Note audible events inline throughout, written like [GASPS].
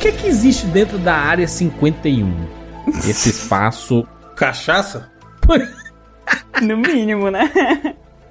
que é que existe dentro da área 51? Esse [LAUGHS] espaço. Cachaça? [LAUGHS] No mínimo, né?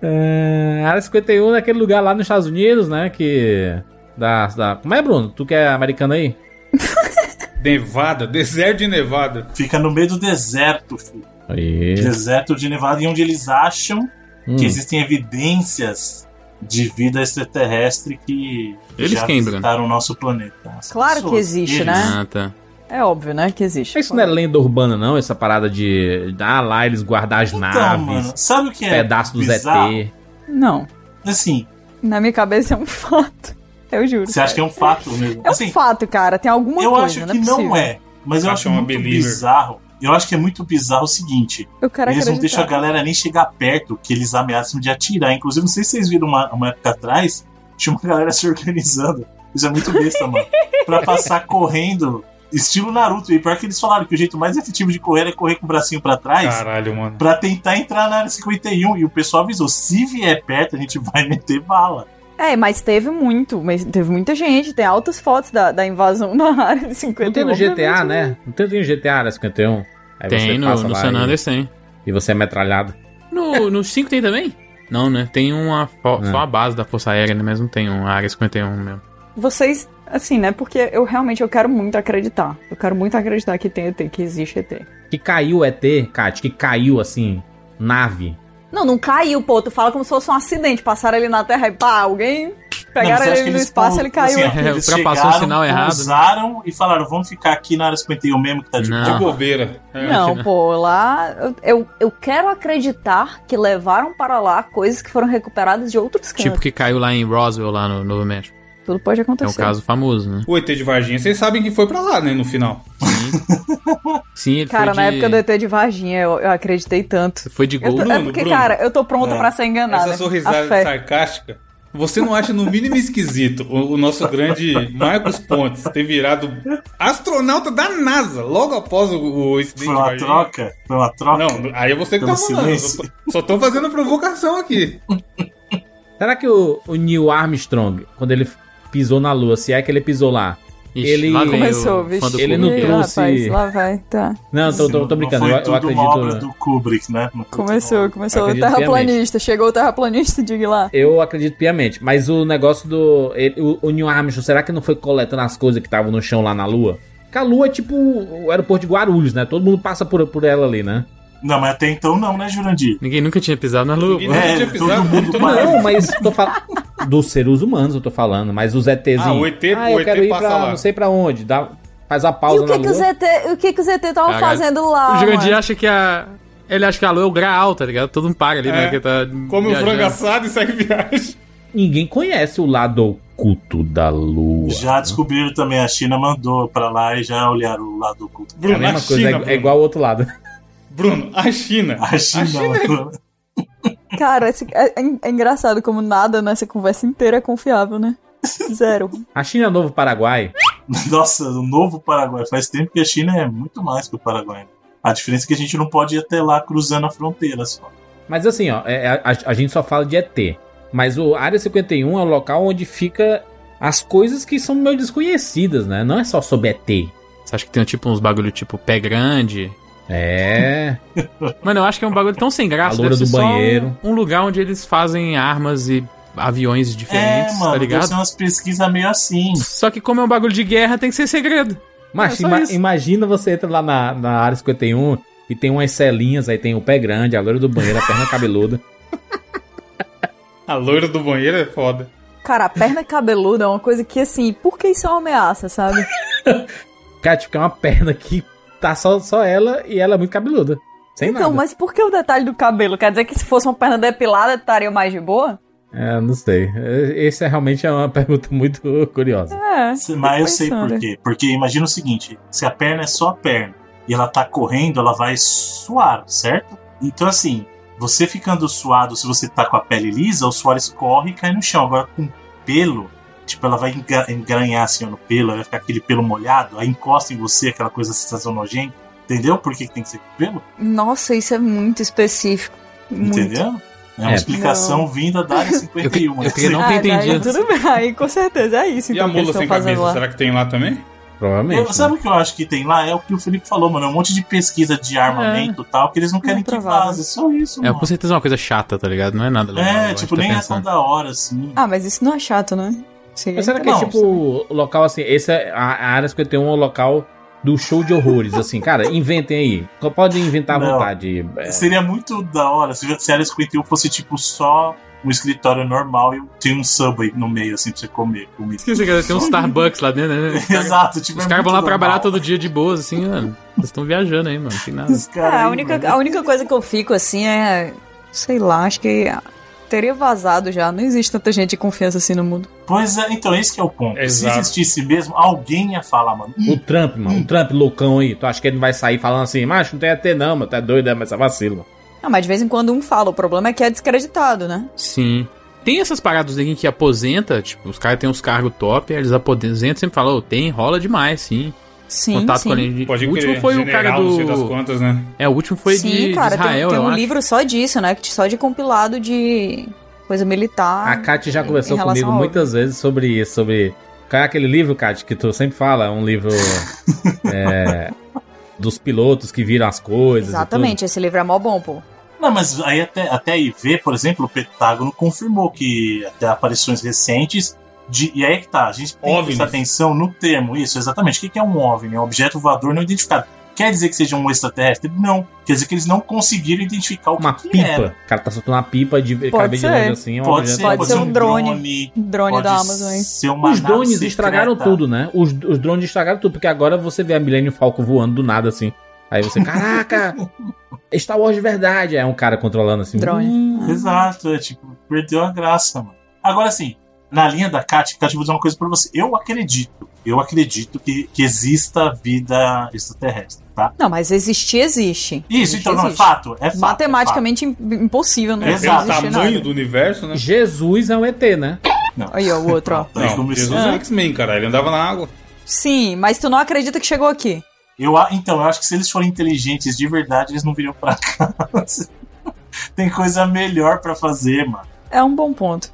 É, a área 51 é aquele lugar lá nos Estados Unidos, né? Que. Da, da... Como é, Bruno? Tu que é americano aí? [LAUGHS] Nevada, deserto de Nevada. Fica no meio do deserto, filho. Aí. Deserto de Nevada, e onde eles acham Hum. que existem evidências de vida extraterrestre que Eles já quem, Bruno? visitaram o nosso planeta. As Claro que pessoas, existe, eles. né? Ah, tá. É óbvio, né? Que existe. Isso não é lenda urbana, não? Essa parada de. Ah, lá eles guardar as Então, naves, mano, sabe o que é pedaço bizarro? ET. Não. Assim, Na minha cabeça é um [LAUGHS] fato. Eu juro. você acha que é um fato mesmo? É um assim, fato, cara. Tem alguma eu coisa, acho não que é não é. Mas eu Acho acho uma muito believer. bizarro. Eu acho que é muito bizarro o seguinte: Eu quero eles não deixam a galera nem chegar perto, que eles ameaçam de atirar. Inclusive, não sei se vocês viram uma, uma época atrás, tinha uma galera [LAUGHS] se organizando. Isso é muito besta, mano. Pra passar correndo, estilo Naruto. E pior que eles falaram que o jeito mais efetivo de correr é correr com o bracinho pra trás. Caralho, mano. Pra tentar entrar na área 51. E o pessoal avisou: se vier perto, a gente vai meter bala. É, mas teve muito. Mas teve muita gente. Tem altas fotos da, da invasão na área de 50. Não tem no GTA, né? Não tem no GTA área 51. Aí Tem no, no San e- Andreas, tem. E você é metralhado. No, no 5 tem também? Não, né? Tem uma, fo- É. só a base da Força Aérea, né? mas não tem uma área 51 mesmo. Vocês, assim, né? Porque eu realmente eu quero muito acreditar. Eu quero muito acreditar que tem ET, que existe ET. Que caiu o ET, Kat, que caiu assim, nave. Não, não caiu, pô. Tu fala como se fosse um acidente. Passaram ele na Terra e pá, alguém Não, pegaram acha ele que no espaço tão- ele caiu. assim, É, eles ultrapassou o sinal errado, né? Pousaram e falaram: vamos ficar aqui na área 51 mesmo que tá de Não. De bobeira. É. Não, [LAUGHS] pô, lá. eu- Eu, eu quero acreditar que levaram para lá coisas que foram recuperadas de outros cantos. Tipo que caiu lá em Roswell, lá no Novo México. Tudo pode É acontecer. um caso famoso, né? O ET de Varginha, vocês sabem que foi pra lá, né, no final. Sim, [LAUGHS] ele Cara, foi na de... época do ET de Varginha, eu, eu acreditei tanto. Foi de tô- gol. é Bruno, porque, Bruno. cara, eu tô pronta É. pra ser enganada. Essa sorrisada A fé. sarcástica. Você não acha no mínimo esquisito o, o nosso grande Marcos Pontes ter virado astronauta da NASA logo após o, o incidente Foi de uma troca? Foi uma troca? Não, aí é você que tá Pelo falando. Eu silêncio. tô- só tô fazendo provocação aqui. Será que o, o Neil Armstrong, quando ele pisou na Lua, se é que ele pisou lá? Ixi, ele- lá Começou, o vixe. fã do Ele não Ih, trouxe- rapaz, lá vai, tá. Não, tô, tô, tô brincando, Não eu, foi eu tudo uma obra acredito. do Kubrick, né? Começou, começou o Acredito terraplanista. Chegou o terraplanista, diga lá. Eu acredito piamente, mas o negócio do. ele- o, o Neil Armstrong, será que não foi coletando as coisas que estavam no chão lá na Lua? Porque a Lua é tipo o aeroporto de Guarulhos, né? Todo mundo passa por, por ela ali, né? Não, mas até então não, né, Jurandir? Ninguém nunca tinha pisado na lua. Ninguém É, tinha todo pisado. mundo todo para. Não, mas tô falando. Dos seres humanos, eu tô falando, mas os ETzinhos. Ah, o ET, ah, o eu ET quero ir pra lá. não sei pra onde. Dá, faz a E pausa o que, na que Lua. os ET, o que, que os ET estavam fazendo lá? O Jurandir acha que a. Ele acha que a lua é o graal, tá ligado? Todo mundo paga ali, É. né? Que tá Come o viajando. frango assado e segue viagem. Ninguém conhece o lado oculto da Lua. Já descobriram também, a China mandou pra lá e já olharam o lado oculto. É a mesma a coisa, China, é, é igual ao outro lado. Bruno, a China. A China, China Cara, esse- é, é- é engraçado como nada nessa conversa inteira é confiável, né? Zero. A China é o novo Paraguai. [LAUGHS] Nossa, o novo Paraguai. Faz tempo que a China é muito mais que o Paraguai. A diferença é que a gente não pode ir até lá cruzando a fronteira só. Mas assim, ó, é- a, a gente só fala de ET. Mas o Área 51 é o local onde fica as coisas que são meio desconhecidas, né? Não é só sobre ET. Você acha que tem tipo uns bagulho tipo pé grande? É. [LAUGHS] Mano, eu acho que é um bagulho tão sem graça. A loura deve do banheiro. Um, um lugar onde eles fazem armas e aviões diferentes, é, mano, tá deve ligado? ser umas pesquisas meio assim. Só que como é um bagulho de guerra, tem que ser segredo. Mas É ima- isso. imagina você entra lá na, na Área 51 e tem umas celinhas, aí tem o pé grande, a loira do banheiro, a perna cabeluda. [LAUGHS] A loira do banheiro é foda. Cara, a perna cabeluda é uma coisa que, assim, por que isso é uma ameaça, sabe? [LAUGHS] Cara, tipo, é uma perna que tá só, só ela e ela é muito cabeluda. Sem então, nada. mas por que o detalhe do cabelo? Quer dizer que se fosse uma perna depilada, estaria mais de boa? É, não sei. Esse é realmente é uma [LAUGHS] pergunta muito curiosa. É. Mas eu sei por quê. Porque imagina o seguinte: se a perna é só a perna e ela tá correndo, ela vai suar, certo? Então, assim, você ficando suado, se você tá com a pele lisa, o suor escorre e cai no chão. Agora, com pelo, tipo, ela vai engranhar assim no pelo, vai ficar aquele pelo molhado, aí encosta em você, aquela coisa sensação nojenta. Entendeu por que, que tem que ser com pelo? Nossa, isso é muito específico. Muito. Entendeu? É uma É. explicação Não. vinda da área 51. eu queria não Ah, ter daí entendido. Tudo bem, aí com certeza é isso. E então, a eles mula sem cabeça, lá. será que tem lá também? Provavelmente. Eu- sabe o que eu acho que tem lá? É o que o Felipe falou, mano. É um monte de pesquisa de armamento e tal, que eles não querem que provável. vaze. Só isso, É mano. com certeza uma coisa chata, tá ligado? Não é nada legal. eu É, tipo, que tá nem é tão da hora, assim. Ah, mas isso não é chato, né? Seria Mas será que é Não, tipo o local assim? Esse é a, a área 51 é o local do show de horrores, assim, cara. Inventem aí. Podem inventar à Não. vontade. É, Seria muito da hora se a Área 51 fosse, tipo, só um escritório normal e tem um subway no meio, assim, pra você comer comida. Esqueci, cara, tem um Starbucks lá dentro, né? [LAUGHS] Exato, tipo, Os é caras vão lá trabalhar normal. todo dia de boas, assim, mano. Vocês estão viajando aí, mano. Não tem nada. É, a única, mano. a única coisa que eu fico assim é. Sei lá, acho que teria vazado já. Não existe tanta gente de confiança assim no mundo. Pois é, então esse que é o ponto. Exato. Se existisse mesmo, alguém ia falar, mano. O Trump, mano. O Trump loucão aí. Tu acha que ele não vai sair falando assim, macho, não tem AT não, mano. Tu é doido, é, mas é vacilo, mano. Ah, mas de vez em quando um fala. O problema é que é descreditado, né? Sim. Tem essas paradas aí que aposenta, tipo, os caras têm uns cargos top, eles aposentam e sempre falam, ô, tem, rola demais, sim. Sim, Contato sim. com a linha de... Pode O último crer, foi o general, cara não sei das do... quantas, né? É, o último foi Sim, de, cara, de Israel, tem, tem eu um acho. livro só disso, né? Só de compilado de coisa militar. A Kátia já em- conversou comigo muitas vezes sobre isso, sobre. Qual é aquele livro, Kátia, que tu sempre fala? É um livro. [LAUGHS] é, dos pilotos que viram as coisas. e Exatamente, esse livro é mó bom, pô. Não, mas aí até, até aí ver, por exemplo, o Pentágono confirmou que até aparições recentes. De, e aí é que tá, a gente tem que prestar atenção no termo, isso, exatamente. O que é um OVNI? É um objeto voador não identificado. Quer dizer que seja um extraterrestre? Não. Quer dizer que eles não conseguiram identificar o. Uma que, que pipa. era. O cara tá soltando uma pipa de Pode cabelo de ser. longe assim. É um Pode ser, Pode pode ser um drone. drone. Drone pode da Amazon, hein? ser uma Os drones secreta. estragaram tudo, né? Os, os drones estragaram tudo, porque agora você vê a Millennium Falcon voando do nada assim. Aí você, caraca, [LAUGHS] Star Wars de verdade. É um cara controlando assim. Drone. hum. Exato, é tipo, perdeu a graça, mano. Agora assim, na linha da Kat, Kat, eu vou dizer uma coisa pra você. Eu acredito, eu acredito que, que exista vida extraterrestre, tá? Não, mas existir, existe. Isso, Existe, então não é fato? É fato. Matematicamente im- impossível não É, Pelo existir tamanho nada. do universo, né? Jesus é um ET, né? É fato. Não. Aí, ó, o outro, ó. [LAUGHS] Não. Jesus é X-Men, cara. Ele andava na água. Sim, mas tu não acredita que chegou aqui. Eu, então, eu acho que se eles forem inteligentes de verdade, eles não viriam pra [LAUGHS] cá. Tem coisa melhor pra fazer, mano. É um bom ponto.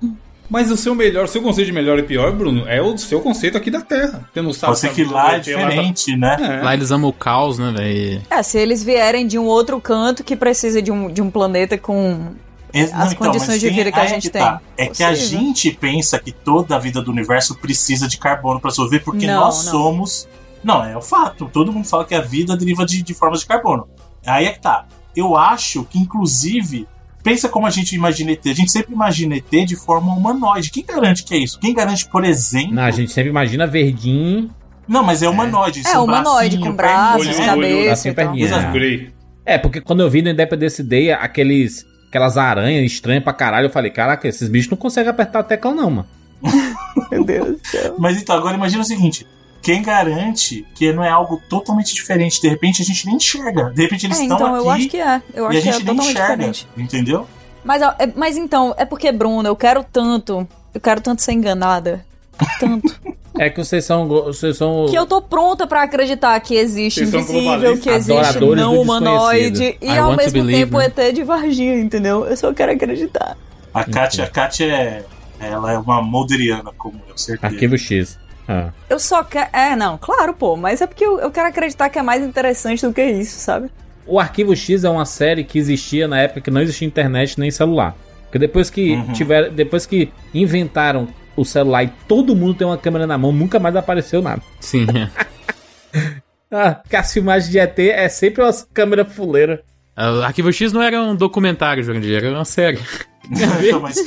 Mas o seu melhor, o seu conceito de melhor e pior, Bruno, é o seu conceito aqui da Terra. Você não sabe a que lá é ET lá diferente, né? É. Lá eles amam o caos, né, velho? É, se eles vierem de um outro canto que precisa de um, de um planeta com. Ex- As condições mas de vida que a é gente tá. É que a gente pensa que toda a vida do universo precisa de carbono pra sobreviver, porque Não, nós não. somos. Não, é o fato. Todo mundo fala que a vida deriva de, de formas de carbono. Aí é que tá. Eu acho que, inclusive, pensa como a gente imagina ET. A gente sempre imagina ET de forma humanoide. Quem garante que é isso? Quem garante, por exemplo. Não, a gente sempre imagina verdinho. Não, mas é humanoide. É, seu humanoide, bracinho, com braços, olho, cabeça e. Exato. Grey. É, porque quando eu vi no Independence Day aqueles, aquelas aranhas estranhas pra caralho, eu falei, caraca, esses bichos não conseguem apertar a tecla não, mano. [LAUGHS] Meu Deus do céu. Mas então, agora imagina o seguinte: quem garante que não é algo totalmente diferente? De repente a gente nem enxerga. De repente eles É, estão então aqui eu acho que é. Eu e acho a que é gente nem enxerga. diferente. Entendeu? Mas, é- mas então, é porque, Bruno, eu quero tanto. Eu quero tanto ser enganada. Tanto. [LAUGHS] É que vocês são. Vocês são. que eu tô pronta pra acreditar que existe invisível, que existe não humanoide e I ao mesmo believe, tempo né? ET de Varginha, entendeu? Eu só quero acreditar. A Kátia, a Kátia é. Ela é uma molderiana, como eu, certeza. Arquivo X. Ah. Eu só quero. É, não, claro, pô, mas é porque eu, eu quero acreditar que é mais interessante do que isso, sabe? O Arquivo X é uma série que existia na época que não existia internet nem celular. Porque depois que Uhum. tiver, depois que inventaram o celular e todo mundo tem uma câmera na mão, nunca mais apareceu nada. Sim. [LAUGHS] Ah, que as filmagens de ET é sempre umas câmeras fuleiras. O Arquivo X não era um documentário, Jurandir, era uma série. Então, mas,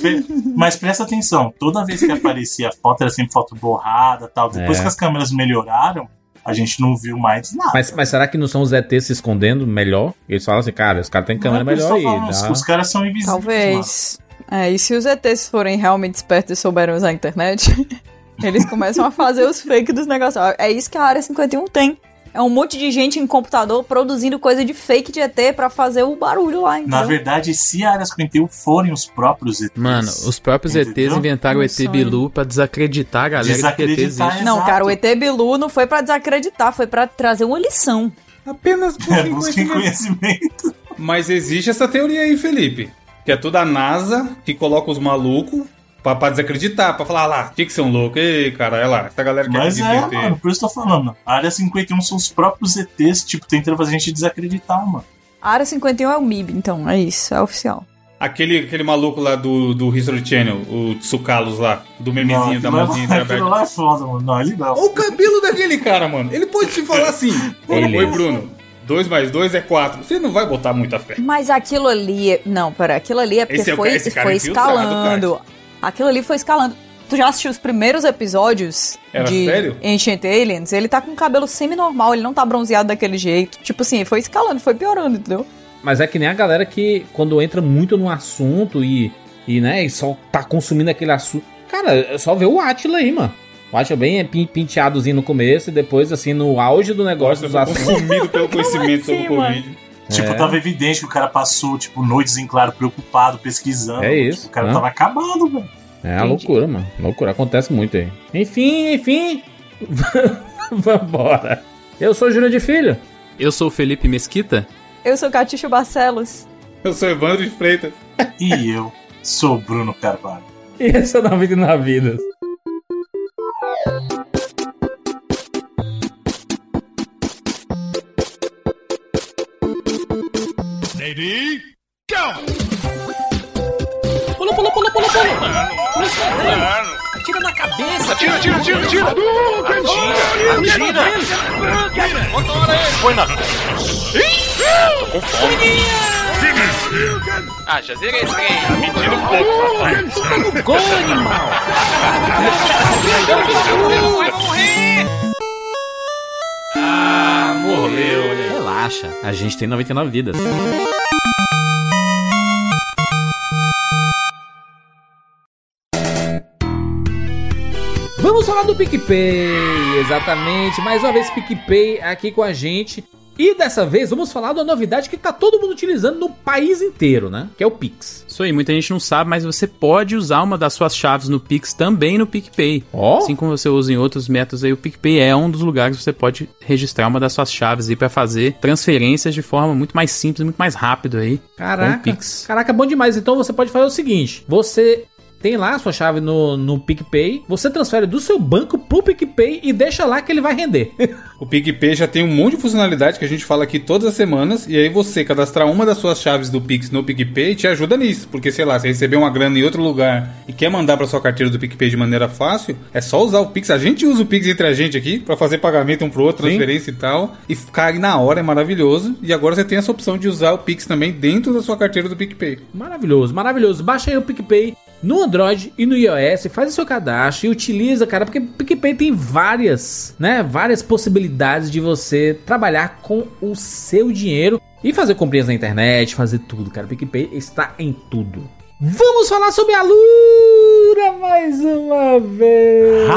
mas presta atenção, toda vez que aparecia a foto, era sempre foto borrada tal. Depois É. que as câmeras melhoraram, a gente não viu mais nada. Mas, mas será que não são os ET se escondendo melhor? Eles falam assim, cara, os caras têm câmera Não é melhor aí. falando, os- caras são invisíveis. mano. Talvez. É, e se os ETs forem realmente espertos e souberem usar a internet, [LAUGHS] eles começam a fazer os fake dos negócios. É isso que a Área 51 tem. É um monte de gente em computador produzindo coisa de fake de ET pra fazer o barulho lá, entendeu? Na verdade, se a Área 51 forem os próprios ETs. Mano, os próprios Entendeu? ETs inventaram o Um ET sonho. Bilu pra desacreditar a galera de que ET Desacreditar, existe. Não, cara, o ET Bilu não foi pra desacreditar, foi pra trazer uma lição. Apenas [LAUGHS] É, busquem busquem conhecimento. conhecimento. Mas existe essa teoria aí, Felipe. Que é toda a NASA que coloca os malucos Pra, pra desacreditar, pra falar, ah lá, tinha que ser um louco. Ei, cara, olha lá, essa galera quer Mas é, ET. mano, por isso que eu tô falando. A área 51 são os próprios ETs, tipo, tentando fazer a gente desacreditar, mano. A área 51 é o MIB, então, é isso, é oficial. Aquele, aquele maluco lá do, do History Channel, o Tsukalos lá, do memezinho Não, da aquilo é- mãozinha [LAUGHS] Aquilo entreaberta. lá é foda, mano. Não, ele não. Olha o cabelo daquele cara, mano. Ele pode te falar assim. [LAUGHS] Oi, Bruno, 2 mais 2 é 4. Você não vai botar muita fé. Mas aquilo ali. é- Não, pera, aquilo ali é porque Esse é foi, ca- esse cara foi escalando. Aquilo ali foi escalando. Tu já assistiu os primeiros episódios Era de sério? Ancient Aliens? Ele tá com cabelo semi-normal, ele não tá bronzeado daquele jeito. Tipo assim, foi escalando, foi piorando, entendeu? Mas é que nem a galera que, quando entra muito no assunto e, e, né, e só tá consumindo aquele assunto. Cara, é só ver o Atila aí, mano. O Atila bem penteadozinho no começo e depois, assim, no auge do negócio Eu dos assuntos. consumido pelo [LAUGHS] conhecimento sobre o assim, mano? Covid. Tipo, É. tava evidente que o cara passou, tipo, noites em claro, preocupado, pesquisando. É isso, Tipo, o cara né? tava acabado, velho. É a Entendi. loucura, mano. Loucura, acontece muito aí. Enfim, enfim. [LAUGHS] Vambora. Eu sou o Júlio de Filho. Eu sou o Felipe Mesquita. Eu sou Catiuxa Barcelos. Eu sou Evandro de Freitas. E eu sou o Bruno Carvalho. E esse é o 99 Vidas. Pula, pula, pula, pula, pula. Atira na cabeça. Atira, atira, atira, atira. Atira, atira. Foi na. Tô com fome. Ah, já zerei esse trem. Tá mentindo um pouco, rapaz. Gol, animal. Ah, morreu. Relaxa, a gente tem 99 vidas. Falar do PicPay, exatamente. Mais uma vez, PicPay aqui com a gente. E dessa vez vamos falar de uma novidade que tá todo mundo utilizando no país inteiro, né? Que é o Pix. Isso aí, muita gente não sabe, mas você pode usar uma das suas chaves no Pix também no PicPay. Ó. Assim como você usa em outros métodos aí, o PicPay é um dos lugares que você pode registrar uma das suas chaves aí para fazer transferências de forma muito mais simples, muito mais rápido aí. com Caraca. o Pix. Caraca, bom demais. Então você pode fazer o seguinte: você tem lá a sua chave no, no PicPay, você transfere do seu banco pro PicPay e deixa lá que ele vai render. [LAUGHS] O PicPay já tem um monte de funcionalidade que a gente fala aqui todas as semanas. E aí você cadastrar uma das suas chaves do Pix no PicPay te ajuda nisso. Porque, sei lá, você recebeu uma grana em outro lugar e quer mandar pra sua carteira do PicPay de maneira fácil, é só usar o Pix. A gente usa o Pix entre a gente aqui pra fazer pagamento um pro outro, Sim. transferência e tal. E ficar na hora é maravilhoso. E agora você tem essa opção de usar o Pix também dentro da sua carteira do PicPay. Maravilhoso, maravilhoso. Baixa aí o PicPay no Android e no iOS, faz o seu cadastro e utiliza, cara, porque PicPay tem várias, né, várias possibilidades de você trabalhar com o seu dinheiro e fazer comprinhas na internet, fazer tudo, cara. O PicPay está em tudo. Vamos falar sobre a Lura mais uma vez.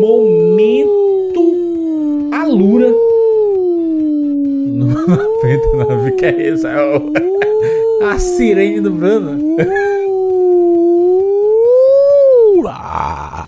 Momento Alura. No 99, que é isso? É [LAUGHS] o- a sirene do Bruno. [LAUGHS]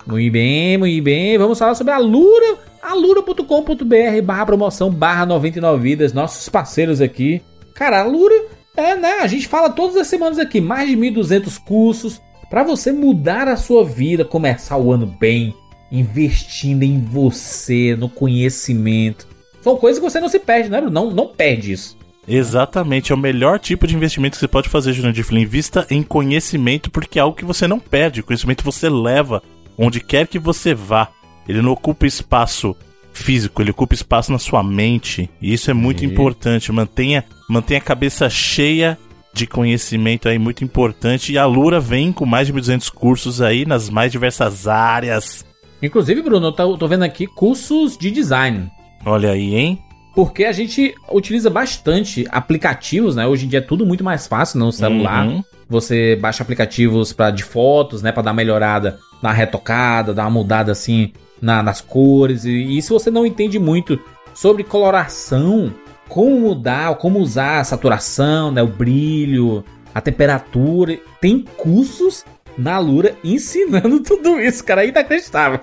Muito bem, muito bem. Vamos falar sobre a Lura. alura.com.br barra promoção barra 99 vidas. Nossos parceiros aqui. Cara, a Lura é, né? A gente fala todas as semanas aqui. Mais de 1.200 cursos para você mudar a sua vida, começar o ano bem, investindo em você, no conhecimento. São coisas que você não se perde, né? Não, não perde isso. Exatamente, é o melhor tipo de investimento que você pode fazer, Jurandir Filho. Invista em conhecimento, porque é algo que você não perde. Conhecimento você leva onde quer que você vá. Ele não ocupa espaço físico, ele ocupa espaço na sua mente. E isso é muito Isso. importante. Mantenha, mantenha a cabeça cheia de conhecimento aí, muito importante. E a Lura vem com mais de 1.200 cursos aí nas mais diversas áreas. Inclusive, Bruno, eu tô, tô vendo aqui cursos de design. Olha aí, hein? Porque a gente utiliza bastante aplicativos, né? Hoje em dia é tudo muito mais fácil no celular. Uhum. Você baixa aplicativos para de fotos, né? Para dar uma melhorada, uma retocada, dar uma mudada assim na- nas cores. E, e se você não entende muito sobre coloração, como mudar, como usar a saturação, né? O brilho, a temperatura, tem cursos na Lura ensinando [LAUGHS] tudo isso, cara. É inacreditável.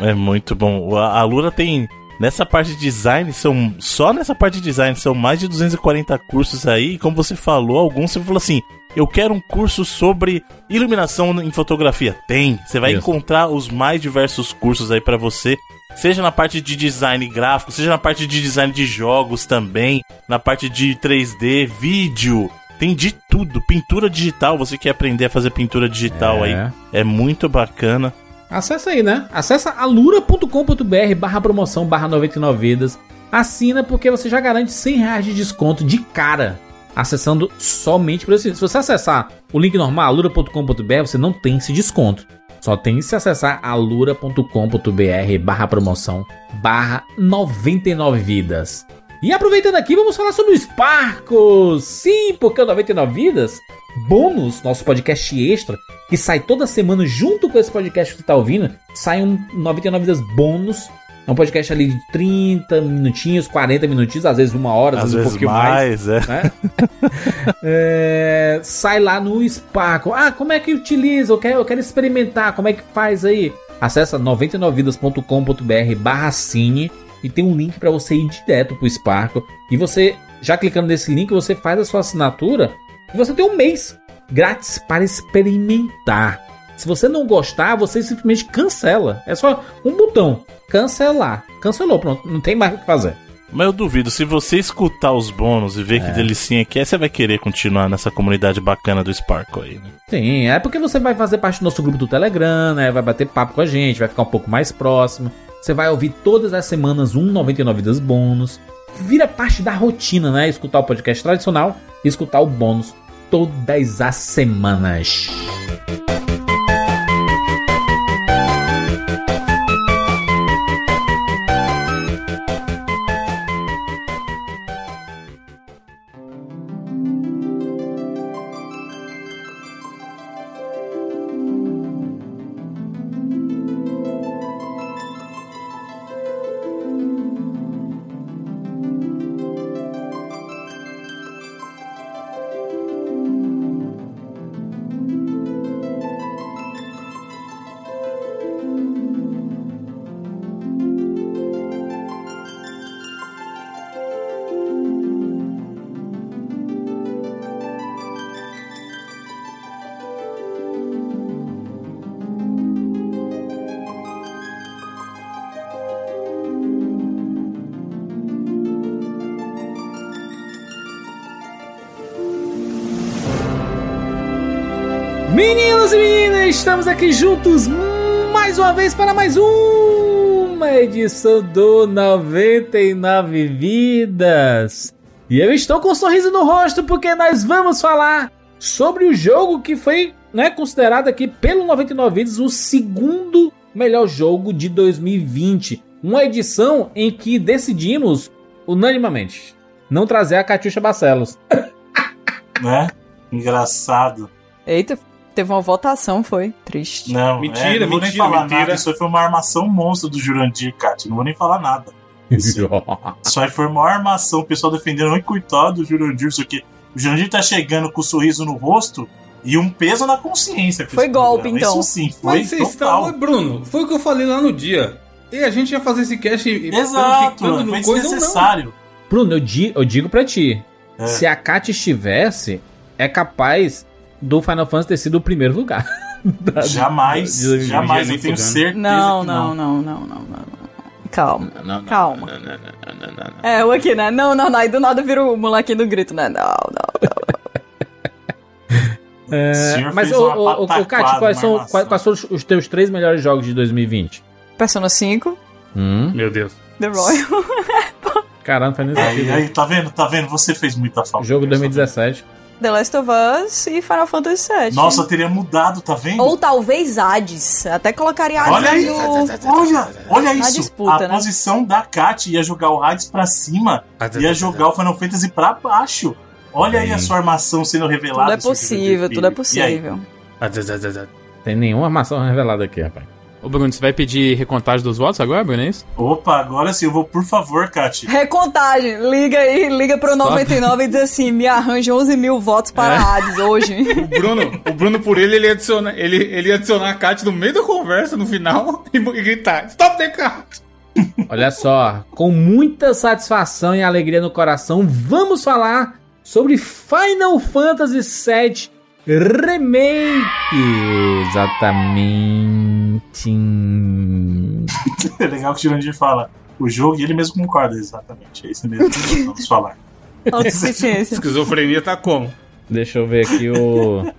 É muito bom. A, a Lura tem. Nessa parte de design, são. Só nessa parte de design são mais de 240 cursos aí. E como você falou, alguns você falou assim. Eu quero um curso sobre iluminação em fotografia. Tem. Você vai Isso. encontrar os mais diversos cursos aí pra você. Seja na parte de design gráfico, seja na parte de design de jogos também, na parte de 3D, vídeo. Tem de tudo. Pintura digital, você quer aprender a fazer pintura digital É. aí. É muito bacana. Acessa aí, né? Acessa alura.com.br barra promoção barra 99 vidas. Assina porque você já garante 100 reais de desconto de cara. Acessando somente por esse. Se você acessar o link normal, alura.com.br, você não tem esse desconto. Só tem se acessar alura.com.br barra promoção barra 99 vidas. E aproveitando aqui, vamos falar sobre o Sparkles. Sim, porque o 99 vidas, bônus, nosso podcast extra, que sai toda semana junto com esse podcast que você tá ouvindo, sai um 99 vidas bônus. É um podcast ali de 30 minutinhos, 40 minutinhos, às vezes uma hora, às, Às vezes um pouquinho mais mais, é. né? [LAUGHS] É, sai lá no Sparkle. Ah, como é que utiliza? Eu quero, eu quero experimentar. Como é que faz aí? Acesse 99vidas.com.br barra cine e tem um link para você ir direto pro Sparkle. E você, já clicando nesse link, você faz a sua assinatura e você tem um mês grátis para experimentar. Se você não gostar, você simplesmente cancela. É só um botão. Cancelar. Cancelou, pronto. Não tem mais o que fazer. Mas eu duvido, se você escutar os bônus e ver que delicinha que é, você vai querer continuar nessa comunidade bacana do Sparkle aí, né? Sim, é porque você vai fazer parte do nosso grupo do Telegram, né? Vai bater papo com a gente, vai ficar um pouco mais próximo. Você vai ouvir todas as semanas um 99 vidas bônus. Vira parte da rotina, né? Escutar o podcast tradicional e escutar o bônus todas as semanas. Meninos e meninas, estamos aqui juntos mais uma vez para mais uma edição do 99 Vidas. E eu estou com um sorriso no rosto porque nós vamos falar sobre o jogo que foi né, considerado aqui pelo 99 Vidas o segundo melhor jogo de 2020. Uma edição em que decidimos unanimamente não trazer a Catiuxa Barcelos. Né? Engraçado. Eita, teve uma votação, foi. Triste. Não, Mentira, é, não vou mentira, nem falar mentira. nada. Isso aí foi uma armação monstro do Jurandir, Kat. Não vou nem falar nada. Isso, [LAUGHS] isso aí foi uma armação. O pessoal defendendo, oi, coitado do Jurandir, isso aqui. O Jurandir tá chegando com um sorriso no rosto e um peso na consciência. Foi golpe, programa. então. Isso sim, foi Mas vocês total. estão. Oi, Bruno, foi o que eu falei lá no dia. E a gente ia fazer esse cast e Exato, no foi coisa desnecessário. Bruno, eu, di- eu digo pra ti: É. se a Kat estivesse, é capaz do Final Fantasy ter sido o primeiro lugar. Da- Jamais, de- de- jamais, eu tenho certeza Não, que não, não, não, não, não. Calma. Calma. É, o aqui, né? Não, não, não. Aí do nada vira o molequinho do grito, né? Não, não, não. É, mas, ô, Kat, quais são, quais, quais são os, os teus três melhores jogos de 2020? Persona 5, Hum, Meu Deus. The Royal. caramba, faz nem Aí, sentido. aí, tá vendo? Tá vendo? Você fez muita falta. Jogo 2017. The Last of Us e Final Fantasy VII. Nossa, teria mudado, tá vendo? Ou talvez Hades. Até colocaria Hades Olha aí, no... olha, olha isso. disputa, a né? posição da Kat ia jogar o Hades pra cima, ia jogar o Final Fantasy pra baixo. Olha aí a sua armação sendo revelada. Tudo é possível, tudo é possível. Tem nenhuma armação revelada aqui, rapaz. Ô, Bruno, você vai pedir recontagem dos votos agora, Bruno? É isso? Opa, agora sim, eu vou, por favor, Kat. Recontagem. Liga aí, liga pro 99 e diz assim, me arranja 11 mil votos para É. Hades hoje. [LAUGHS] O Bruno, o Bruno por ele, ele ia adicionar, ele, ele ia adicionar a Kat no meio da conversa, no final, [LAUGHS] e, e gritar: Stop the cat! [LAUGHS] Olha só, com muita satisfação e alegria no coração, vamos falar sobre Final Fantasy VII Remake! Exatamente. É legal que o Jurandir fala o jogo e ele mesmo concorda, exatamente. É isso mesmo que [LAUGHS] vamos falar. Autossuficiência. Esquizofrenia tá como? Deixa eu ver aqui o.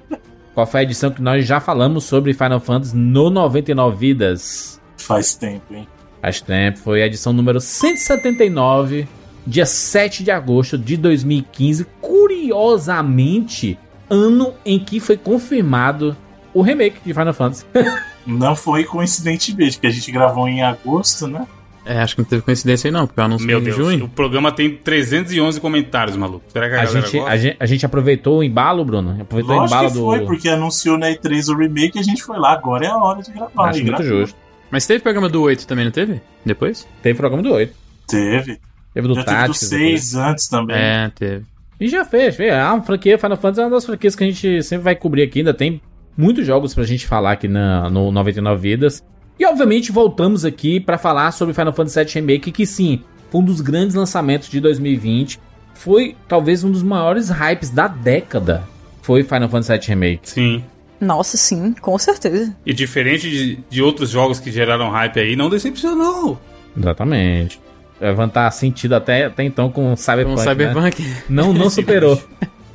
Qual foi a edição que nós já falamos sobre Final Fantasy no 99 Vidas? Faz tempo, hein? Faz tempo, foi a edição número 179, dia 7 de agosto de 2015. Curiosamente, ano em que foi confirmado o remake de Final Fantasy. [LAUGHS] Não foi coincidentemente, que a gente gravou em agosto, né? É, acho que não teve coincidência aí não, porque eu anúncio Meu em Deus, junho. o programa tem 311 comentários, maluco. Será que a, A gente, gosta? a, gente, a gente aproveitou o embalo, Bruno? Aproveitou o Lógico embalo que do. foi, porque anunciou na E3 o remake e a gente foi lá. Agora é a hora de gravar. Acho muito gravou. justo. Mas teve programa do 8 também, não teve? Depois? Teve programa do 8. Teve. Teve do Já teve do Tactics. depois. 6 antes também. É, teve. E já fez, fez. Ah, uma franquia Final Fantasy é uma das franquias que a gente sempre vai cobrir aqui. Ainda tem muitos jogos pra gente falar aqui na, no 99 Vidas. E obviamente voltamos aqui pra falar sobre Final Fantasy VII Remake, que sim, foi um dos grandes lançamentos de 2020. Foi talvez um dos maiores hypes da década. Foi Final Fantasy VII Remake. Sim. Nossa, sim, com certeza. E diferente de, de outros jogos que geraram hype aí, não decepcionou. Exatamente. Levantar sentido até, até então com Com Cyberpunk. o né? Cyberpunk. Não, não [LAUGHS] superou.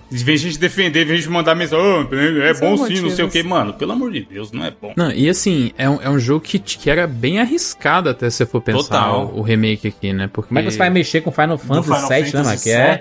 Vem gente defender, vem gente mandar mensagem, "Ô, é São bom sim, não sei o que. Mano, pelo amor de Deus, não é bom. Não, e assim, é um, é um jogo que, que era bem arriscado até se você for pensar Total. o, o remake aqui, né? Porque Como é que você vai mexer com Final Fantasy Final VII, né, mano? Que é,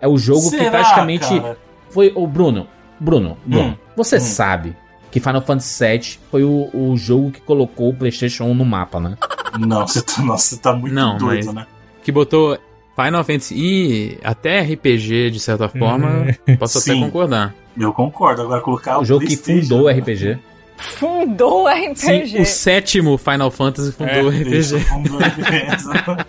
é o jogo que Será, praticamente cara? foi. O Bruno, Bruno, Bruno, Hum, você hum. sabe que Final Fantasy VII foi o, o jogo que colocou o PlayStation 1 no mapa, né? Não, você tá, nossa, você tá muito Não, doido, mas- né? que botou Final Fantasy e até RPG, de certa forma, [LAUGHS] posso até Sim. concordar. Eu concordo. Agora colocar o o, jogo que fundou o RPG. Fundou o RPG. Sim, o sétimo Final Fantasy fundou o Isso, RPG. fundou o RPG.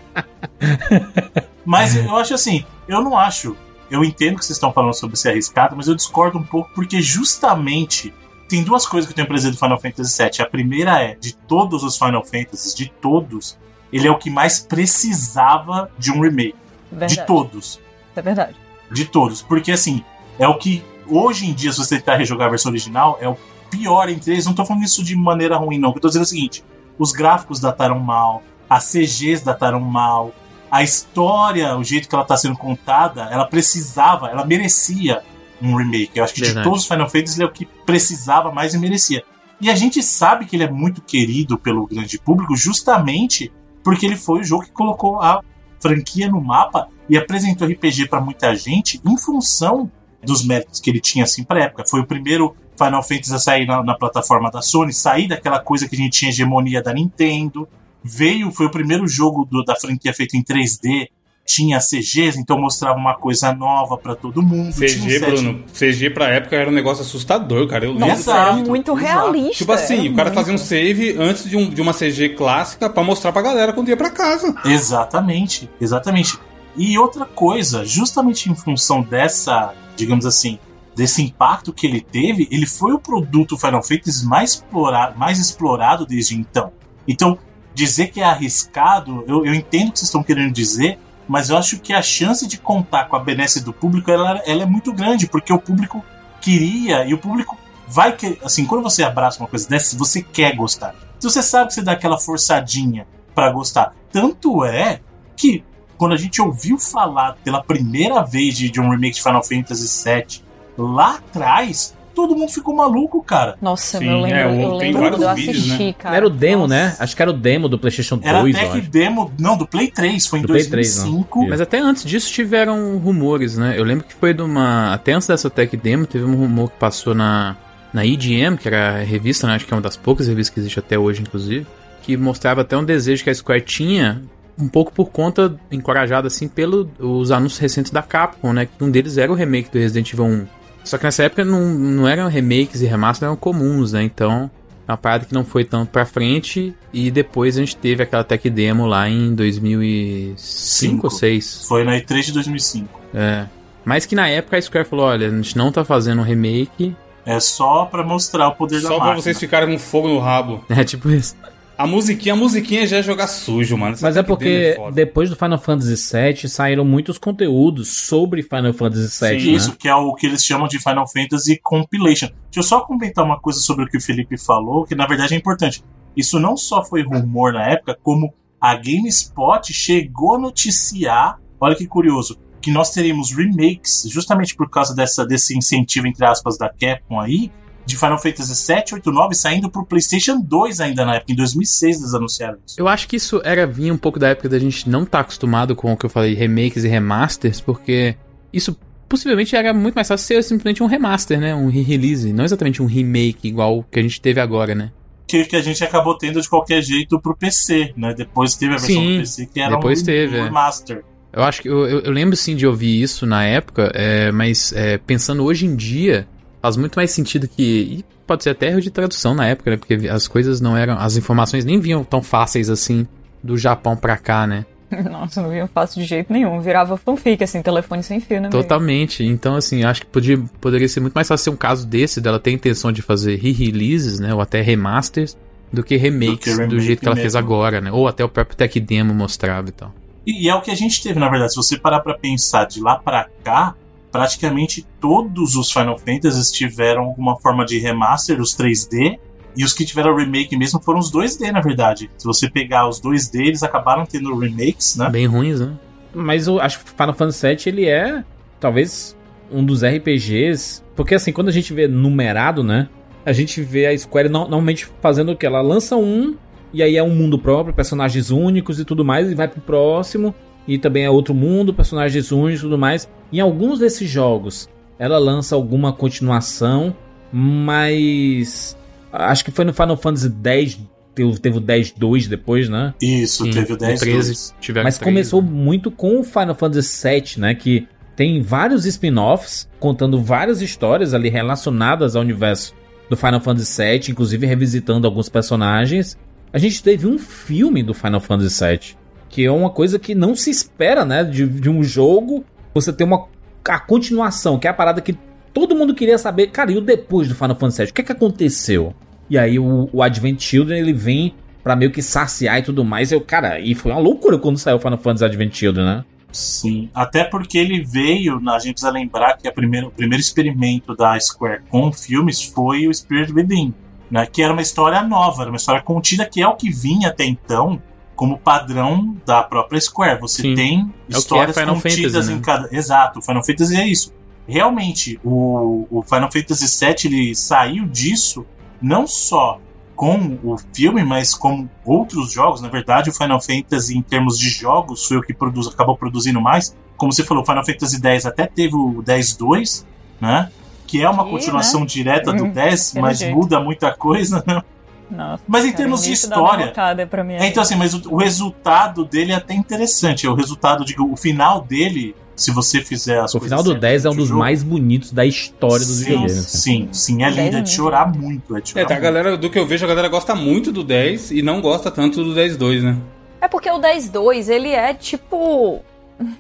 [LAUGHS] mas eu acho assim, eu não acho. Eu entendo que vocês estão falando sobre ser arriscado, mas eu discordo um pouco porque justamente tem duas coisas que eu tenho presente do Final Fantasy VII. A primeira é, de todos os Final Fantasies, de todos, ele é o que mais precisava de um remake. Verdade. De todos. É verdade. De todos. Porque assim, é o que hoje em dia, se você tentar rejogar a versão original, é o pior entre eles. Não tô falando isso de maneira ruim, não. Eu tô dizendo o seguinte: os gráficos dataram mal, as CGs dataram mal, a história, o jeito que ela tá sendo contada, ela precisava, ela merecia um remake. Eu acho que Verdade. de todos os Final Fantasy ele é o que precisava mais e merecia. E a gente sabe que ele é muito querido pelo grande público justamente porque ele foi o jogo que colocou a franquia no mapa e apresentou RPG pra muita gente em função dos méritos que ele tinha assim pra época. Foi o primeiro Final Fantasy a sair na, na plataforma da Sony, sair daquela coisa que a gente tinha hegemonia da Nintendo. Veio, foi o primeiro jogo do- da franquia feito em 3D, tinha CGs, então mostrava uma coisa nova pra todo mundo. um CG, Bruno, CG pra época era um negócio assustador, cara. Eu lembro. Nossa, muito exato. realista. Tipo assim, o cara muito. fazia um save antes de, um- de uma CG clássica pra mostrar pra galera quando ia pra casa. Exatamente, exatamente. E outra coisa, justamente em função dessa, digamos assim, desse impacto que ele teve, ele foi o produto Final Fantasy mais explorado, mais explorado desde então. Então, dizer que é arriscado, eu, eu entendo o que vocês estão querendo dizer, mas eu acho que a chance de contar com a benesse do público ela, ela é muito grande, porque o público queria e o público vai que assim, quando você abraça uma coisa dessa, você quer gostar. Se você sabe que você dá aquela forçadinha pra gostar. Tanto é que quando a gente ouviu falar pela primeira vez de, de um remake de Final Fantasy VII lá atrás, todo mundo ficou maluco, cara. Nossa, Sim, eu lembro, é, eu tem lembro vários eu vídeos, assisti, né? cara. era o demo, Nossa. né? Acho que era o demo do PlayStation 2, Era eu até que demo. Não, do Play 3, foi em Do Play 3, 2005. não. Mas até antes disso tiveram rumores, né? Eu lembro que foi de uma. Até antes dessa tech demo, teve um rumor que passou na, na EGM, que era a revista, né? Acho que é uma das poucas revistas que existe até hoje, inclusive. Que mostrava até um desejo que a Square tinha, um pouco por conta, encorajado assim, pelos anúncios recentes da Capcom, né? Que um deles era o remake do Resident Evil 1. Só que nessa época não, não eram remakes e remasters, eram comuns, né? Então. É uma parada que não foi tanto pra frente. E depois a gente teve aquela tech demo lá em 2005 Cinco. ou 2006. Foi na E3 de 2005. É. Mas que na época a Square falou: olha, a gente não tá fazendo um remake. É só pra mostrar o poder da Só pra máquina. vocês ficarem com fogo no rabo. [LAUGHS] É tipo isso. A musiquinha, a musiquinha já é jogar sujo, mano. Essa Mas é porque foda. depois do Final Fantasy VII saíram muitos conteúdos sobre Final Fantasy VII, Sim, né? Isso, que é o que eles chamam de Final Fantasy Compilation. Deixa eu só comentar uma coisa sobre o que o Felipe falou, que na verdade é importante. Isso não só foi rumor na época, como a GameSpot chegou a noticiar, olha que curioso, que nós teríamos remakes, justamente por causa dessa, desse incentivo, entre aspas, da Capcom aí, de Final Fantasy 7, 8, 9 saindo pro PlayStation 2 ainda na época, em 2006 eles anunciaram isso. Eu acho que isso era vinha um pouco da época da gente não estar acostumado com o que eu falei, remakes e remasters, porque isso possivelmente era muito mais fácil ser simplesmente um remaster, né? Um re-release, não exatamente um remake igual o que a gente teve agora, né? Que, que a gente acabou tendo de qualquer jeito pro PC, né? Depois teve a versão Sim, do PC que era depois um, teve, um é. remaster. Eu acho que eu, eu, eu lembro sim de ouvir isso na época, é, mas é, pensando hoje em dia, faz muito mais sentido que. E pode ser até erro de tradução na época, né? Porque as coisas não eram. As informações nem vinham tão fáceis assim do Japão pra cá, né? [LAUGHS] Nossa, não vinha fácil de jeito nenhum. Virava fanfic, assim, telefone sem fio, né? amigo? Totalmente. Então, assim, acho que podia, poderia ser muito mais fácil ser um caso desse, dela ter a intenção de fazer re-releases, né? Ou até remasters, do que remakes Do que do, remake jeito que ela fez mesmo. agora, né? Ou até o próprio Tech Demo mostrava e tal. E, e é o que a gente teve, na verdade. Se você parar pra pensar de lá pra cá, praticamente todos os Final Fantasy tiveram alguma forma de remaster, os 3D, e os que tiveram remake mesmo foram os 2D, na verdade. Se você pegar os 2D, eles acabaram tendo remakes, né? Bem ruins, né? Mas eu acho que Final Fantasy VII ele é talvez um dos RPGs, porque assim, quando a gente vê numerado, né? A gente vê a Square no- normalmente fazendo o que? Ela lança um e aí é um mundo próprio, personagens únicos e tudo mais, e vai pro próximo e também é outro mundo, personagens únicos e tudo mais. Em alguns desses jogos, ela lança alguma continuação, mas acho que foi no Final Fantasy X, teve, teve o 10-2 depois, né? Isso, Sim, teve o no 10 13 tiveram Mas três, começou né? muito com o Final Fantasy VII, né? Que tem vários spin-offs contando várias histórias ali relacionadas ao universo do Final Fantasy VII, inclusive revisitando alguns personagens. A gente teve um filme do Final Fantasy VII, que é uma coisa que não se espera, né? De, de um jogo, você ter uma a continuação, que é a parada que todo mundo queria saber. Cara, e o depois do Final Fantasy VII? O que é que aconteceu? E aí o, o Advent Children ele vem pra meio que saciar e tudo mais. Eu, cara, e foi uma loucura quando saiu o Final Fantasy Advent Children, né? Sim, até porque ele veio, a gente precisa lembrar que a primeira, o primeiro experimento da Square com filmes foi o Spirit Within, né, que era uma história nova, era uma história contida, que é o que vinha até então como padrão da própria Square. Você Sim. tem É é histórias Final contidas Fantasy, né? em cada. Exato, o Final Fantasy é isso. Realmente, o, o Final Fantasy VII ele saiu disso não só com o filme, mas com outros jogos. Na verdade, o Final Fantasy, em termos de jogos, foi o que produz, acabou produzindo mais. Como você falou, o Final Fantasy X até teve o 10-2, né? Que é uma Que, continuação direta do Hum, 10, daquele mas jeito. muda muita coisa, né? Nossa, Mas em cara, termos de história. derrocada pra mim É, então, assim, mas o, o resultado dele é até interessante. O resultado, digo, o final dele, se você fizer as O coisas final do certas 10 é um dos jogo, mais bonitos da história dos videogames. assim. Sim, sim, é 10 lindo, é é de muito chorar muito. É de É, chorar tá, a muito. galera, do que eu vejo, a galera gosta muito do 10 e não gosta tanto do 10-2, né? É porque o 10-2, ele é tipo.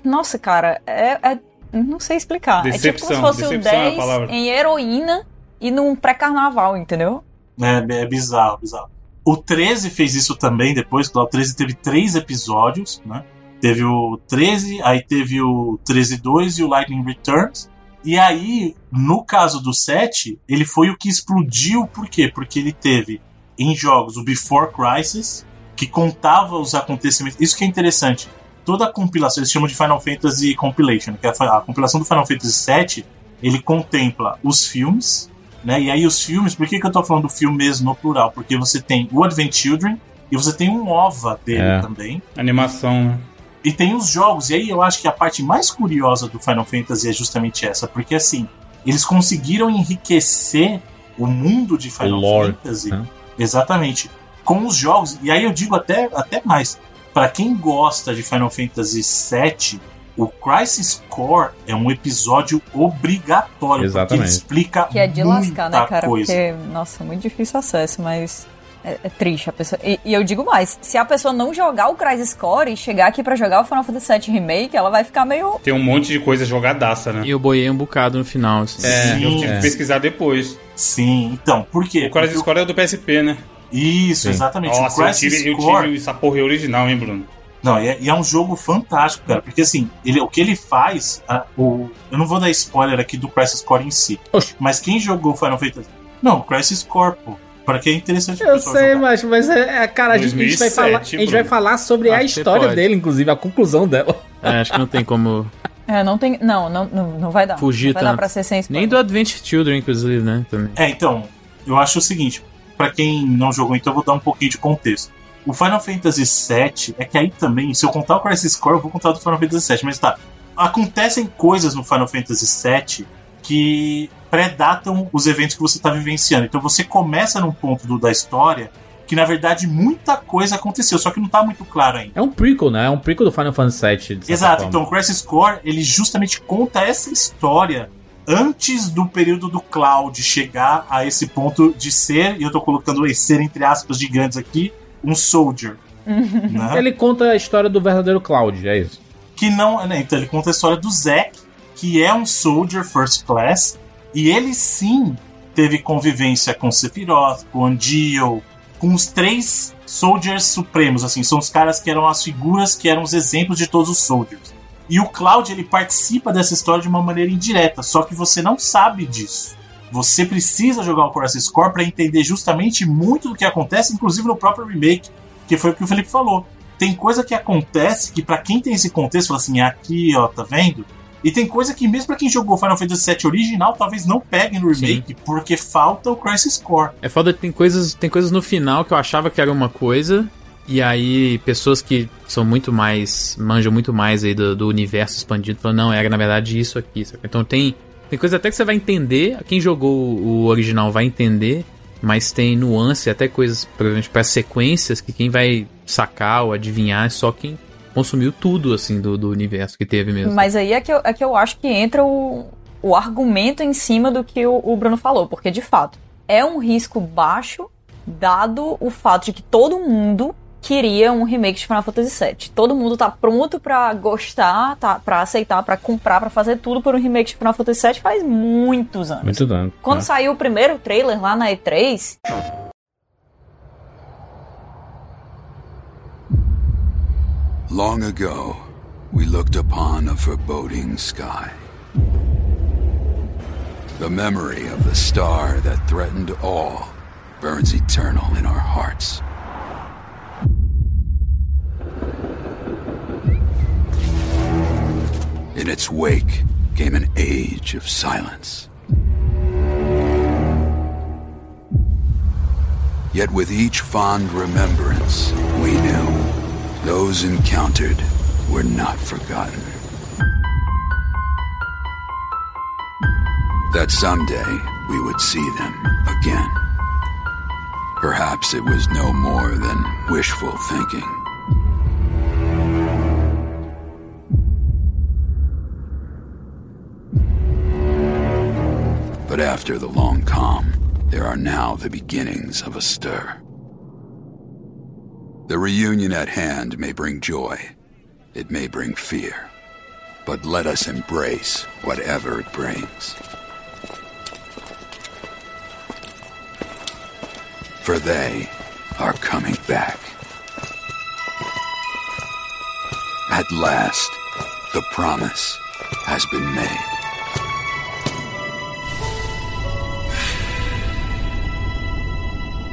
Nossa, cara, é. é- Não sei explicar. é tipo Decepção, se fosse o decepção é a 10 palavra. em heroína e num pré-carnaval, entendeu? É, é bizarro, bizarro. O 13 fez isso também depois, lá o 13 teve três episódios, né? Teve o 13, aí teve o 13-2 e o Lightning Returns. E aí, no caso do 7, ele foi o que explodiu, por quê? Porque ele teve em jogos o Before Crisis, que contava os acontecimentos. Isso que é interessante. Toda a compilação, eles chamam de Final Fantasy Compilation, que é a a compilação do Final Fantasy VII, ele contempla os filmes, né? E aí os filmes, por que, que eu tô falando do filme mesmo no plural? Porque você tem o Advent Children e você tem um OVA dele É. também. Animação, né? E tem os jogos, e aí eu acho que a parte mais curiosa do Final Fantasy é justamente essa, porque assim, eles conseguiram enriquecer o mundo de Final O lore, Fantasy. né? Exatamente. Com os jogos, e aí eu digo até, até mais. Pra quem gosta de Final Fantasy VII, o Crisis Core é um episódio obrigatório, porque Exatamente. ele explica Que é de muita lascar, né, cara? coisa. Porque, nossa, muito difícil acesso, mas. É, é triste a pessoa. E, e eu digo mais: se a pessoa não jogar o Crisis Core e chegar aqui pra jogar o Final Fantasy VII Remake, ela vai ficar meio. Tem um monte de coisa jogadaça, né? E eu boiei um bocado no final, assim. É, Sim, eu tive é. que pesquisar depois. Sim, então, por quê? O Crisis Porque Core é do PSP, né? Isso, Sim. exatamente. Nossa, o eu Crisis tive, eu Core. tive essa porra original, hein, Bruno? Não, e é, e é um jogo fantástico, cara. Porque assim, ele, o que ele faz. a- o, eu não vou dar spoiler aqui do Crisis Core em si. Oxe. Mas quem jogou Final Fantasy. Não, Crisis Core, pô. Pra quem é interessante Eu sei, jogar. mas, mas é, é, cara, a gente, a gente vai 2007, falar, a gente vai falar sobre a Acho você história dele, inclusive, a conclusão dela. É, acho que não tem como [LAUGHS] É, não tem. Não, não, não, não vai dar. Fugir não vai dar tanto. pra ser sem spoiler. Nem do Advent Children, inclusive, né? Também. É, então, eu acho o seguinte, pra quem não jogou, então eu vou dar um pouquinho de contexto. O Final Fantasy VII é que aí também, se eu contar o Crisis Core, eu vou contar do Final Fantasy VII, mas tá. Acontecem coisas no Final Fantasy VII que predatam os eventos que você tá vivenciando. Então você começa num ponto do- da história que na verdade muita coisa aconteceu, só que não tá muito claro ainda. É um prequel, né? É um prequel do Final Fantasy VII. Exato, forma. então o Crisis Core, ele justamente conta essa história antes do período do Cloud chegar a esse ponto de ser, e eu tô colocando esse ser entre aspas gigantes aqui, um soldier. né? Ele conta a história do verdadeiro Cloud, é isso. Que não, né, então ele conta a história do Zack, que é um soldier first class, e ele sim teve convivência com Sephiroth, com Andio, com os três soldiers supremos, assim, são os caras que eram as figuras que eram os exemplos de todos os soldiers. E o Cloud ele participa dessa história de uma maneira indireta, só que você não sabe disso. Você precisa jogar o Crisis Core para entender justamente muito do que acontece, inclusive no próprio remake, que foi o que o Felipe falou. Tem coisa que acontece que pra quem tem esse contexto, fala assim, aqui, ó, tá vendo? E tem coisa que mesmo pra quem jogou Final Fantasy VII original, talvez não pegue no remake, porque falta o Crisis Core. É foda que tem coisas, tem coisas no final que eu achava que era uma coisa, e aí pessoas que são muito mais. manjam muito mais aí do, do universo expandido falam, não, era na verdade isso aqui. sabe? Então tem. Tem coisa até que você vai entender, quem jogou o original vai entender, mas tem nuance, até coisas, provavelmente, para sequências, que quem vai sacar ou adivinhar é só quem consumiu tudo, assim, do, do universo que teve mesmo. Mas aí é que, eu, é que eu acho que entra o, o argumento em cima do que o, o Bruno falou, porque de fato é um risco baixo, dado o fato de que todo mundo queria um remake de Final Fantasy VII. Todo mundo tá pronto pra gostar, tá, pra aceitar, pra comprar, pra fazer tudo por um remake de Final Fantasy VII faz muitos anos. Muito dano. Quando né? saiu o primeiro trailer lá na E3, Long ago, we looked upon a foreboding sky. The memory of the star that threatened all burns eternal in our hearts. In its wake came an age of silence. Yet with each fond remembrance, we knew those encountered were not forgotten. That someday we would see them again. Perhaps it was no more than wishful thinking. But after the long calm, there are now the beginnings of a stir. The reunion at hand may bring joy, it may bring fear, but let us embrace whatever it brings. For they are coming back. At last, the promise has been made.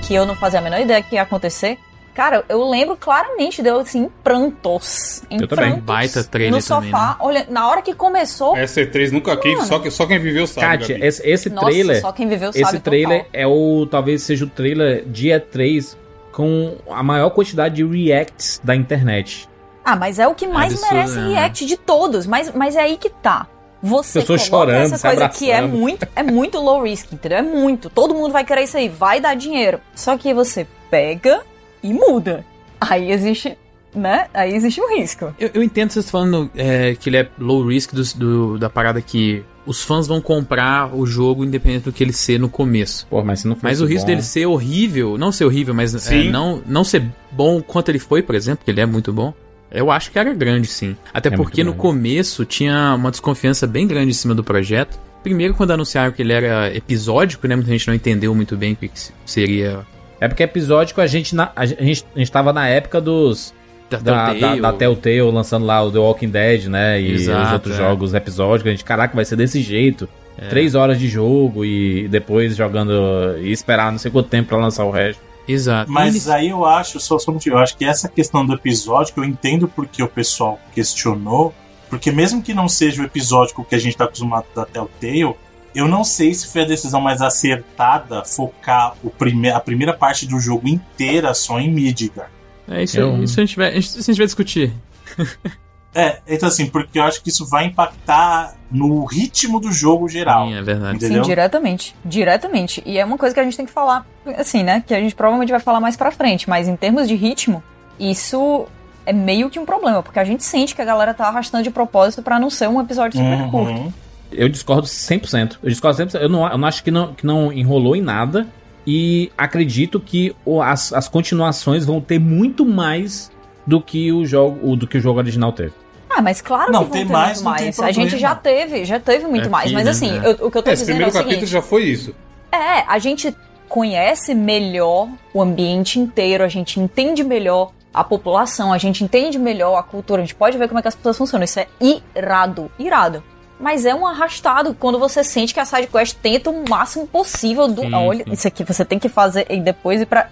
Que eu não fazia a menor ideia que ia acontecer. Cara, eu lembro claramente de eu assim, em prantos. Em Eu também. prantos, Baita trailer No também, sofá, né? olha, na hora que começou. Essa E3 nunca quem, Mano. só, que- só quem viveu sabe. Kátia, Gabi. esse, esse Nossa, trailer. só quem viveu sabe Esse trailer total. é o. Talvez seja o trailer de E3 com a maior quantidade de reacts da internet. Ah, mas é o que mais Absurdo, merece né? react de todos. Mas, mas é aí que tá. Você Pessoas coloca chorando, essa coisa que é muito, é muito low risk, entendeu? É muito. Todo mundo vai querer isso aí, vai dar dinheiro. Só que você pega e muda. Aí existe, né? Aí existe um risco. Eu, eu entendo vocês falando é, que ele é low risk do, do- da parada que os fãs vão comprar o jogo independente do que ele ser no começo. Pô, mas se não Mas o risco bom- dele ser horrível, não ser horrível, mas é, não, não ser bom quanto ele foi, por exemplo, que ele é muito bom, eu acho que era grande, sim. Até É porque no começo tinha uma desconfiança bem grande em cima do projeto. Primeiro, quando anunciaram que ele era episódico, né? Muita gente não entendeu muito bem o que seria É porque episódico a gente, na, a gente, a gente tava na época dos. Da, Da, da, da Telltale lançando lá o The Walking Dead, né? E Exato, os outros é. jogos episódicos. A gente, caraca, vai ser desse jeito. É. Três horas de jogo e depois jogando. E esperar não sei quanto tempo pra lançar o resto. Exato. Mas aí eu acho, só, só um motivo, eu acho que essa questão do episódico, eu entendo porque o pessoal questionou, porque mesmo que não seja o episódico que a gente tá acostumado da Telltale, eu não sei se foi a decisão mais acertada focar o prime a primeira parte do jogo inteira só em Midgar. É isso, Eu- isso a gente vai, isso a gente vai discutir. [LAUGHS] É, então assim, porque eu acho que isso vai impactar no ritmo do jogo geral. Sim, é verdade. Entendeu? Sim, diretamente. Diretamente. E é uma coisa que a gente tem que falar, assim, né? Que a gente provavelmente vai falar mais pra frente. Mas em termos de ritmo, isso é meio que um problema. Porque a gente sente que a galera tá arrastando de propósito pra não ser um episódio super curto. Uhum. Eu discordo 100%. Eu discordo 100%. Eu não, eu não acho que não, que não enrolou em nada. E acredito que o- as, as continuações vão ter muito mais do que o jogo, do que o jogo original teve. Ah, mas claro Não, que vão tem ter mais, muito não tem mais. A gente já teve, já teve muito Aqui, mais. Mas né, assim, né? eu- o que eu tô É, esse dizendo é primeiro o capítulo seguinte. já foi isso. É, a gente conhece melhor o ambiente inteiro, a gente entende melhor a população, a gente entende melhor a cultura, a gente pode ver como é que as pessoas funcionam. Isso é irado, irado. Mas é um arrastado quando você sente que a sidequest tenta o máximo possível do. Sim, Olha, sim. isso aqui você tem que fazer e depois ir pra.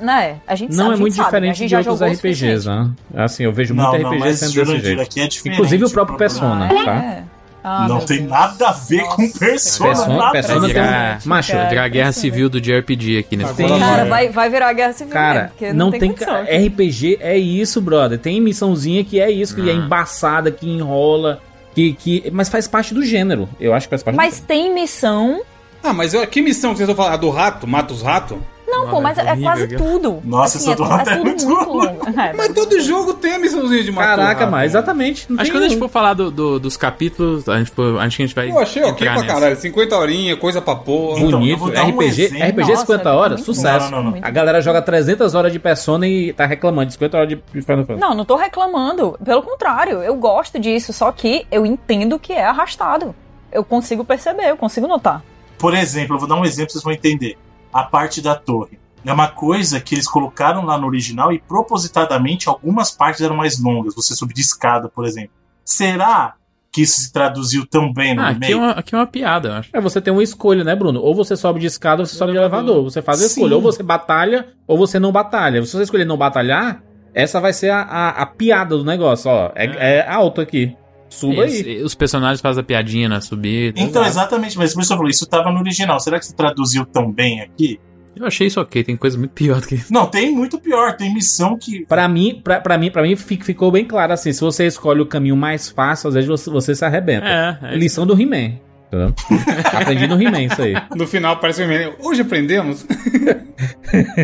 Né? A gente Não sabe, a é gente muito sabe, a diferente gente de outros RPGs, né? Assim, eu vejo muito Não, RPG não, sendo desse jeito. aqui é. Inclusive o próprio Persona, Ah, tá? é? Ah, não tem Deus. nada a ver com Nossa. Persona, Persona, nada Persona a tem ver. Macho, Cara, Virar a guerra civil do JRPG aqui nesse podcast. Cara, Vai. vai, virar guerra civil mesmo, Cara, porque não, tem, tem. ca- RPG é isso, brother. Tem missãozinha que é isso, que é Ah. embaçada, que enrola. Que, que, mas faz parte do gênero. Eu acho que faz parte Mas tem missão Ah, mas eu- que missão que vocês estão falando? A do rato? Mata os ratos? Não, pô, mas é, quase cara. tudo. Nossa, assim, essa é, é é tudo muito longo. É, Mas todo jogo tem a missãozinha de matar Caraca, mas né? exatamente. Acho que quando a gente for falar do- do- dos capítulos, a gente, for, acho que a gente vai. Eu achei ok pra nessa. caralho. 50 horinhas, coisa pra porra. Então, Bonito. dar um RPG. RPG Nossa, 50 é horas, sucesso. Não, não, não. A galera joga 300 horas de Persona e tá reclamando de 50 horas de Final Fantasy. Não, não tô reclamando. Pelo contrário, eu gosto disso, só que eu entendo que é arrastado. Eu consigo perceber, eu consigo notar. Por exemplo, eu vou dar um exemplo, vocês vão entender. A parte da torre. É uma coisa que eles colocaram lá no original e propositadamente algumas partes eram mais longas. Você subir de escada, por exemplo. Será que isso se traduziu tão bem no Ah, remake? aqui é, uma, aqui é uma piada, eu acho. É, você tem uma escolha, né, Bruno? Ou você sobe de escada ou você sobe de elevador. Você faz a escolha. Sim. Ou você batalha ou você não batalha. Se você escolher não batalhar, essa vai ser a, a, a piada do negócio, ó. É, é alto aqui. Suba aí. Esse- os personagens fazem a piadinha na subida. Então, Exato. exatamente, mas por isso eu falei, isso estava no original. Será que se traduziu tão bem aqui? Eu achei isso ok, tem coisa muito pior do que isso. Não, tem muito pior. Tem missão que. Pra mim, pra, pra mim, pra mim fi- ficou bem claro assim, se você escolhe o caminho mais fácil, às vezes você, você se arrebenta. É, é Lição do He-Man. [LAUGHS] Aprendi no He-Man isso aí. No final parece um menino. Hoje aprendemos.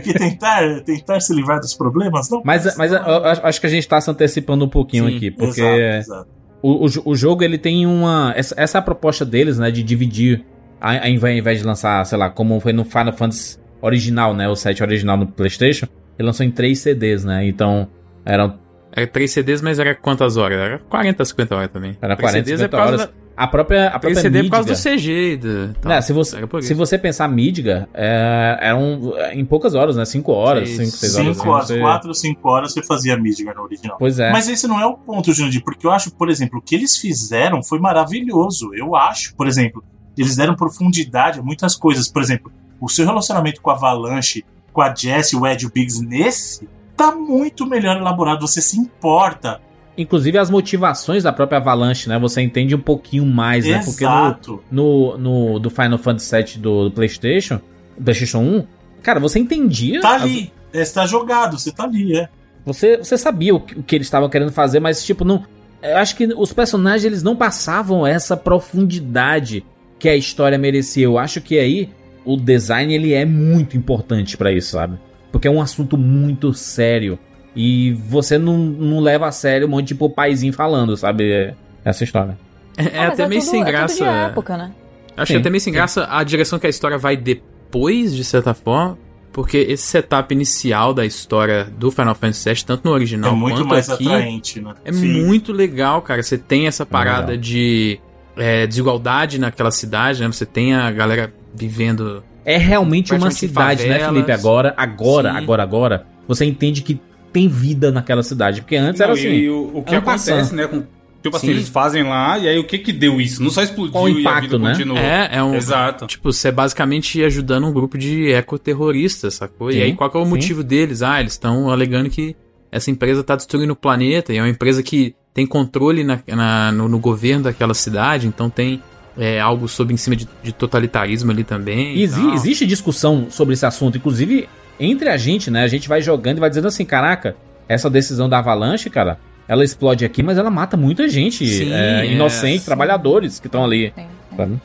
que tentar, tentar se livrar dos problemas? Não. Mas, mas eu acho acho que a gente tá se antecipando um pouquinho Sim. aqui, porque Exato, exato. O, o, jo- o jogo ele tem uma. Essa, essa é a proposta deles, né? De dividir. Ao invés, de lançar, sei lá, como foi no Final Fantasy original, né? O 7 original no PlayStation, ele lançou em três CDs, né? Então, eram Era 3 CDs, mas era quantas horas? Era 40, 50 horas também. Era 3 40, CDs 50 é horas. Da... A própria, a 3 própria CD é por causa do Midgar- CG do... Né, se, você, se você pensar Midgar, é, eram em poucas horas, né? 5 horas, Seis. 5, 6 horas. Cinco horas, você- quatro ou cinco horas você fazia Midgar no original. Pois é. Mas esse não é o ponto, Jurandir, porque eu acho, por exemplo, o que eles fizeram foi maravilhoso. Eu acho, por exemplo, eles deram profundidade a muitas coisas. Por exemplo, o seu relacionamento com a Avalanche, com a Jessie, o Ed e o Biggs nesse, tá muito melhor elaborado. Você se importa. Inclusive as motivações da própria Avalanche, né? Você entende um pouquinho mais, né? Porque no, Exato. no, no do Final Fantasy VII do, do PlayStation, PlayStation 1, cara, você entendia. Tá as- ali. É, Está jogado, você tá ali, é. Você, você sabia o que, o que eles estavam querendo fazer, mas, tipo, não. Eu acho que os personagens eles não passavam essa profundidade que a história merecia. Eu acho que aí o design ele é muito importante pra isso, sabe? Porque é um assunto muito sério. E você não, não leva a sério um monte de tipo paizinho falando, sabe? É- Essa história. É, é Ah, até meio tudo- sem é graça. de época, né? Acho Sim, que até meio sem sim. graça a direção que a história vai depois, de certa forma. Porque esse setup inicial da história do Final Fantasy VII, tanto no original é muito quanto mais aqui, atraente, né? é Sim. muito legal, cara. Você tem essa parada legal. de é, desigualdade naquela cidade, né? Você tem a galera vivendo é realmente uma cidade, né, favelas. Felipe? Agora, agora, Sim. agora, agora, você entende que tem vida naquela cidade. Porque antes Não, era assim. e o, o que acontece, passando. né? Com, tipo assim, Sim. eles fazem lá, e aí o que que deu isso? Não só explodiu Qual o e a impacto, vida né? continuou. É, é um. Exato. Tipo, você é basicamente ajudando um grupo de ecoterroristas, sacou? Sim, e aí, qual que é o sim. motivo deles? Ah, eles estão alegando que essa empresa tá destruindo o planeta e é uma empresa que tem controle na, na- no, no governo daquela cidade, então tem é, algo sobre em cima de, de totalitarismo ali também. Exi- existe discussão sobre esse assunto, inclusive entre a gente, né? A gente vai jogando e vai dizendo assim: caraca, essa decisão da Avalanche, cara, ela explode aqui, mas ela mata muita gente Sim, é, é, inocente, sim. trabalhadores que estão ali. Sim.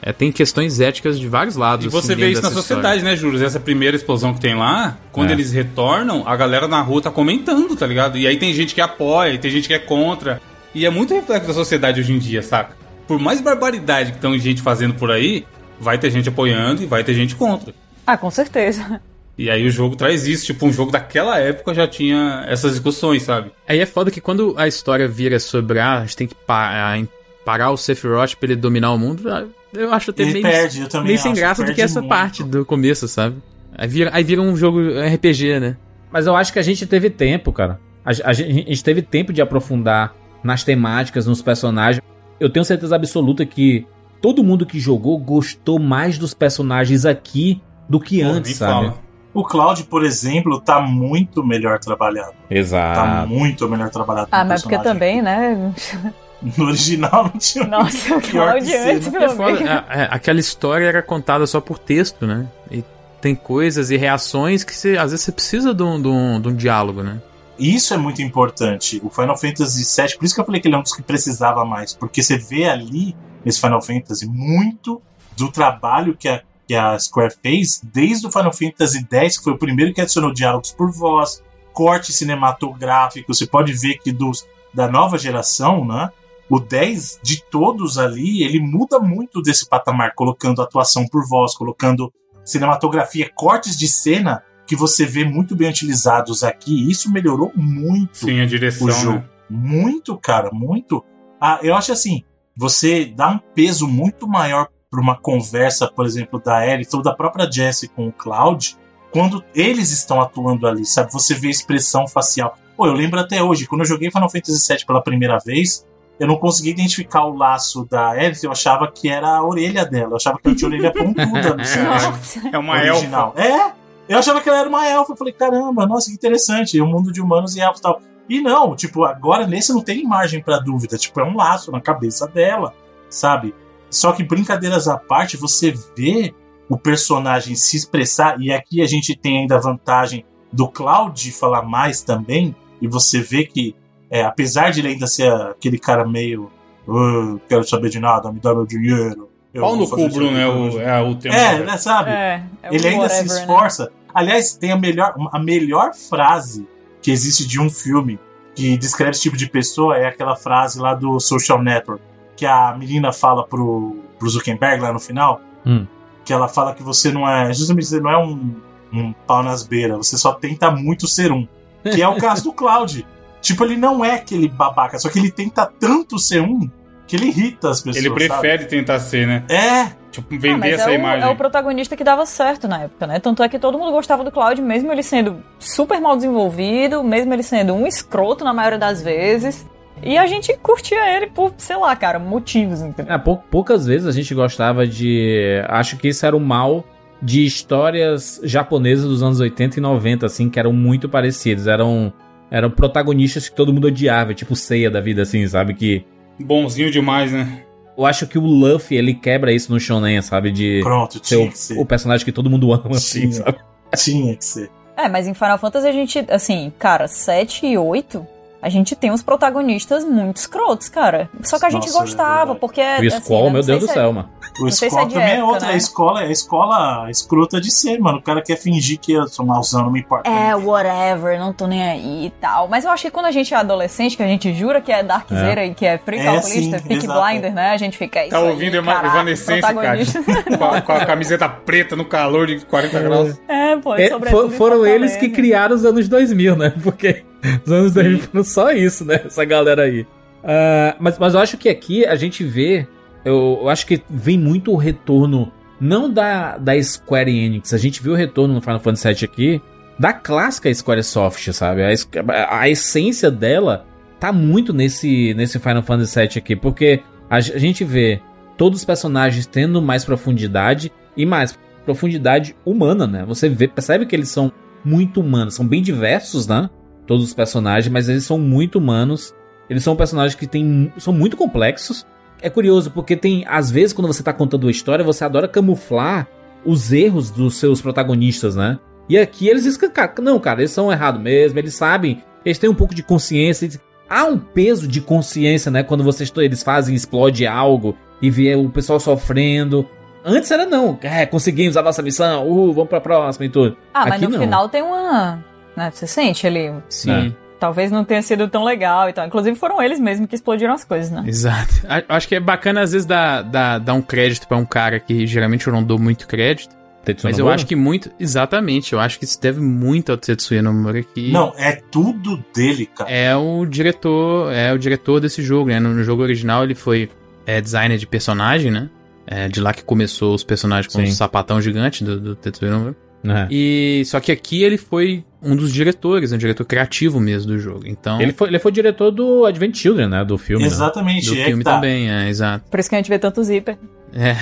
É, tem questões éticas de vários lados. E você assim, vê isso na sociedade, né, Júlio? Essa primeira explosão que tem lá, quando É. eles retornam, a galera na rua tá comentando, tá ligado? E aí tem gente que apoia, tem gente que é contra. E é muito reflexo da sociedade hoje em dia, saca? Por mais barbaridade que estão gente fazendo por aí, vai ter gente apoiando e vai ter gente contra. Ah, com certeza. E aí o jogo traz isso, tipo, um jogo daquela época já tinha essas discussões, sabe? Aí é foda que quando a história vira sobre ah, a gente tem que pa- a- parar o Sephiroth pra ele dominar o mundo, ah, eu acho até Ele meio, perde, eu também meio sem graça do que essa muito. parte do começo, sabe? Aí vira, aí vira um jogo RPG, né? Mas eu acho que a gente teve tempo, cara. A, a gente, a gente teve tempo de aprofundar nas temáticas, nos personagens. Eu tenho certeza absoluta que todo mundo que jogou gostou mais dos personagens aqui do que Pô, antes, sabe? fala. O Cloud, por exemplo, tá muito melhor trabalhado. Tá Exato. muito melhor trabalhado. Ah, mas porque também, né? [LAUGHS] No original não tinha. Nossa, o Cloud antes, é- é, aquela história era contada só por texto, né? E tem coisas e reações que você, às vezes você precisa de um, de um- de um diálogo, né? E Isso é muito importante. O Final Fantasy VII, por isso que eu falei que ele é um dos que precisava mais, porque você vê ali nesse Final Fantasy muito do trabalho que a, que a Square fez desde o Final Fantasy X, que foi o primeiro que adicionou diálogos por voz, corte cinematográfico. Você pode ver que dos da nova geração, né? O 10 de todos ali, ele muda muito desse patamar, colocando atuação por voz, colocando cinematografia, cortes de cena que você vê muito bem utilizados aqui. Isso melhorou muito Sim, a direção. o jogo. né? Muito, cara, muito. Ah, eu acho assim, você dá um peso muito maior para uma conversa, por exemplo, da Aerith ou da própria Jessie com o Cloud, quando eles estão atuando ali, sabe? Você vê a expressão facial. Pô, eu lembro até hoje, quando eu joguei Final Fantasy VII pela primeira vez, eu não conseguia identificar o laço da Aerith, eu achava que era a orelha dela, eu achava que ela tinha a orelha pontuda [LAUGHS] Nossa. É uma elfa. original. É, eu achava que ela era uma elfa. Eu falei, caramba, nossa, que interessante. É um mundo de humanos e elfos e tal. E não, tipo, agora nesse não tem margem pra dúvida. Tipo, é um laço na cabeça dela, sabe? Só que brincadeiras à parte, você vê o personagem se expressar, e aqui a gente tem ainda a vantagem do Cloud falar mais também, e você vê que, é, apesar de ele ainda ser aquele cara meio. "Ah, quero saber de nada, me dá meu dinheiro. eu Pau no fazer cu, isso Bruno, aqui, é eu o, vou-" é o. É, né, sabe? É, é ele ainda se whatever, né? esforça. Aliás, tem a melhor, a melhor frase que existe de um filme que descreve esse tipo de pessoa é aquela frase lá do Social Network, que a menina fala pro, pro Zuckerberg lá no final, Hum. que ela fala que você não é, justamente você não é um, um pau nas beiras, você só tenta muito ser um. Que é o caso do Cloud. [LAUGHS] Tipo, ele não é aquele babaca, só que ele tenta tanto ser um que ele irrita as pessoas. Ele sabe? prefere tentar ser, né? É, Tipo, Ah, vender mas essa é, o, imagem. é o protagonista que dava certo na época, né? Tanto é que todo mundo gostava do Cloud, mesmo ele sendo super mal desenvolvido, mesmo ele sendo um escroto na maioria das vezes. E a gente curtia ele por, sei lá, cara, motivos, entendeu? É, pou- poucas vezes a gente gostava de. Acho que isso era o mal de histórias japonesas dos anos 80 e 90, assim, que eram muito parecidos. Eram, eram protagonistas que todo mundo odiava, tipo ceia da vida, assim, sabe? Que Bonzinho demais, né? eu acho que o Luffy ele quebra isso no Shonen, sabe? De pronto, ser tinha o, que ser. o personagem que todo mundo ama, assim, Tinha. sabe? Tinha que ser. É, mas em Final Fantasy a gente, assim, cara, 7 e 8, a gente tem uns protagonistas muito escrotos, cara. Só que a gente Nossa, é gostava, verdade. porque. O assim, Squall, né, meu Deus do é- céu, mano. O é Squall de também é outra, né? a escola, a escola escrota de ser, mano. O cara quer fingir que eu sou malzão, não me importa. É, whatever, não tô nem aí e tal. Mas eu acho que quando a gente é adolescente, que a gente jura que é Darkzeira e que é free É, calculista, Peak exato. Blinder, né? A gente fica isso Tá aí, ouvindo Ema- caraca, Evanescence, cara? [LAUGHS] com, a, com a camiseta preta no calor de 40 graus. É, pô, É, sobretudo fo- em foram eles que criaram os anos 2000, né? Porque os anos 2000 foram só isso, né? Essa galera aí. Ah, mas, mas eu acho que aqui a gente vê. Eu, eu acho que vem muito o retorno não da, da Square Enix. A gente viu o retorno no Final Fantasy VII aqui da clássica Squaresoft, sabe? A, a- essência dela tá muito nesse, nesse Final Fantasy VII aqui, porque a, a gente vê todos os personagens tendo mais profundidade e mais profundidade humana, né? Você vê, percebe que eles são muito humanos, são bem diversos, né? Todos os personagens, mas eles são muito humanos. Eles são personagens que têm, são muito complexos. É curioso porque tem, às vezes, quando você tá contando uma história, você adora camuflar os erros dos seus protagonistas, né? E aqui eles escancaram. Não, cara, eles são errados mesmo, eles sabem, eles têm um pouco de consciência. eles- Há um peso de consciência, né? Quando vocês eles fazem, explode algo e vê o pessoal sofrendo. Antes era não, é, conseguimos a nossa missão, uh, vamos pra próxima e tudo. Ah, mas Aqui no não. final tem uma. Né, você sente ali. Sim, Talvez não tenha sido tão legal e tal. Inclusive foram eles mesmos que explodiram as coisas, né? exato. Acho que é bacana às vezes dar, dar, dar um crédito pra um cara que geralmente eu não dou muito crédito. Tetsuya Mas eu acho que muito. Exatamente, eu acho que isso deve muito ao Tetsuya Nomura que Não, é tudo dele, cara. é o diretor. É o diretor desse jogo, né? No, jogo original ele foi é, designer de personagem, né? É de lá que começou os personagens com o sapatão gigante do, do Tetsuya Nomura. É. E só que aqui ele foi um dos diretores, um diretor criativo mesmo do jogo. Então, Ele foi, ele foi diretor do Advent Children, né? Do filme. né? Exatamente, do é filme que tá. também, é, exato. Por isso que a gente vê tanto zíper. É.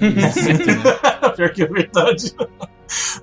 [LAUGHS] Pior que é verdade.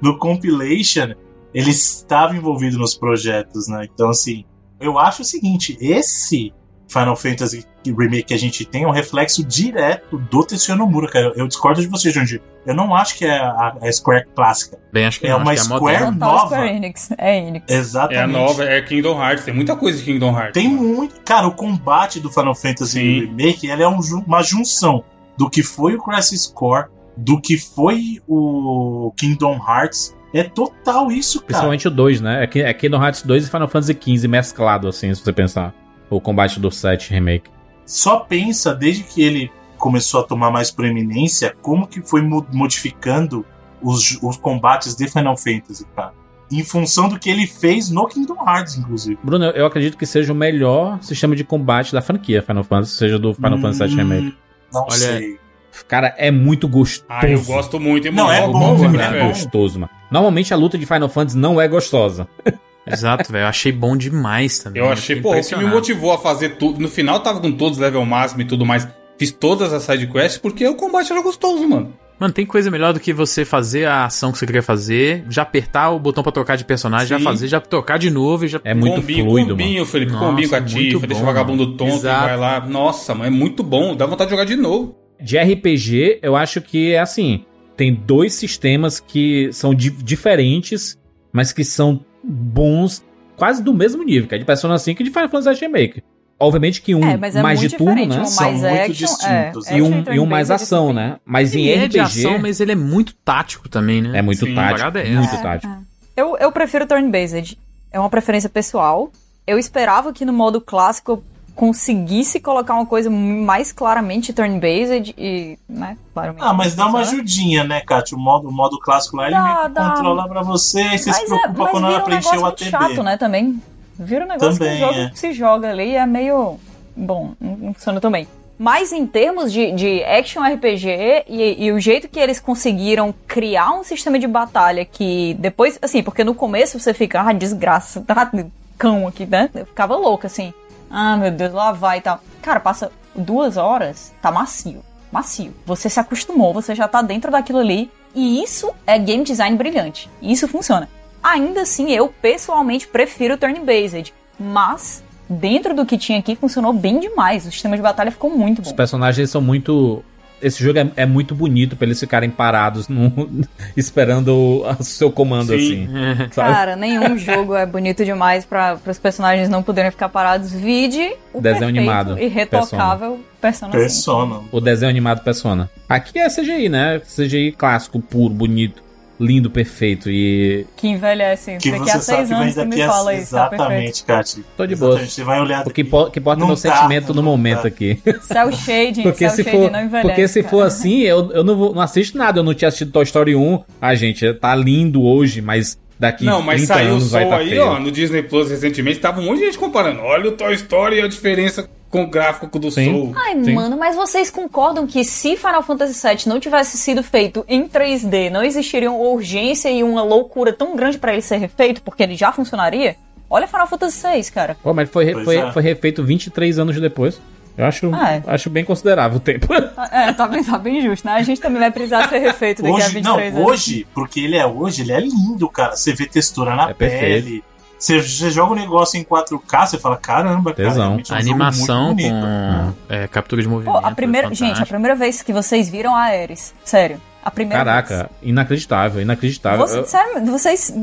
No compilation, ele estava envolvido nos projetos, né? Então, assim, eu acho o seguinte: esse Final Fantasy Remake que a gente tem é um reflexo direto do Tetsuya Nomura, cara. Eu discordo de você, Jandir. Eu não acho que é a, a Square clássica. Bem, acho que É não, uma que é a Square moderna. Nova. Square Enix. É Enix. Exatamente. É a nova, é Kingdom Hearts. Tem muita coisa de Kingdom Hearts. Tem muito. Cara, o combate do Final Fantasy Sim. Remake ela é um uma junção do que foi o Crisis Core, do que foi o Kingdom Hearts. É total isso, cara. Principalmente o 2, né? É, é Kingdom Hearts 2 e Final Fantasy XV mesclado, assim, se você pensar. O combate do 7 remake. Só pensa, desde que ele começou a tomar mais proeminência, como que foi mo- modificando os, os combates de Final Fantasy, cara. Em função do que ele fez no Kingdom Hearts, inclusive. Bruno, eu- acredito que seja o melhor sistema de combate da franquia Final Fantasy, seja do Final Fantasy VII Remake. Hum, Não Olha, sei. Cara, é muito gostoso. Ah, eu gosto muito. hein, Não, é bom, é bom. gostoso, mano. Normalmente a luta de Final Fantasy não é gostosa. [LAUGHS] Exato, velho. Eu achei bom demais também. Eu achei, pô, o que me motivou a fazer tudo. No final tava com todos level máximo e tudo mais. Fiz todas as sidequests porque o combate era gostoso, mano. Mano, tem coisa melhor do que você fazer a ação que você queria fazer, já apertar o botão pra trocar de personagem, já Sim. fazer, já trocar de novo e já. É muito combinho, fluido, combinho, Felipe. Nossa, combinho com a Tifa, deixa o bom, vagabundo mano. tonto Exato. e vai lá. Nossa, mano, é muito bom. Dá vontade de jogar de novo. De RPG, eu acho que é assim: tem dois sistemas que são di- diferentes, mas que são bons, quase do mesmo nível, que é de Persona 5 e de Final Fantasy Remake. Obviamente que um É, mas é mais de turno, né? Um São mais muito action, distintos, é, né? E action um, e um mais é ação, distinto. né? Mas Ele em é RPG. de ação, mas ele é muito tático também, né? É muito Sim, tático. é. Muito É, tático. Eu, eu prefiro turn-based. É uma preferência pessoal. Eu esperava que no modo clássico conseguisse colocar uma coisa mais claramente turn-based e, né, claramente. Ah, mas dá uma ajudinha, né, Kátia? O modo, o modo clássico lá, ele Dá, dá. controla pra você, aí você Mas, se é, preocupa mas quando ela um preencher negócio o muito ATB. chato, né, também. Vira um negócio Também, que o jogo é. se joga ali e é meio... Bom, não não funciona também. Mas em termos de, de action RPG e, e o jeito que eles conseguiram criar um sistema de batalha que depois, assim, porque no começo você fica, ah, desgraça, tá cão aqui, né? Eu ficava louca, assim. Ah, meu Deus, lá vai e tal. Cara, passa duas horas, tá macio. Macio. Você se acostumou, você já tá dentro daquilo ali. E isso é game design brilhante. Isso funciona. Ainda assim, eu pessoalmente prefiro turn-based. Mas, dentro do que tinha aqui, funcionou bem demais. O sistema de batalha ficou muito Os bom. personagens são muito. Esse jogo é, é muito bonito pra eles ficarem parados no- [LAUGHS] esperando o seu comando, Sim. assim. [LAUGHS] sabe? Cara, nenhum jogo é bonito demais para os personagens não poderem ficar parados. Vide o Desenho animado, e retocável Persona, 5. Persona. O desenho animado Persona. Aqui é CGI, né? CGI clássico, puro, bonito, lindo, perfeito. E Que envelhece. Que Daqui você a sabe seis que anos daqui me fala isso, tá. Exatamente, Kátia. tô de boa. Exatamente, vai olhar O que, daqui. que é Não meu dá, sentimento no momento dá. aqui. [LAUGHS] Cell shading, Porque cell se shading for, não envelhece. porque se cara. for assim, eu, eu não, vou, não assisto nada. Eu não tinha assistido Toy Story 1. Ah, gente, tá lindo hoje, mas daqui Não, mas 30 saiu o som estar aí, feio. ó, no Disney Plus recentemente, tava um monte de gente comparando. Olha o Toy Story e a diferença com o gráfico do Sim. Soul. Ai, Sim. mano, mas vocês concordam que se Final Fantasy VII não tivesse sido feito em 3D, não existiria uma urgência e uma loucura tão grande pra ele ser refeito, porque ele já funcionaria? Olha Final Fantasy VI, cara. Pô, mas foi, foi, é. foi refeito 23 anos depois. Eu acho, Ah, é. acho bem considerável o tempo. [LAUGHS] É, tá bem, tá bem justo, né? A gente também vai precisar ser refeito daqui a Hoje, 23 não, anos. hoje, porque ele é hoje, ele é lindo, cara. Você vê textura na É perfeito. pele. Você, você joga um negócio em 4K, você fala, caramba, cara. Tesão. realmente é um A animação com é, captura de movimento. Pô, a primeira, é gente, a primeira vez que vocês viram a Ares, sério, a primeira vez. Caraca, inacreditável, inacreditável. Você, Eu- sério, vocês.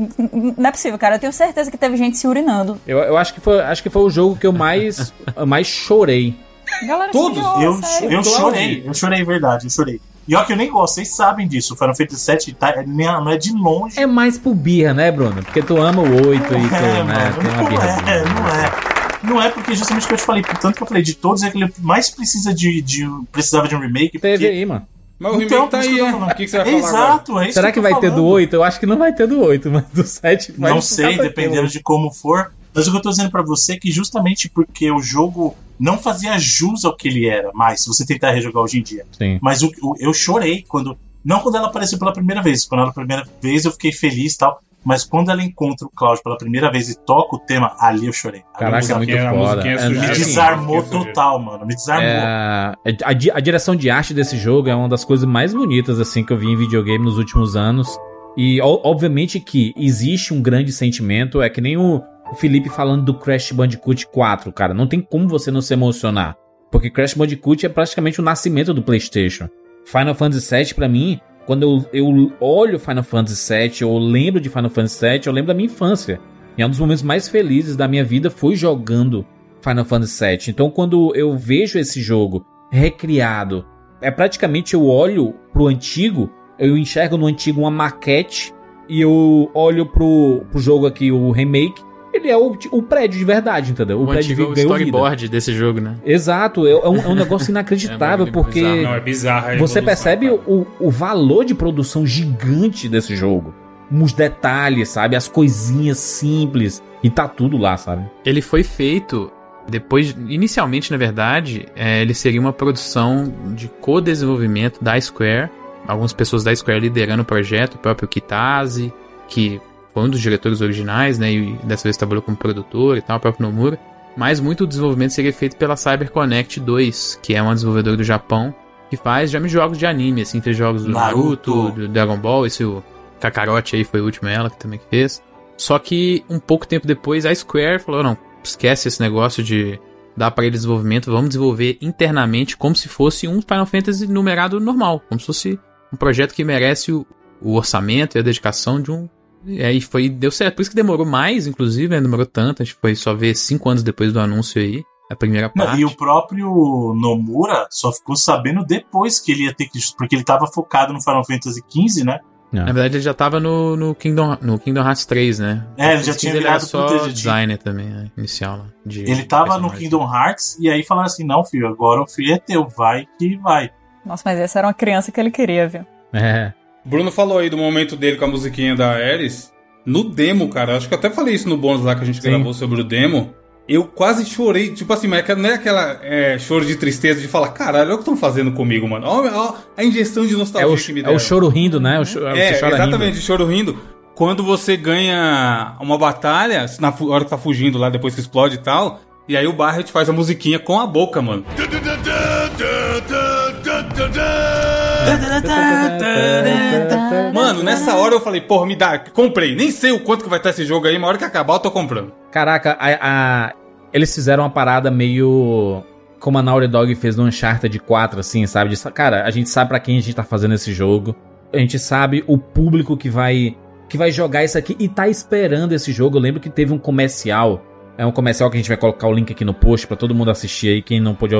Não é possível, cara. Eu tenho certeza que teve gente se urinando. Eu, eu acho que foi, acho que foi o jogo que eu mais, [LAUGHS] eu mais chorei. Galera, Todos, Eu, sério. eu chorei, eu chorei, verdade, eu chorei. E ó que eu nem gosto, vocês sabem disso. O Final Fantasy VII tá, é- não é de longe. É mais por birra, né, Bruno? Porque tu ama o 8 e tu, É, né, mano, tem uma não birra. é, não é. Não é porque justamente o que eu te falei, tanto que eu falei, de todos é que ele mais precisa de, de precisava de um remake. Teve porque- aí, mano. Mas o remake Então, tá aí, é. falando. O que, que você vai falar agora? Exato, é isso Será que que vai ter do falando. 8? Eu acho que não vai ter do 8, mas do 7 vai Não sei, dependendo de como for. Mas o que eu tô dizendo pra você é que justamente porque o jogo não fazia jus ao que ele era mais, se você tentar rejogar hoje em dia. Sim. Mas o, o- eu chorei quando. Não quando ela apareceu pela primeira vez. Quando ela a primeira vez eu fiquei feliz e tal. Mas quando ela encontra o Cláudio pela primeira vez e toca o tema, ali eu chorei. Caraca, é muito foda. é me assim, desarmou Assim, total, mano. Me desarmou. É, a, a direção de arte desse jogo é uma das coisas mais bonitas assim que eu vi em videogame nos últimos anos. E obviamente que existe um grande sentimento, é que nem o, o Felipe falando do Crash Bandicoot 4, cara. Não tem como você não se emocionar. Porque Crash Bandicoot é praticamente o nascimento do PlayStation. Final Fantasy VII, pra mim, quando eu, eu olho Final Fantasy VII, eu lembro de Final Fantasy VII, eu lembro da minha infância. E é um dos momentos mais felizes da minha vida foi jogando Final Fantasy VII. Então, quando eu vejo esse jogo recriado, é praticamente eu olho pro antigo, eu enxergo no antigo uma maquete e eu olho pro, pro jogo aqui, o remake, ele é o, o prédio de verdade, entendeu? O, O prédio antigo ganhou vida. storyboard desse jogo, né? Exato, é, é um, é um negócio [LAUGHS] inacreditável, É porque bizarro. Não, é bizarro. você percebe o, o valor de produção gigante desse jogo. Os detalhes, sabe? As coisinhas simples. E tá tudo lá, sabe? Ele foi feito depois, inicialmente, na verdade, é, ele seria uma produção de co-desenvolvimento da Square. Algumas pessoas da Square liderando o projeto, o próprio Kitase, que foi um dos diretores originais, né? E dessa vez trabalhou como produtor e tal, o próprio Nomura. Mas muito do desenvolvimento seria feito pela CyberConnect 2, que é uma desenvolvedora do Japão, que faz já jogos de anime, assim, fez jogos do Naruto, Naruto. do Dragon Ball, esse o Kakarote aí foi o último ela que também fez. Só que um pouco tempo depois a Square falou: não, esquece esse negócio de dar para ele desenvolvimento, vamos desenvolver internamente como se fosse um Final Fantasy numerado normal, como se fosse um projeto que merece o, o orçamento e a dedicação de um. E aí foi, deu certo. Por isso que demorou mais, inclusive, né? Demorou tanto. A gente foi só ver cinco anos depois do anúncio aí, a primeira Não, parte. e o próprio Nomura só ficou sabendo depois que ele ia ter que. Porque ele tava focado no Final Fantasy XV, né? Na verdade, ele já tava no, no, Kingdom, no Kingdom Hearts 3, né? É, ele já tinha ele era virado só pro TGT. designer também, né? Inicial lá. de Ele tava no. Kingdom Hearts e aí falaram assim: não, filho, agora o filho é teu, vai que vai. Nossa, mas essa era uma criança que ele queria, viu? É. Bruno falou aí do momento dele com a musiquinha da Ares. No demo, cara, acho que eu até falei isso no bônus lá que a gente Sim. gravou sobre o demo. Eu quase chorei, tipo assim, mas não é aquela é, choro de tristeza de falar, caralho, olha o que estão fazendo comigo, mano. Olha, olha a injeção de É nostalgia o, que me é o choro rindo, né? O cho- É, você chora exatamente, rindo. choro rindo. Quando você ganha uma batalha, na hora que tá fugindo lá, depois que explode e tal, e aí o Barret faz a musiquinha com a boca, mano. Mano, nessa hora eu falei, porra, me dá, comprei. Nem sei o quanto que vai estar esse jogo aí, mas a hora que acabar eu tô comprando. Caraca, a, a- eles fizeram uma parada meio. Como a Naughty Dog fez no Uncharted 4, assim, sabe? De, cara, a gente sabe pra quem a gente tá fazendo esse jogo. A gente sabe o público que vai que vai jogar isso aqui e tá esperando esse jogo. Eu lembro que teve um comercial. É um comercial que a gente vai colocar o link aqui no post pra todo mundo assistir aí. Quem não pôde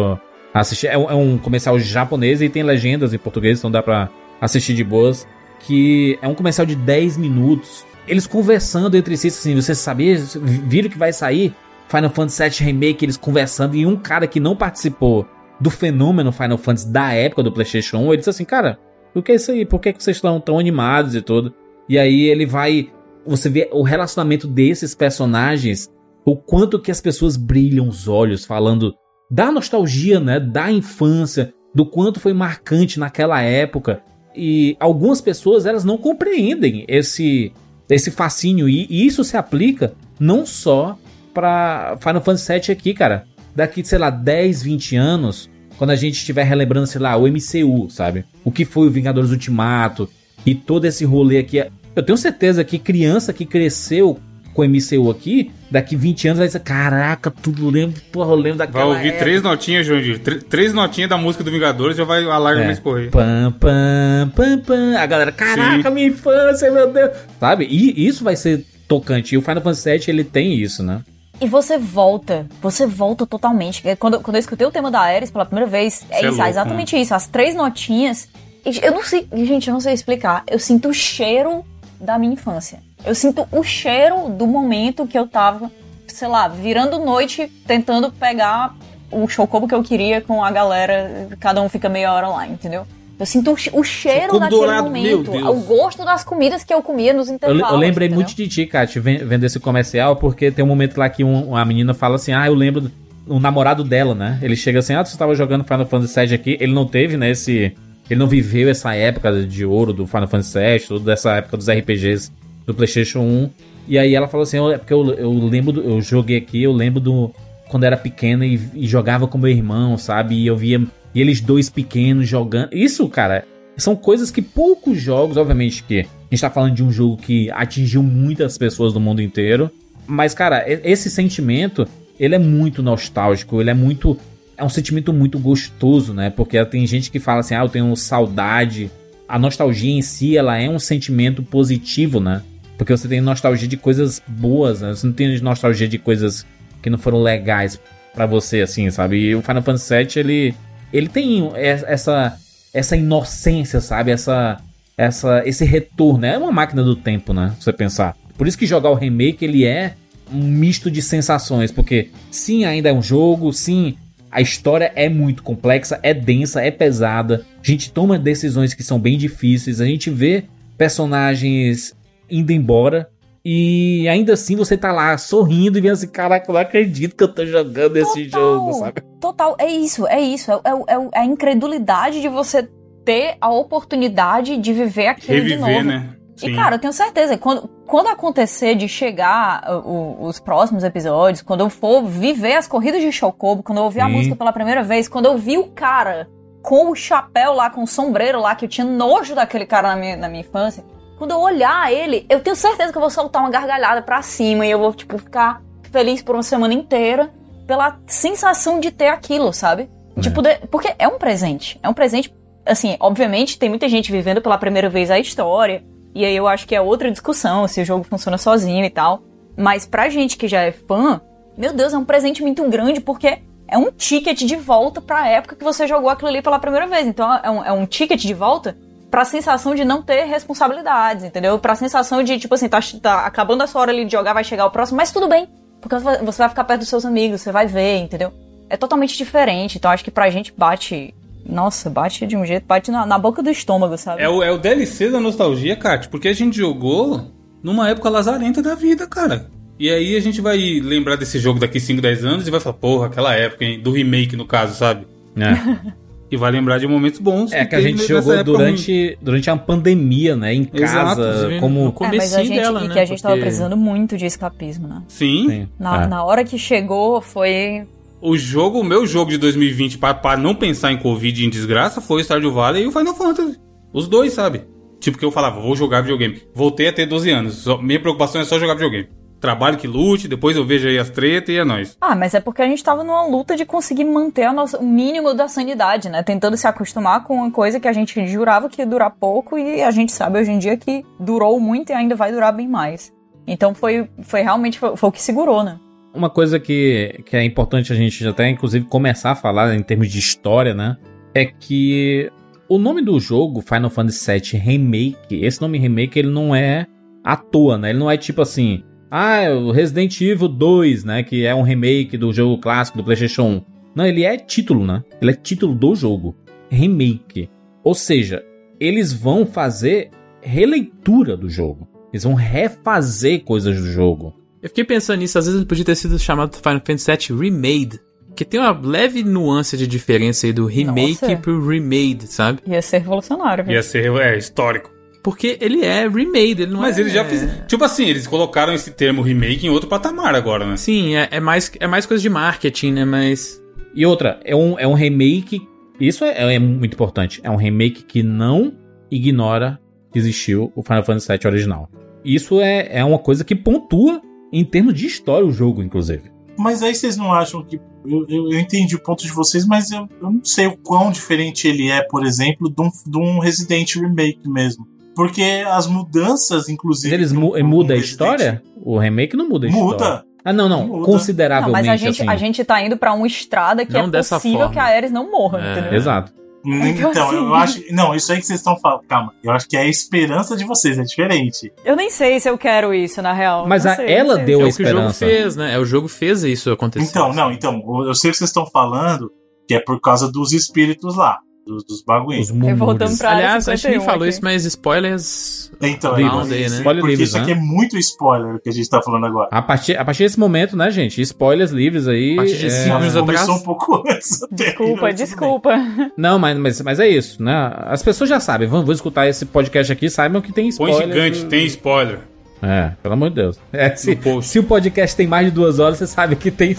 assistir. É um, é um comercial japonês e tem legendas em português, então dá pra assistir de boas. Que é um comercial de 10 minutos. Eles conversando entre si, assim, você sabia? Viram que vai sair Final Fantasy VII Remake, eles conversando, e um cara que não participou do fenômeno Final Fantasy da época do PlayStation 1, ele disse assim, cara, o que é isso aí? Por que, que vocês estão tão animados e tudo? E aí ele vai. Você vê o relacionamento desses personagens, o quanto que as pessoas brilham os olhos falando da nostalgia, né, da infância, do quanto foi marcante naquela época. E algumas pessoas elas não compreendem esse esse fascínio e, isso se aplica não só para Final Fantasy VII aqui, cara. Daqui, sei lá, 10, 20 anos, quando a gente estiver relembrando, sei lá, o MCU, sabe? O que foi o Vingadores Ultimato e todo esse rolê aqui. Eu tenho certeza que criança que cresceu com o MCU aqui, daqui 20 anos vai dizer, caraca, tudo lembro, porra, eu lembro daquela Vai ouvir época. três notinhas, João Tr Três notinhas da música do Vingadores já vai o alarme É. vai escorrer. Pam, pam, pam, pam. A galera, caraca, minha infância, meu Deus. Sabe? E isso vai ser tocante. E o Final Fantasy VII, ele tem isso, né? E você volta, você volta totalmente. É, Quando, quando eu escutei o tema da Ares pela primeira vez, é, é isso, louco, exatamente isso. As três notinhas. E Eu não sei, gente, eu não sei explicar. Eu sinto o cheiro da minha infância. Eu sinto o cheiro do momento que eu tava, sei lá, virando noite, tentando pegar o chocobo que eu queria com a galera. Cada um fica meia hora lá, entendeu? Eu sinto o che- o cheiro Chocobo daquele dourado, momento, o gosto das comidas que eu comia nos Eu, intervalos. eu lembrei entendeu? muito de ti, Kat, ven- vendo esse comercial, porque tem um momento lá que um- uma menina fala assim: Ah, eu lembro o namorado dela, né? Ele chega assim: Ah, você tava jogando Final Fantasy VII aqui. Ele não teve, né? Esse. Ele não viveu essa época de ouro do Final Fantasy VII, toda essa época dos RPGs do PlayStation 1. E aí ela falou assim: "Eu- É porque eu, eu lembro, do- eu joguei aqui, eu lembro do. Quando era pequena e, e jogava com meu irmão, sabe? E eu via e eles dois pequenos jogando. Isso, cara, são coisas que poucos jogos, obviamente que a gente tá falando de um jogo que atingiu muitas pessoas do mundo inteiro. Mas, cara, esse sentimento, ele é muito nostálgico, ele é muito. É um sentimento muito gostoso, né? Porque tem gente que fala assim, ah, eu tenho saudade. A nostalgia em si, ela é um sentimento positivo, né? Porque você tem nostalgia de coisas boas, né? Você não tem nostalgia de coisas que não foram legais pra você, assim, sabe? E o Final Fantasy VII, ele, ele tem essa, essa inocência, sabe? Essa, essa, esse retorno. É uma máquina do tempo, né? Se você pensar. Por isso que jogar o remake, ele é um misto de sensações. Porque, sim, ainda é um jogo, sim, a história é muito complexa, é densa, é pesada. A gente toma decisões que são bem difíceis. A gente vê personagens indo embora. E ainda assim você tá lá sorrindo e vendo assim: caraca, eu não acredito que eu tô jogando esse jogo, sabe? Total, é isso, é isso. É, é- é a incredulidade de você ter a oportunidade de viver aquilo de novo. Reviver, né? E, cara, eu tenho certeza, quando, quando acontecer de chegar uh, o- os próximos episódios, quando eu for viver as corridas de Chocobo, quando eu ouvir a Sim. música pela primeira vez, quando eu vi o cara com o chapéu lá, com o sombreiro lá, que eu tinha nojo daquele cara na minha, na minha infância, quando eu olhar ele, eu tenho certeza que eu vou soltar uma gargalhada pra cima e eu vou, tipo, ficar feliz por uma semana inteira pela sensação de ter aquilo, sabe? Tipo, de- porque é um presente. É um presente, assim, obviamente tem muita gente vivendo pela primeira vez a história, e aí eu acho que é outra discussão se o jogo funciona sozinho e tal. Mas pra gente que já é fã, meu Deus, é um presente muito grande porque é um ticket de volta pra época que você jogou aquilo ali pela primeira vez. Então é um, é um ticket de volta pra sensação de não ter responsabilidades, entendeu? Pra sensação de, tipo assim, tá, tá acabando a sua hora ali de jogar, vai chegar o próximo, mas tudo bem. Porque você vai- ficar perto dos seus amigos, você vai ver, entendeu? É totalmente diferente. Então acho que pra gente bate. Nossa, bate de um jeito, bate na, na boca do estômago, sabe? É o, é o DLC da nostalgia, Kat, porque a gente jogou numa época lazarenta da vida, cara. E aí a gente vai lembrar desse jogo daqui 5, 10 anos e vai falar, porra, aquela época, hein? Do remake, no caso, sabe? [LAUGHS] E vai lembrar de momentos bons. É que a teve gente jogou ruim. durante, durante a pandemia, né? Em Exato, casa, inclusive, como. no É, a comecinho gente, dela, e né? que a gente tava Porque- precisando muito de escapismo, né? Sim. Sim, Na, é. na hora que chegou, foi. O jogo, o meu jogo de 2020, pra, pra não pensar em Covid e em desgraça, foi o Stardew Valley e o Final Fantasy. Os dois, sabe? Tipo que eu falava, vou jogar videogame. Voltei a ter 12 anos. Só- minha preocupação é só jogar videogame. Trabalho que lute, depois eu vejo aí as tretas e é nóis. Ah, mas é porque a gente tava numa luta de conseguir manter nossa, o mínimo da sanidade, né? Tentando se acostumar com uma coisa que a gente jurava que ia durar pouco e a gente sabe hoje em dia que durou muito e ainda vai durar bem mais. Então foi, foi realmente foi, foi o que segurou, né? Uma coisa que, que é importante a gente até, inclusive, começar a falar em termos de história, né? É que o nome do jogo, Final Fantasy VII Remake, esse nome Remake, ele não é à toa, né? Ele não é tipo assim, ah, é o Resident Evil 2, né? Que é um remake do jogo clássico do PlayStation 1. Não, ele é título, né? Ele é título do jogo. Remake. Ou seja, eles vão fazer releitura do jogo. Eles vão refazer coisas do jogo. Eu fiquei pensando nisso, às vezes ele podia ter sido chamado Final Fantasy VII Remade. que tem uma leve nuance de diferença aí do remake Nossa. pro remade, sabe? Ia ser revolucionário, viu? Ia ser é, histórico. Porque ele é remade, ele não Mas é... eles já fizeram. Tipo assim, eles colocaram esse termo remake em outro patamar agora, né? Sim, é, é mais, é mais coisa de marketing, né? Mas. E outra, é um, é um remake. Isso é, é muito importante. É um remake que não ignora que existiu o Final Fantasy VII original. Isso é, é uma coisa que pontua em termos de história o jogo, inclusive. Mas aí vocês não acham que. Eu, eu, eu entendi o ponto de vocês, mas eu, eu não sei o quão diferente ele é, por exemplo, de um, de um Resident Remake mesmo. Porque as mudanças, Mas inclusive. eles mu no muda a história? O remake não muda a história. Muda. Ah, não, não. Muda. Não, Consideravelmente mas a gente, assim. a gente tá indo pra uma estrada que Não é possível forma. que a Ares não morra, É. entendeu? Exato. Então, Então, assim- eu acho. Não, isso aí que vocês estão falando. Calma. Eu acho que é a esperança de vocês, é diferente. Eu nem sei se eu quero isso, na real. Mas Não a- sei, ela não deu é a o que o jogo esperança. fez, né? É o jogo fez isso acontecer. Então, não, então. Eu sei o que vocês estão falando, que é por causa dos espíritos lá. Dos, dos bagulhos. Revoltando pra- Aliás, a gente nem 51 falou aqui. isso, mas spoilers. Então, é, Round aí, né? Spoiler porque livres, isso aqui né? é muito spoiler que a gente tá falando agora. A partir, a partir desse momento, né, gente? Spoilers livres aí. A partir de é- cinco minutos Começou atrás. um pouco [LAUGHS] antes. Desculpa, mas tudo desculpa. Não, mas, mas, mas é isso, né? As pessoas já sabem, vão, vão escutar esse podcast aqui, saibam que tem Põe spoiler. gigante, tem spoiler. É, pelo amor de Deus. É, se, se o podcast tem mais de duas horas, você sabe que tem,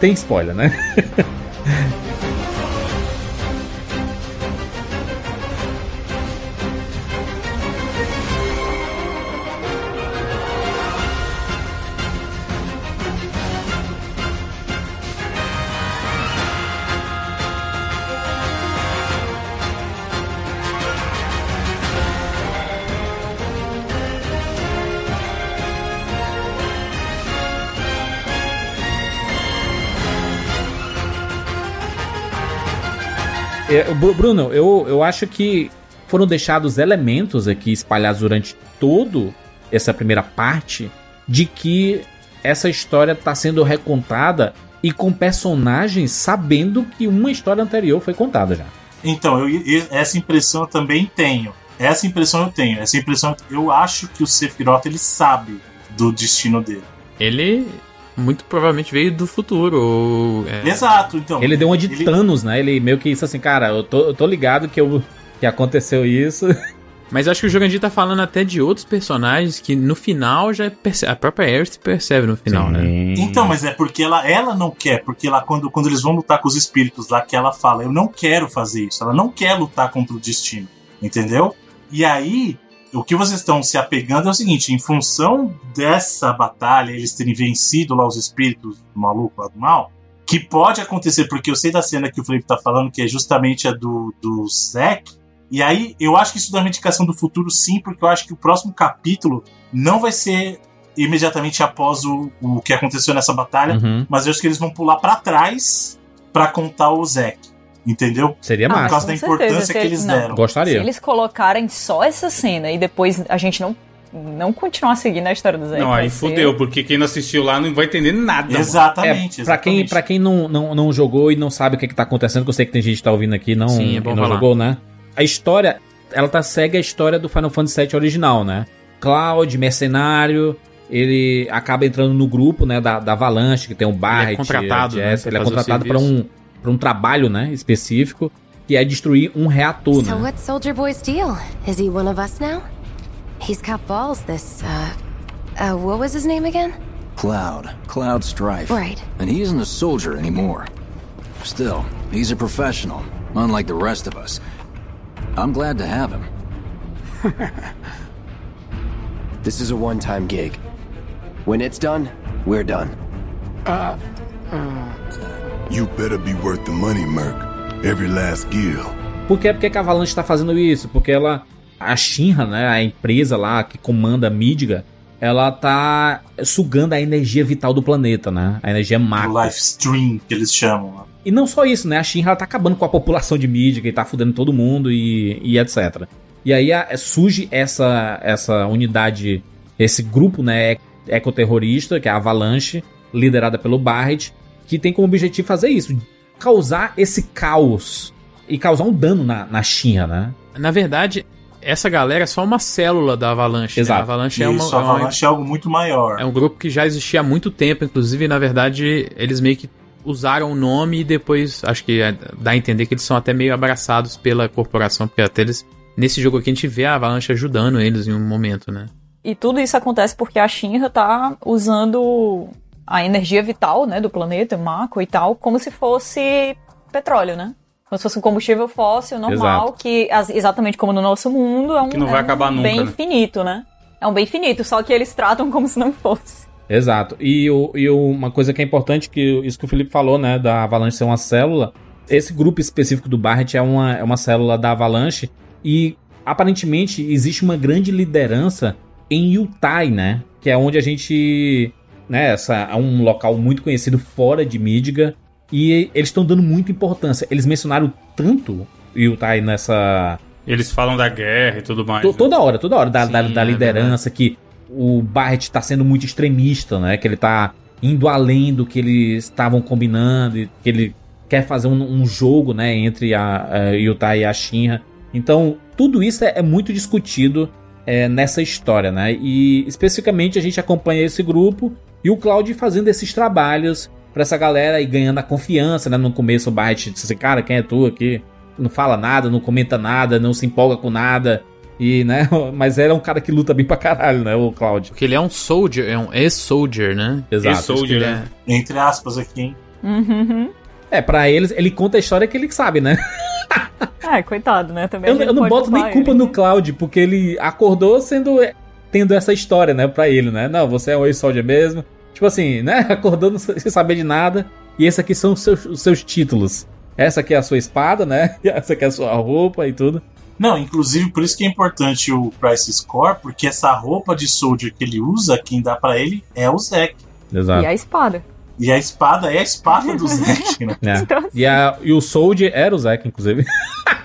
tem spoiler, né? [LAUGHS] Bruno, eu, eu acho que foram deixados elementos aqui espalhados durante todo essa primeira parte de que essa história está sendo recontada e com personagens sabendo que uma história anterior foi contada já. Então, eu, eu- essa impressão eu também tenho. Essa impressão eu tenho. Essa impressão eu acho que o Sephiroth ele sabe do destino dele. Ele muito provavelmente veio do futuro. Ou, é, Exato, então. Ele deu uma de ele- Thanos, né? Ele meio que isso assim, cara, eu tô, eu tô ligado que, eu, que aconteceu isso. [LAUGHS] Mas acho que o Jurandir tá falando até de outros personagens que no final já perce... a própria Aerith percebe no final, né? Então, mas é porque ela, ela não quer, porque ela, quando, quando eles vão lutar com os espíritos lá, que ela fala, eu não quero fazer isso, ela não quer lutar contra o destino, entendeu? E aí, o que vocês estão se apegando é o seguinte, em função dessa batalha, eles terem vencido lá os espíritos do maluco lá do mal, que pode acontecer, porque eu sei da cena que o Felipe tá falando, que é justamente a do, do Zack, e aí eu acho que isso dá uma indicação do futuro sim, porque eu acho que o próximo capítulo não vai ser imediatamente após o, o que aconteceu nessa batalha, Uhum. mas eu acho que eles vão pular pra trás pra contar o Zack. Entendeu? Seria Ah, Por massa. causa da certeza, importância se que ele- eles não. deram. Se Gostaria. eles colocarem só essa cena e depois a gente não, não continuar seguindo a história do Zack. Não, aí ser- fudeu, porque quem não assistiu lá não vai entender nada. Exatamente. É, pra quem, pra quem não, não, não jogou e não sabe o que, que tá acontecendo, que eu sei que tem gente que tá ouvindo aqui e não, Sim, é não falar. jogou, né? A história, ela tá segue a história do Final Fantasy VII original, né? Cloud, mercenário, ele acaba entrando no grupo, né, da, da Avalanche, que tem o Barret, contratado, a né, Jess, pra ele é contratado pra serviço. um, pra um trabalho, né, específico, que é destruir um reator, So né? what's Soldier Boy's deal? Is he one of us now? He's got balls, this, uh... Uh, what was his name again? Cloud. Cloud Strife. Right. And he isn't a soldier anymore. Still, he's a professional, unlike the rest of us. I'm glad to have him. [LAUGHS] This is a one time gig. When it's done, we're done. You better be worth the money, Merc. Every last gill. Por que, por que que a Avalanche tá fazendo isso? Porque ela. A Shinra, né? A empresa lá que comanda a Midga, ela tá sugando a energia vital do planeta, né? A energia macro. O live stream que eles chamam. lá. E não só isso, né? A Shinra tá acabando com a população de Midga e tá fudendo todo mundo e, e etc. E aí a- surge essa, essa unidade, esse grupo, né? ec- Ecoterrorista, que é a Avalanche, liderada pelo Barret, que tem como objetivo fazer isso: causar esse caos e causar um dano na, na Shinra, né? Na verdade, essa galera é só uma célula da Avalanche. né? Exato. A Avalanche é, uma, Isso, a é uma- Avalanche é algo muito maior. é um grupo que já existia há muito tempo, inclusive, na verdade, eles meio que usaram o nome e depois acho que é, dá a entender que eles são até meio abraçados pela corporação, porque até eles. Nesse jogo aqui a gente vê a Avalanche ajudando eles em um momento, né? E tudo isso acontece porque a Shinra tá usando a energia vital, né, do planeta, Mako e tal, como se fosse petróleo, né? Como se fosse um combustível fóssil normal, Exato. que exatamente como no nosso mundo é um, Que não vai é um acabar nunca, bem né? finito, né? É um bem finito, só que eles tratam como se não fosse. Exato. E, o, e uma coisa que é importante, que isso que o Felipe falou, né, da Avalanche ser uma célula, esse grupo específico do Barret é uma, é uma célula da Avalanche e aparentemente existe uma grande liderança em Yutai, né, que é onde a gente, né, essa, é um local muito conhecido fora de Midgar e eles estão dando muita importância. Eles mencionaram tanto Yutai nessa, Eles falam da guerra e tudo mais. To- né? toda hora, toda hora, da, Sim, da, da é liderança, que o Barrett tá sendo muito extremista, né? Que ele tá indo além do que eles estavam combinando, e que ele quer fazer um, um jogo, né? Entre a, a Utah e a Shinra. Então, tudo isso é, é muito discutido é, nessa história, né? E especificamente a gente acompanha esse grupo e o Cloud fazendo esses trabalhos pra essa galera e ganhando a confiança, né? No começo o Barrett disse assim, cara, quem é tu aqui? Não fala nada, não comenta nada, não se empolga com nada. E, né? [LAUGHS] Mas era um cara que luta bem pra caralho, né? O Cloud. Porque ele é um soldier, é um ex-soldier, né? Exato. Ex-soldier, ele né? Entre aspas aqui, hein? Uhum. É, pra eles, ele conta a história que ele sabe, né? [LAUGHS] É, coitado, né? Também Eu, eu não boto nem culpa ele. no Cloud, porque ele acordou sendo. Tendo essa história, né? Pra ele, né? Não, você é um ex-soldier mesmo. Tipo assim, né? [LAUGHS] Acordou não sem saber de nada. E esses aqui são os seus, os seus títulos. Essa aqui é a sua espada, né? [LAUGHS] E essa aqui é a sua roupa e tudo. Não, inclusive por isso que é importante o Price Score, porque essa roupa de soldier que ele usa, quem dá pra ele é o Zack. Exato. E a espada. E a espada é a espada do [LAUGHS] Zack, né? É. Então, E, a, e o Soldier era o Zack, inclusive.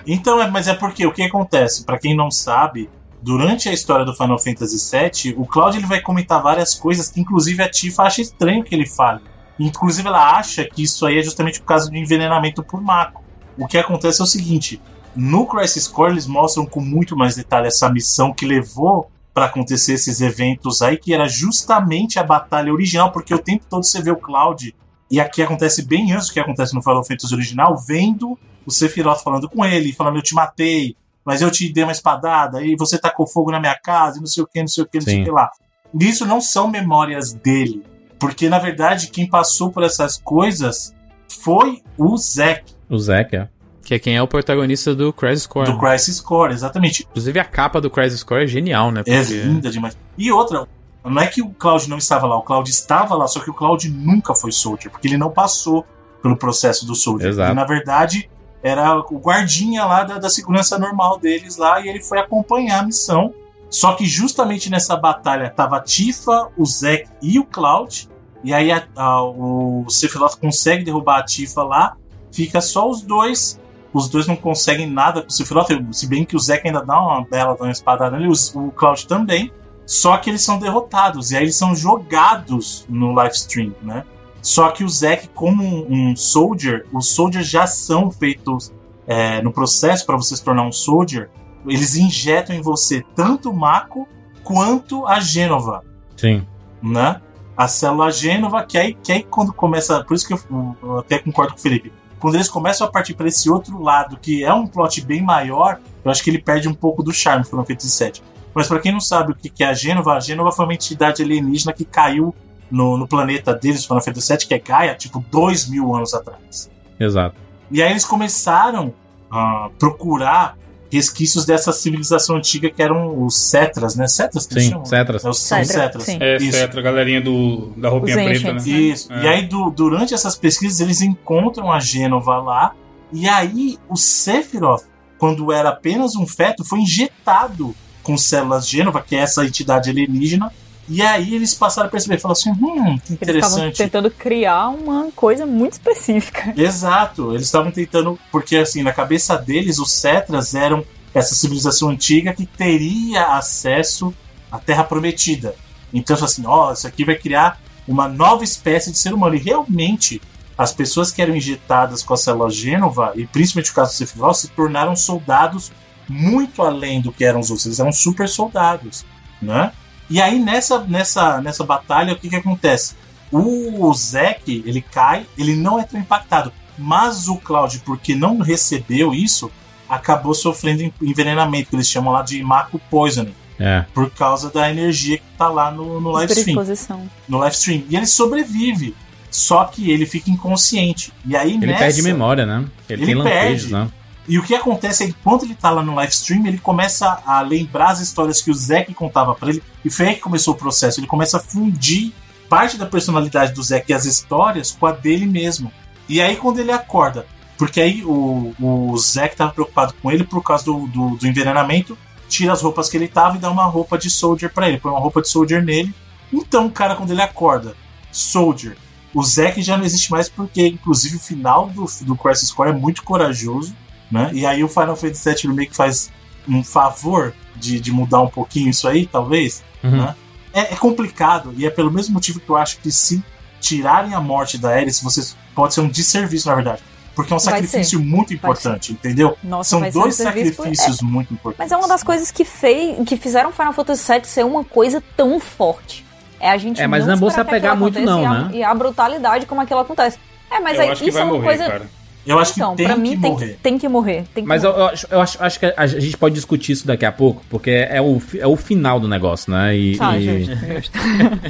Então, é, mas é porque o que acontece? Pra quem não sabe, durante a história do Final Fantasy VII, o Cloud ele vai comentar várias coisas que, inclusive, a Tifa acha estranho que ele fale. Inclusive, ela acha que isso aí é justamente por causa do envenenamento por Mako. O que acontece é o seguinte: no Crisis Core, eles mostram com muito mais detalhe essa missão que levou pra acontecer esses eventos aí, que era justamente a batalha original, porque o tempo todo você vê o Cloud, e aqui acontece bem antes do que acontece no Final Fantasy original, vendo o Sephiroth falando com ele, falando: Eu te matei, mas eu te dei uma espadada, e você tacou fogo na minha casa, e não sei o que, não sei o que, não sei o Sim. que lá. E Isso não são memórias dele, porque na verdade quem passou por essas coisas foi o Zack, O Zack, é. Que é quem é o protagonista do Crisis Core. do Crisis Core, exatamente. Inclusive a capa do Crisis Core é genial, né? É Porque- linda demais. E outra, não é que o Cloud não estava lá, o Cloud estava lá, só que o Cloud nunca foi Soldier, porque ele não passou pelo processo do Soldier. Exato. Ele, na verdade, era o guardinha lá da, da segurança normal deles lá, e ele foi acompanhar a missão. Só que justamente nessa batalha tava a Tifa, o Zack e o Cloud. E aí a- a- o Sephiroth consegue derrubar a Tifa lá. Fica só os dois. Os dois não conseguem nada com o Sephiroth. Se bem que o Zack ainda dá uma bela dá uma espadada nele, os- o Cloud também. Só que eles são derrotados. E aí eles são jogados no live stream, né? Só que o Zack, como um, um soldier, os soldiers já são feitos é, no processo para você se tornar um soldier. Eles injetam em você tanto o Mako quanto a Gênova, Sim. né? A célula Gênova, que aí, que aí quando começa. Por isso que eu, eu até concordo com o Felipe. Quando eles começam a partir para esse outro lado, que é um plot bem maior, eu acho que ele perde um pouco do charme do Final Fantasy VII. Mas para quem não sabe o que que é a Gênova, a Gênova foi uma entidade alienígena que caiu no, no planeta deles, do Final Fantasy VII, que é Gaia, tipo, dois mil anos atrás. Exato. E aí eles começaram a procurar resquícios dessa civilização antiga que eram os Cetras, né? Cetras que Sim, chamam? Cetras. É, os- são Cetra, Cetras. sim. É, Isso. Cetra, a galerinha do, da roupinha Os preta, Ancients, né? né? Isso. É. E aí, du- durante essas pesquisas, eles encontram a Gênova lá. E aí, o Sephiroth, quando era apenas um feto, foi injetado com células Gênova, que é essa entidade alienígena. E aí eles passaram a perceber, falaram assim, hum, que Eles estavam interessante. tentando criar uma coisa muito específica. Exato, eles estavam tentando, porque assim, na cabeça deles, os Cetras eram essa civilização antiga que teria acesso à Terra Prometida. Então, assim, ó, isso aqui vai criar uma nova espécie de ser humano. E realmente, as pessoas que eram injetadas com a célula Gênova, e principalmente o caso do Sephiroth, se tornaram soldados muito além do que eram os outros. Eles eram super soldados, né? E aí, nessa, nessa, nessa batalha, o que que acontece? O Zack, ele cai, ele não é tão impactado. Mas o Cloud, porque não recebeu isso, acabou sofrendo en- envenenamento, que eles chamam lá de Mako Poisoning. É. Por causa da energia que tá lá no, no live stream. Exposição. No live stream. E ele sobrevive. Só que ele fica inconsciente. E aí Ele nessa, perde memória, né? Ele, Ele tem lampejos, perde. né? E o que acontece é que enquanto ele tá lá no live stream, ele começa a lembrar as histórias que o Zack contava pra ele. E foi aí que começou o processo. Ele começa a fundir parte da personalidade do Zack e as histórias com a dele mesmo. E aí quando ele acorda, porque aí o, o Zack tava preocupado com ele por causa do, do, do envenenamento, tira as roupas que ele tava e dá uma roupa de soldier pra ele, põe uma roupa de soldier nele. Então, o cara, quando ele acorda, soldier, o Zack já não existe mais porque, inclusive, o final do, do Crisis Core é muito corajoso, né? E aí o Final Fantasy VII Remake faz um favor de, de mudar um pouquinho isso aí, talvez, Uhum. né? É, é complicado e é pelo mesmo motivo que eu acho que se tirarem a morte da Ares, vocês pode ser um desserviço, na verdade. Porque é um Vai sacrifício ser. muito importante, entendeu? Nossa, São ser um dois serviço por- sacrifícios muito importantes. Mas é uma das coisas que, fez, que fizeram Final Fantasy VII ser uma coisa tão forte. É a gente É, mas não é bom se apegar muito não, e a, né? E a brutalidade como aquilo acontece. É, mas Eu aí, acho que isso vai é uma morrer, coisa... cara. Eu acho que Então, tem pra mim que tem, morrer. que, tem que morrer. Tem que Mas eu, morrer. eu acho, eu, acho, acho que a gente pode discutir isso daqui a pouco, porque é o, é o final do negócio, né? E, Tá, e, justo, [LAUGHS] justo.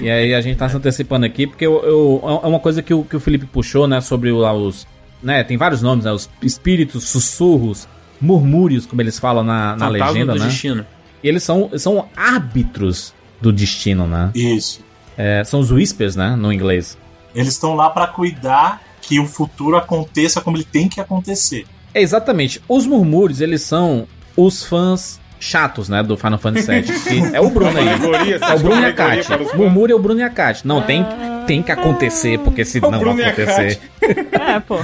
e aí a gente tá se antecipando aqui, porque eu, eu- é uma coisa que o, que o Felipe puxou, né? Sobre lá os. Né, tem vários nomes, né? Os espíritos, sussurros, murmúrios, como eles falam na, na Fantasma legenda, do né? destino. E eles são, são árbitros do destino, né? Isso. É, são os whispers, né? No inglês. Eles estão lá pra cuidar que o futuro aconteça como ele tem que acontecer. É, exatamente. Os murmúrios, eles são os fãs chatos, né, do Final Fantasy VII. que é o Bruno aí. Alegoria, É o Bruno e a Kat. Murmúrio é o Bruno e a Kat. Não, tem, tem que acontecer, porque se O não Bruno acontecer... É, pô.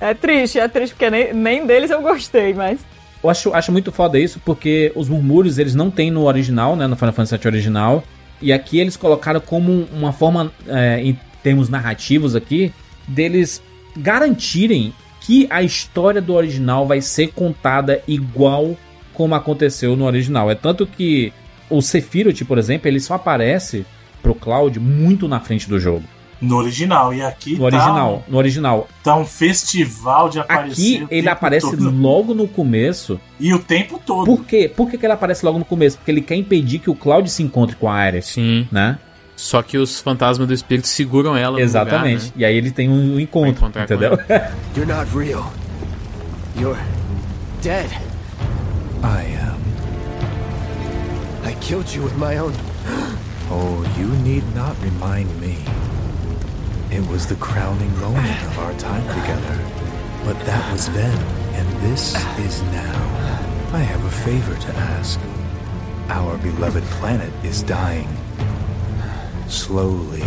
É... triste, é triste, porque nem, nem deles eu gostei, mas... Eu acho, acho muito foda isso, porque os murmúrios eles não tem no original, né? No Final Fantasy VII original. E aqui eles colocaram como uma forma, é, termos narrativos aqui, deles garantirem que a história do original vai ser contada igual como aconteceu no original. É tanto que o Sephiroth, por exemplo, ele só aparece pro Cloud muito na frente do jogo. No original. E aqui No tá original, no original. um, tá um festival de aparecer. Aqui o ele tempo aparece todo. logo no começo E o tempo todo. Por quê? Por que, que ele aparece logo no começo? Porque ele quer impedir que o Cloud se encontre com a Ares, Sim. né? Só que os fantasmas do espírito seguram ela Exatamente. lugar, né? E aí ele tem um encontro, com entendeu? [LAUGHS] You're not real. You're dead. I am. I killed you with my own. [GASPS] Oh, you need not remind me. It was the crowning moment of our time together. But that was then, and this is now. I have a favor to ask. Our beloved planet is dying. Slowly.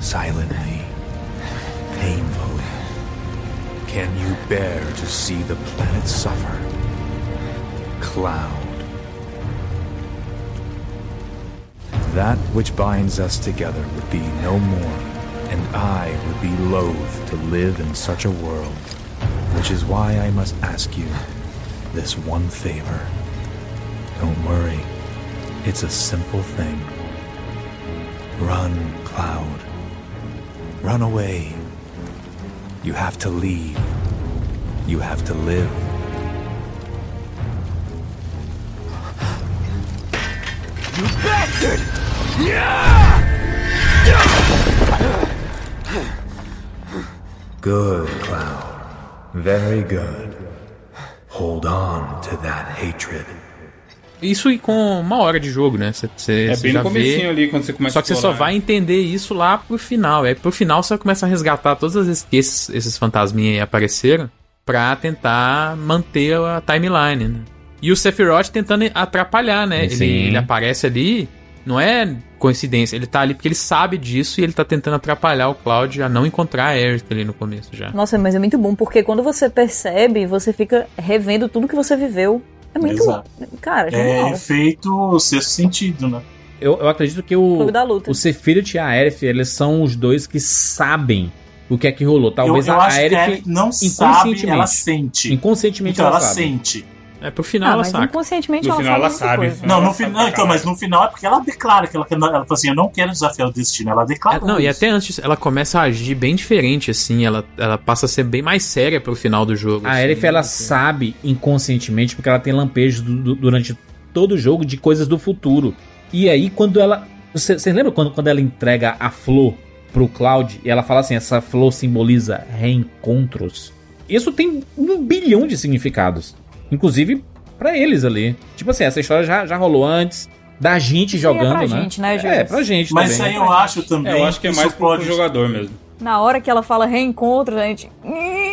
Silently. Painfully. Can you bear to see the planet suffer? Cloud. That which binds us together would be no more, and I would be loath to live in such a world, which is why I must ask you this one favor. Don't worry, it's a simple thing. Run, Cloud. Run away. You have to leave. You have to live. You bastard! Yeah! Good, Cloud. Very good. Hold on to that hatred. Isso e com uma hora de jogo, né? Você, você, É bem já no comecinho vê. ali, quando você começa Só que você só vai entender isso lá pro final. É pro final você começa a resgatar todas as vezes que esses, esses fantasminhas aí apareceram pra tentar manter a timeline, né? E o Sephiroth tentando atrapalhar, né? Ele, ele aparece ali, não é coincidência, ele tá ali porque ele sabe disso e ele tá tentando atrapalhar o Cloud a não encontrar a Aerith ali no começo já. Nossa, mas é muito bom, porque quando você percebe, você fica revendo tudo que você viveu. É muito Exato. Cara, É genial. efeito sexto sentido, né? Eu, eu acredito que o, Clube da luta. o Sephiroth e a Aerith, eles são os dois que sabem o que é que rolou. Talvez eu, eu a acho que a Aerith não sabe, inconscientemente. ela sente. inconscientemente Então ela sabe. sente. É, pro final Ah, ela mas saca. inconscientemente No ela final sabe ela sabe. coisa. Não, no Ela final, então, mas no final é porque ela declara que ela, ela fala assim, eu não quero desafiar o destino. Ela declara. É, não, e isso. até antes ela começa a agir bem diferente, assim, ela, ela passa a ser bem mais séria pro final do jogo. A assim, Aerith, ela do que- sabe inconscientemente, porque ela tem lampejos du- du- durante todo o jogo de coisas do futuro. E aí, quando ela. Você você lembra quando, quando ela entrega a flor pro Cloud e ela fala assim: essa flor simboliza reencontros? Isso tem um bilhão de significados. Inclusive pra eles ali. Tipo assim, essa história já, já rolou antes. Da gente Isso aí é jogando, pra né? gente, né, É, pra gente Mas também. aí eu acho também. É, eu acho que é mais isso pro, pode... pro jogador mesmo. Na hora que ela fala reencontro, a gente.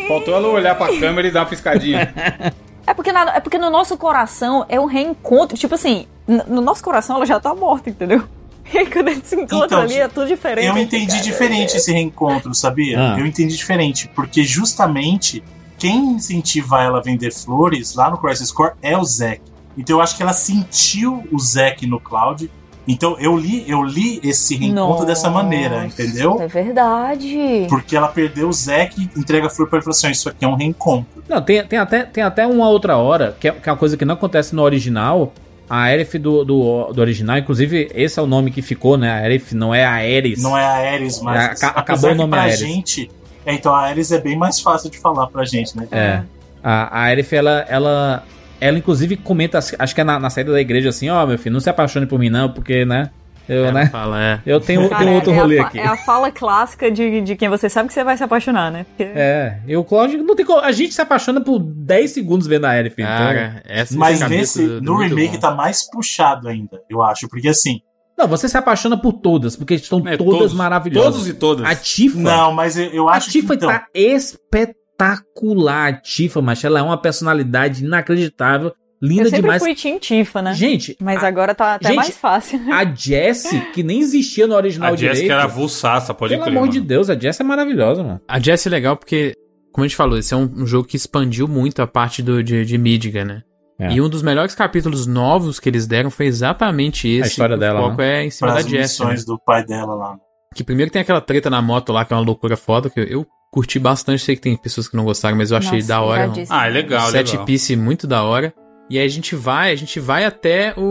Faltou ela olhar pra câmera e dar uma piscadinha. [LAUGHS] É porque, na- é porque no nosso coração é um reencontro. Tipo assim, no nosso coração ela já tá morta, entendeu? [LAUGHS] E aí quando a gente se encontra Então, ali é tudo diferente. Eu entendi cara, diferente esse reencontro, sabia? Ah. Eu entendi diferente, porque justamente quem incentiva ela a vender flores lá no Crisis Core é o Zack. Então eu acho que ela sentiu o Zack no Cloud. Então eu li, eu li esse reencontro dessa maneira, entendeu? É verdade. Porque ela perdeu o Zack, entrega a flor pra ele e fala assim: "Ó, isso aqui é um reencontro. Não, tem, tem, até, tem até uma outra hora, que é, que é uma coisa que não acontece no original. A Aerith do, do, do original, inclusive, esse é o nome que ficou, né? A Aerith não é a Ares. Não é a Ares, mas. É, aca- acabou apesar o nome pra Ares. gente. É, então a Ares é bem mais fácil de falar pra gente, né? É. A, a Aerith, ela, ela, ela inclusive comenta, acho que é na, na saída da igreja, assim, ó, meu filho, não se apaixone por mim não, porque, né, eu, Ela né, fala, é. eu tenho, Cara, tenho outro é, rolê a, aqui. é a fala clássica de, de quem você sabe que você vai se apaixonar, né? Porque É, e o Cláudio não tem como, a gente se apaixona por 10 segundos vendo a Aerith, então... Cara, essa Mas esse nesse, capítulo no muito remake bom. tá mais puxado ainda, eu acho. Porque assim. Não, você se apaixona por todas, porque estão É, todas todos- maravilhosas. Todos e todas. A Tifa... Não, mas eu, eu A acho Tifa que. Então, tá espetacular, a Tifa, mas ela é uma personalidade inacreditável, linda eu sempre demais. fui Team Tifa, né? Gente, Mas a, agora tá até gente, mais fácil. a Jessie, que nem existia no original A direito. Jessica era avulsaça, pode Pelo crer. amor mano. de Deus, a Jessie é maravilhosa, mano. A Jess é legal porque, como a gente falou, esse é um, um jogo que expandiu muito a parte do, de, de Midgar, né? É. E um dos melhores capítulos novos que eles deram foi exatamente esse. história que dela, O foco é em cima para da as Jess. Né? do pai dela lá. Que primeiro tem aquela treta na moto lá, que é uma loucura foda, que eu, curti bastante. Sei que tem pessoas que não gostaram, mas eu achei Nossa, da hora. Um. Ah, é legal, set legal. piece muito da hora. E aí a gente vai, a gente vai até o,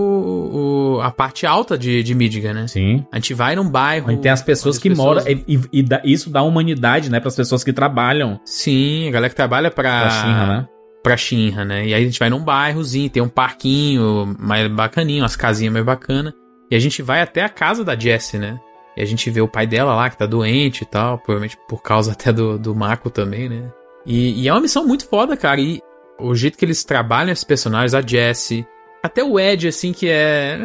o- a parte alta de, de Midgar, né? Sim. A gente vai num bairro. Onde tem as pessoas que as moram, pessoas- e, e- e dá- isso dá humanidade, né, pras pessoas que trabalham Sim, a galera que trabalha pra. pra Shinra, né? Pra Shinra, né? E aí a gente vai num bairrozinho, tem um parquinho mais bacaninho, umas casinhas mais bacanas. E a gente vai até a casa da Jessie, né? E a gente vê o pai dela lá, que tá doente e tal, provavelmente por causa até do, do Mako também, né? E, e é uma missão muito foda, cara. E o jeito que eles trabalham esses personagens, a Jessie, até o Ed, assim, que é.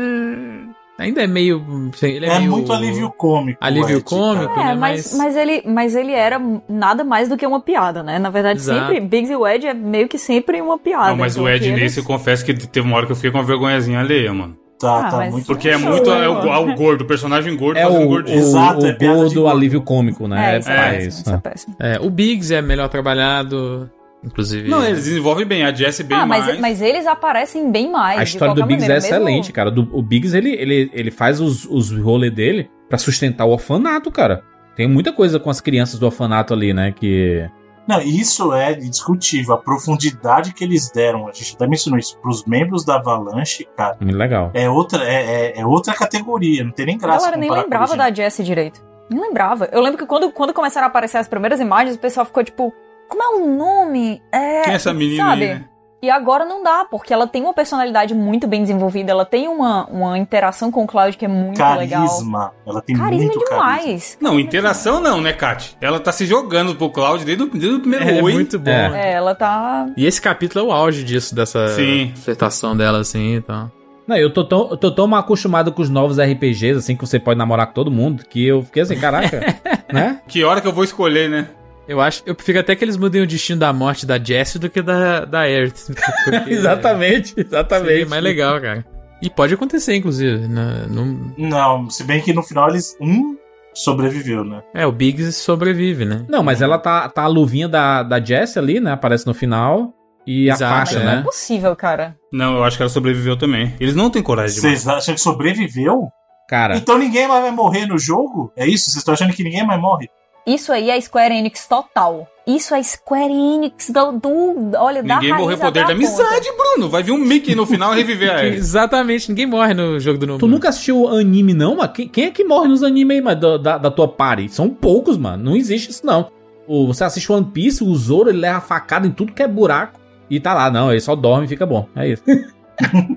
Ainda é meio. Ele é, É meio- muito alívio cômico. Alívio Ed, cômico, cara. né? É, mas, mas, ele, mas ele era nada mais do que uma piada, né? Na verdade, Exato. sempre. Biggs e o Ed é meio que sempre uma piada. Não, mas então o Ed eles- nesse, eu confesso que teve uma hora que eu fiquei com uma vergonhazinha alheia, mano. Tá, Ah, tá muito. Porque é muito. né, É o, é o gordo, o personagem gordo É o, o, gordinho. Exato, o é do gordo. alívio cômico, né? É, isso é, É isso, é né? péssimo. É, o Biggs é melhor trabalhado, inclusive. Não, eles desenvolvem bem. A Jessie bem Ah, mas, mais. mas eles aparecem bem mais. A de história do Biggs é maneira, mesmo- excelente, cara. Do- o Biggs, ele, ele, ele faz os, os rolê dele pra sustentar o orfanato, cara. Tem muita coisa com as crianças do orfanato ali, né? Que. Não, isso é indiscutível. A profundidade que eles deram, a gente até mencionou isso, pros membros da Avalanche, cara, Muito legal. é outra, é, é- é outra categoria. Não tem nem A graça. galera nem lembrava da Jessie direito. Nem lembrava. Eu lembro que quando, quando começaram a aparecer as primeiras imagens, o pessoal ficou tipo, como é o nome? É. Quem é essa menina Sabe? aí, né? E agora não dá, porque ela tem uma personalidade muito bem desenvolvida, ela tem uma, uma interação com o Cloud que é muito legal. Carisma. Ela tem Carisma muito carisma. demais. Não, interação não, né, Kat? Ela tá se jogando pro Cloud desde o, desde o primeiro É oi. muito bom. É. É, ela tá. E esse capítulo é o auge disso, dessa Sim. flertação dela, assim e tal. Não, eu tô tão, eu tô tão mal acostumado com os novos RPGs, assim, que você pode namorar com todo mundo, que eu fiquei assim, caraca, [LAUGHS] né? Que hora que eu vou escolher, né? Eu acho, eu prefiro até que eles mudem o destino da morte da Jessie do que da, da Aerith. [LAUGHS] porque exatamente, Seria exatamente. mais legal, cara. E pode acontecer, inclusive. né? Não- Não, se bem que no final eles. Um sobreviveu, né? É, o Biggs sobrevive, né? Não, mas ela tá, tá a luvinha da, da Jessie ali, né? Aparece no final. E Exato, a faixa, é. Não é né? possível, cara. Não, eu acho que ela sobreviveu também. Eles não têm coragem de Vocês acham que sobreviveu? Cara, Então ninguém mais vai morrer no jogo? É isso? Vocês estão achando que ninguém mais morre? Isso aí é Square Enix total. Isso é Square Enix do, do olha, da Ninguém morreu poder da ponta. amizade, Bruno. Vai vir um Mickey no final e reviver a. [LAUGHS] Exatamente, ninguém morre no jogo do Tu Nobu. nunca assistiu anime, não? Mas quem, quem é que morre nos animes aí, mas da, da, da tua party? São poucos, mano. Não existe isso, não. Você assiste One Piece, o Zoro, ele leva facada em tudo que é buraco. E tá lá, não. Ele só dorme e fica bom. É isso. [LAUGHS]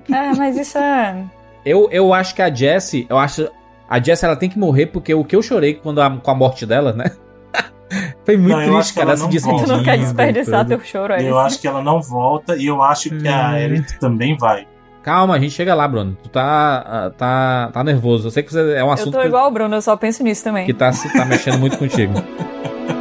É, mas isso é. Eu, eu acho que a Jessie, eu acho. A Jessie ela tem que morrer porque o que eu chorei quando a- com a morte dela, né? [LAUGHS] Foi muito Não, eu triste, cara. ela Ela se não despedindo. Tu não quer desperdiçar teu choro aí. Eu acho que ela não volta e eu acho que a Hum. Eric também vai. Calma, a gente chega lá, Bruno. Tu tá, ah, tá, tá nervoso. Eu sei que você é um Eu assunto tô que, igual o Bruno, eu só penso nisso também. que tá, se- tá mexendo muito contigo. [LAUGHS]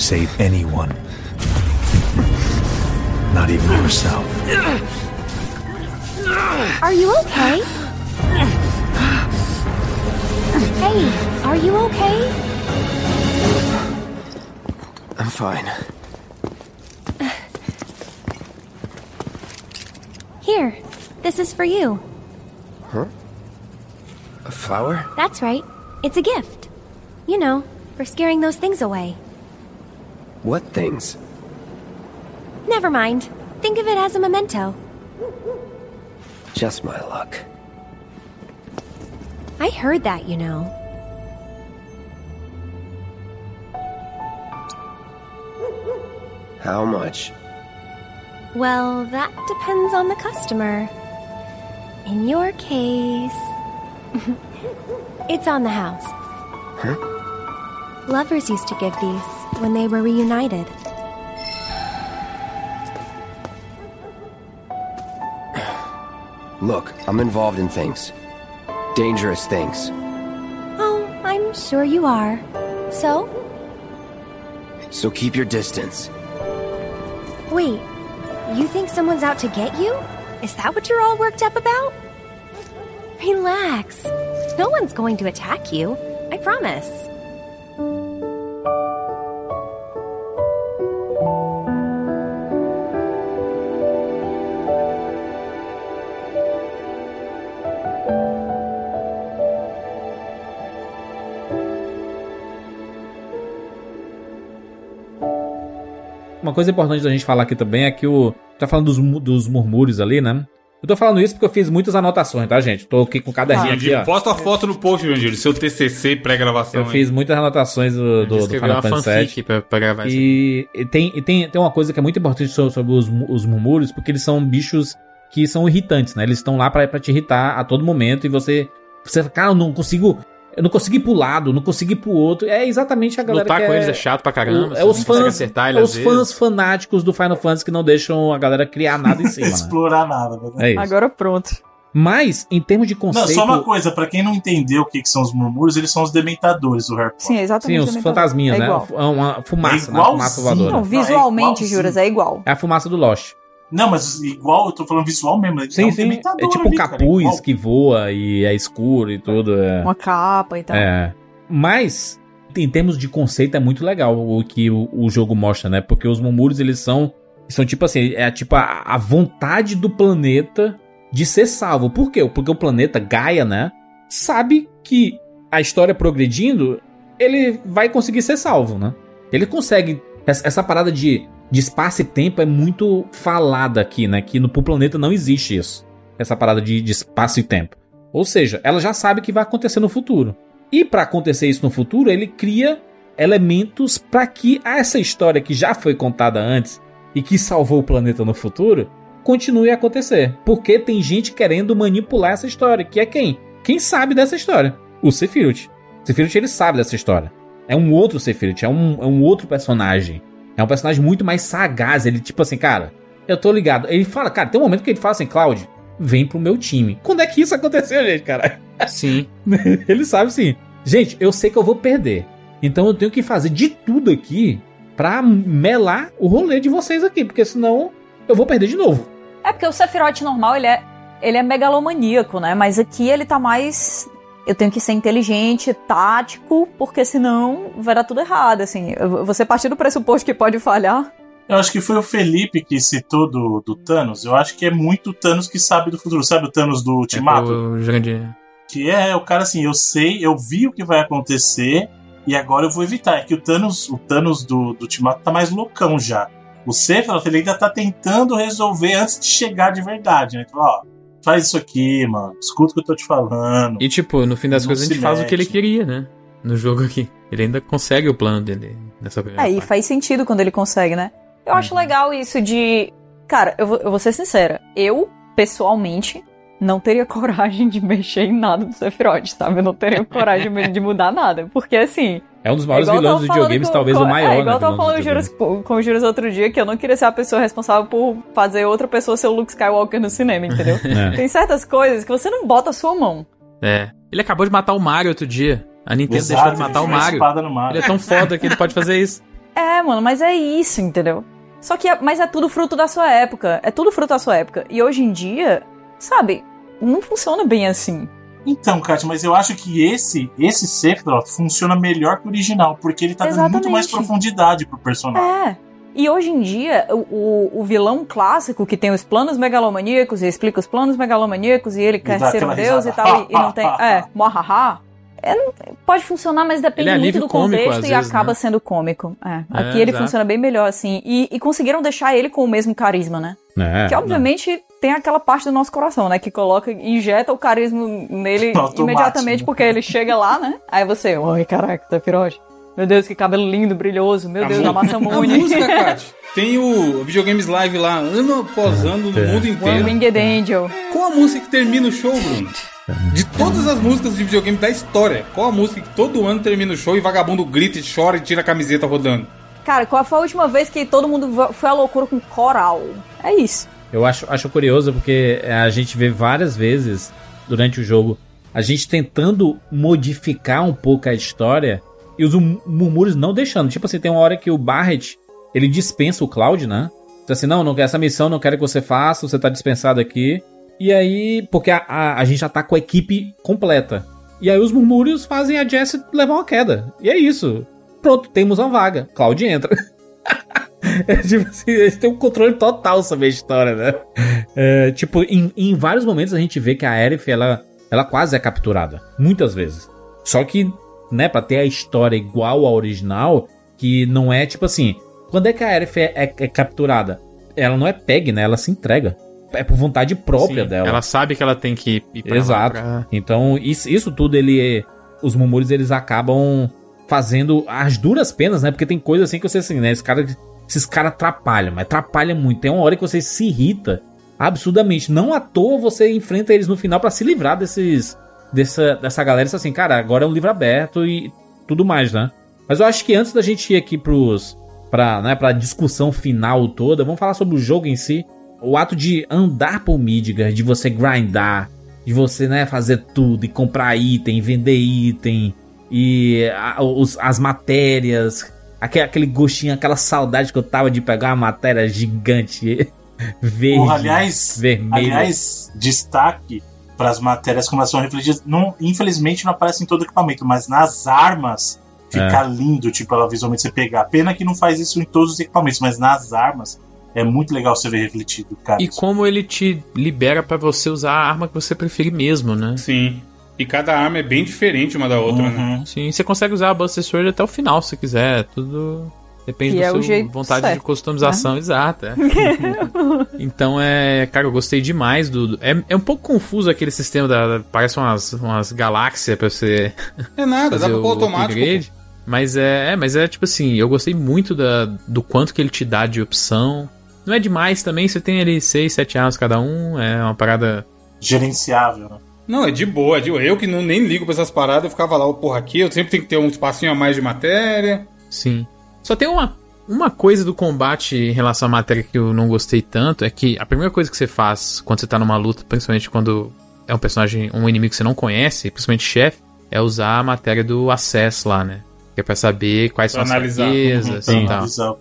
to save anyone. Not even yourself. Are you okay? Hey, are you okay? I'm fine. Here, this is for you. Huh? A flower? That's right. It's a gift. You know, for scaring those things away. What things? Never mind. Think of it as a memento. Just my luck. I heard that, you know. How much? Well, that depends on the customer. In your case, [LAUGHS] it's on the house. Huh? Lovers used to give these when they were reunited. Look, I'm involved in things. Dangerous things. Oh, I'm sure you are. So? So keep your distance. Wait, you think someone's out to get you? Is that what you're all worked up about? Relax. No one's going to attack you. I promise. Uma coisa importante da gente falar aqui também é que o. Tá falando dos, dos murmúrios ali, né? Eu tô falando isso porque eu fiz muitas anotações, tá, gente? Tô aqui com o caderninho aqui, ó. Posta a foto no post, Jandir, seu TCC pré-gravação. Eu aí. fiz muitas anotações do, do, do Final uma Fantasy VII. pra, pra gravar isso. E, e tem, e tem, tem uma coisa que é muito importante so- sobre os, os murmúrios, porque eles são bichos que são irritantes, né? Eles estão lá pra, pra te irritar a todo momento e você. Você, cara, eu não consigo. Eu não consigo ir pro lado, não consigo ir pro outro. É exatamente a galera Lutar que com é, eles é chato pra caramba. é não os fãs, acertar é os vezes. fãs fanáticos do Final Fantasy que não deixam a galera criar [LAUGHS] nada em cima, né? Explorar nada, né? É isso. Agora pronto. Mas, em termos de Não, conceito. só uma coisa, pra quem não entendeu o que, que são os murmúrios, eles são os dementadores do Harry Potter. Sim, é Sim, exatamente. os fantasminhas, é né? Igual. É uma fumaça, É né? Fumaça voadora. Não, visualmente, igualzinho. juras, é igual. É a fumaça do Lost. Não, mas igual, eu tô falando visual mesmo. é Sim, um sim. É tipo um ali, cara, capuz igual. que voa e é escuro e tudo. É. Uma capa e tal. É. Mas, em termos de conceito, é muito legal o que o, o jogo mostra, né? Porque os Mumúrios, eles são. São tipo assim, é tipo a, a vontade do planeta de ser salvo. Por quê? Porque o planeta Gaia, né? Sabe que a história progredindo, ele vai conseguir ser salvo, né? Ele consegue. Essa, essa parada de, de espaço e tempo é muito falada aqui, né? Que no pro planeta não existe isso. Essa parada de, de espaço e tempo. Ou seja, ela já sabe que vai acontecer no futuro. E para acontecer isso no futuro, ele cria elementos para que essa história que já foi contada antes e que salvou o planeta no futuro continue a acontecer. Porque tem gente querendo manipular essa história, que é quem? Quem sabe dessa história. o Sephiroth. Sephiroth ele sabe dessa história. É um outro Sephiroth, é um, é um outro personagem. É um personagem muito mais sagaz. Ele, tipo assim, cara, eu tô ligado. Ele fala, cara, tem um momento que ele fala assim, Cloud, vem pro meu time. Quando é que isso aconteceu, gente, cara? Sim. [LAUGHS] ele sabe assim, gente, eu sei que eu vou perder. Então eu tenho que fazer de tudo aqui pra melar o rolê de vocês aqui, porque senão eu vou perder de novo. É porque o Sephiroth normal, ele é, ele é megalomaníaco, né? Mas aqui ele tá mais. Eu tenho que ser inteligente, tático, porque senão vai dar tudo errado, assim. Você partir do pressuposto que pode falhar. Eu acho que foi o Felipe que citou do, do Thanos. Eu acho que é muito o Thanos que sabe do futuro. Sabe o Thanos do Ultimato? É o grande... Que é o cara assim, eu sei, eu vi o que vai acontecer e agora eu vou evitar. É que o Thanos, o Thanos do, do Ultimato tá mais loucão já. O Sephiroth ele ainda tá tentando resolver antes de chegar de verdade, né? Então, ó, faz isso aqui, mano. Escuta o que eu tô te falando. E tipo, no fim das coisas a gente faz o que ele queria, né? No jogo aqui. Ele ainda consegue o plano dele nessa primeira É, e faz sentido quando ele consegue, né? Eu acho legal isso de. Cara, eu vou, eu vou ser sincera. Eu, pessoalmente, não teria [LAUGHS] coragem de mexer em nada do Sephiroth, sabe? Eu não teria coragem de- de mudar nada. Porque assim. É um dos maiores eu vilões dos videogames, falando talvez com- o maior, É, igual né, eu tava falando dos com o com Juras outro dia, que eu não queria ser a pessoa responsável por fazer outra pessoa ser o Luke Skywalker no cinema, entendeu? [LAUGHS] É. Tem certas coisas que você não bota a sua mão. É. Ele acabou de matar o Mario outro dia. A Nintendo Exato, deixou de matar o Mario. espada no Mario. Ele é tão foda que ele pode fazer isso. [LAUGHS] É, mano, mas é isso, entendeu? Só que, é, mas é tudo fruto da sua época. É tudo fruto da sua época. E hoje em dia, sabe, não funciona bem assim. Então, Kátia, mas eu acho que esse esse Sephiroth funciona melhor que o original, porque ele tá dando muito mais Exatamente. profundidade pro personagem. É. E hoje em dia, o, o, o vilão clássico que tem os planos megalomaníacos e explica os planos megalomaníacos e ele quer ser um deus e risada. tal, e, e não [LAUGHS] tem. É, mohaha. É, pode funcionar, mas depende é muito do cômico, contexto e vezes, acaba né? sendo cômico. É. É, Aqui ele exato. funciona bem melhor, assim. E, e conseguiram deixar ele com o mesmo carisma, né? É, que obviamente tem aquela parte do nosso coração, né? Que coloca, injeta o carisma nele [LAUGHS] Automático, imediatamente, porque ele chega lá, né? Aí você, oi, caraca, Sephiroth. Meu Deus, que cabelo lindo, brilhoso. Meu Deus, a massa A mune. música, [LAUGHS] Kat. Tem o Videogames Live lá, ano após ano, no mundo inteiro. Winged Angel. Qual a música que termina o show, Bruno? De todas as músicas de videogame da história, qual a música que todo ano termina o show e vagabundo grita e chora e tira a camiseta rodando? Cara, qual foi a última vez que todo mundo foi à loucura com coral? É isso. Eu acho, acho curioso porque é, a gente vê várias vezes durante o jogo a gente tentando modificar um pouco a história e os mur- murmúrios não deixando. Tipo assim, tem uma hora que o Barret ele dispensa o Cloud, né? Diz assim: não, não essa missão, não quero que você faça, você tá dispensado aqui. E aí, porque a, a, a gente já tá com a equipe completa. E aí os murmúrios fazem a Jessie levar uma queda. E é isso. Pronto, temos uma vaga. Cloud entra. [LAUGHS] É [LAUGHS] tipo assim, eles têm um controle total sobre a história, né? É, tipo, em, em vários momentos a gente vê que a Aerith, ela, ela quase é capturada. Muitas vezes. Só que, né, pra ter a história igual à original, que não é tipo assim. Quando é que a Aerith é, é- é capturada? Ela não é PEG, né? Ela se entrega. É por vontade própria Sim, dela. Ela sabe que ela tem que ir pra lá Exato. pra- Então, isso, isso tudo, ele. Os murmúrios, eles acabam fazendo as duras penas, né? Porque tem coisa assim que você assim, né? Esse cara, esses caras atrapalham, mas atrapalham muito. Tem uma hora que você se irrita absurdamente. Não à toa você enfrenta eles no final pra se livrar desses. Dessa, dessa galera. Isso assim, cara, agora é um livro aberto e tudo mais, né? Mas eu acho que antes da gente ir aqui pros. Pra, né, pra discussão final toda, vamos falar sobre o jogo em si. O ato de andar por Midgar, de você grindar, de você, né, fazer tudo e comprar item, vender item e a- os- as matérias, aquele, aquele gostinho, aquela saudade que eu tava de pegar uma matéria gigante [LAUGHS] verde, Porra, aliás, vermelha. aliás, destaque para as matérias como elas são refletidas. Não, infelizmente não aparece em todo equipamento, mas nas armas fica É. lindo, tipo, ela visualmente você pegar. Pena que não faz isso em todos os equipamentos, mas nas armas é muito legal você ver refletido, cara. E como ele te libera pra você usar a arma que você preferir mesmo, né? Sim. E cada arma é bem diferente uma da outra, né? Sim, você consegue usar a Buster Sword até o final se quiser. Tudo depende Que da é o sua jeito vontade de certo, customização, né? exata. [LAUGHS] então é. Cara, eu gostei demais do. É, é um pouco confuso aquele sistema da. Parece umas, umas galáxias pra você. É nada, dá pra pôr automático. upgrade. Mas é, é, mas é tipo assim, eu gostei muito da, do quanto que ele te dá de opção. Não é demais também, você tem ali 6, 7 armas cada um, é uma parada. Gerenciável, né? Não, é de boa, é de boa. Eu que não, nem ligo pra essas paradas, eu ficava lá, "Ô, porra, aqui eu sempre tenho que ter um espacinho a mais de matéria. Sim. Só tem uma, uma coisa do combate em relação à matéria que eu não gostei tanto, é que a primeira coisa que você faz quando você tá numa luta, principalmente quando é um personagem, um inimigo que você não conhece, principalmente chefe, é usar a matéria do acesso lá, né? Que é pra saber quais Pra são as analisar. fraquezas Pra e tal. analisar.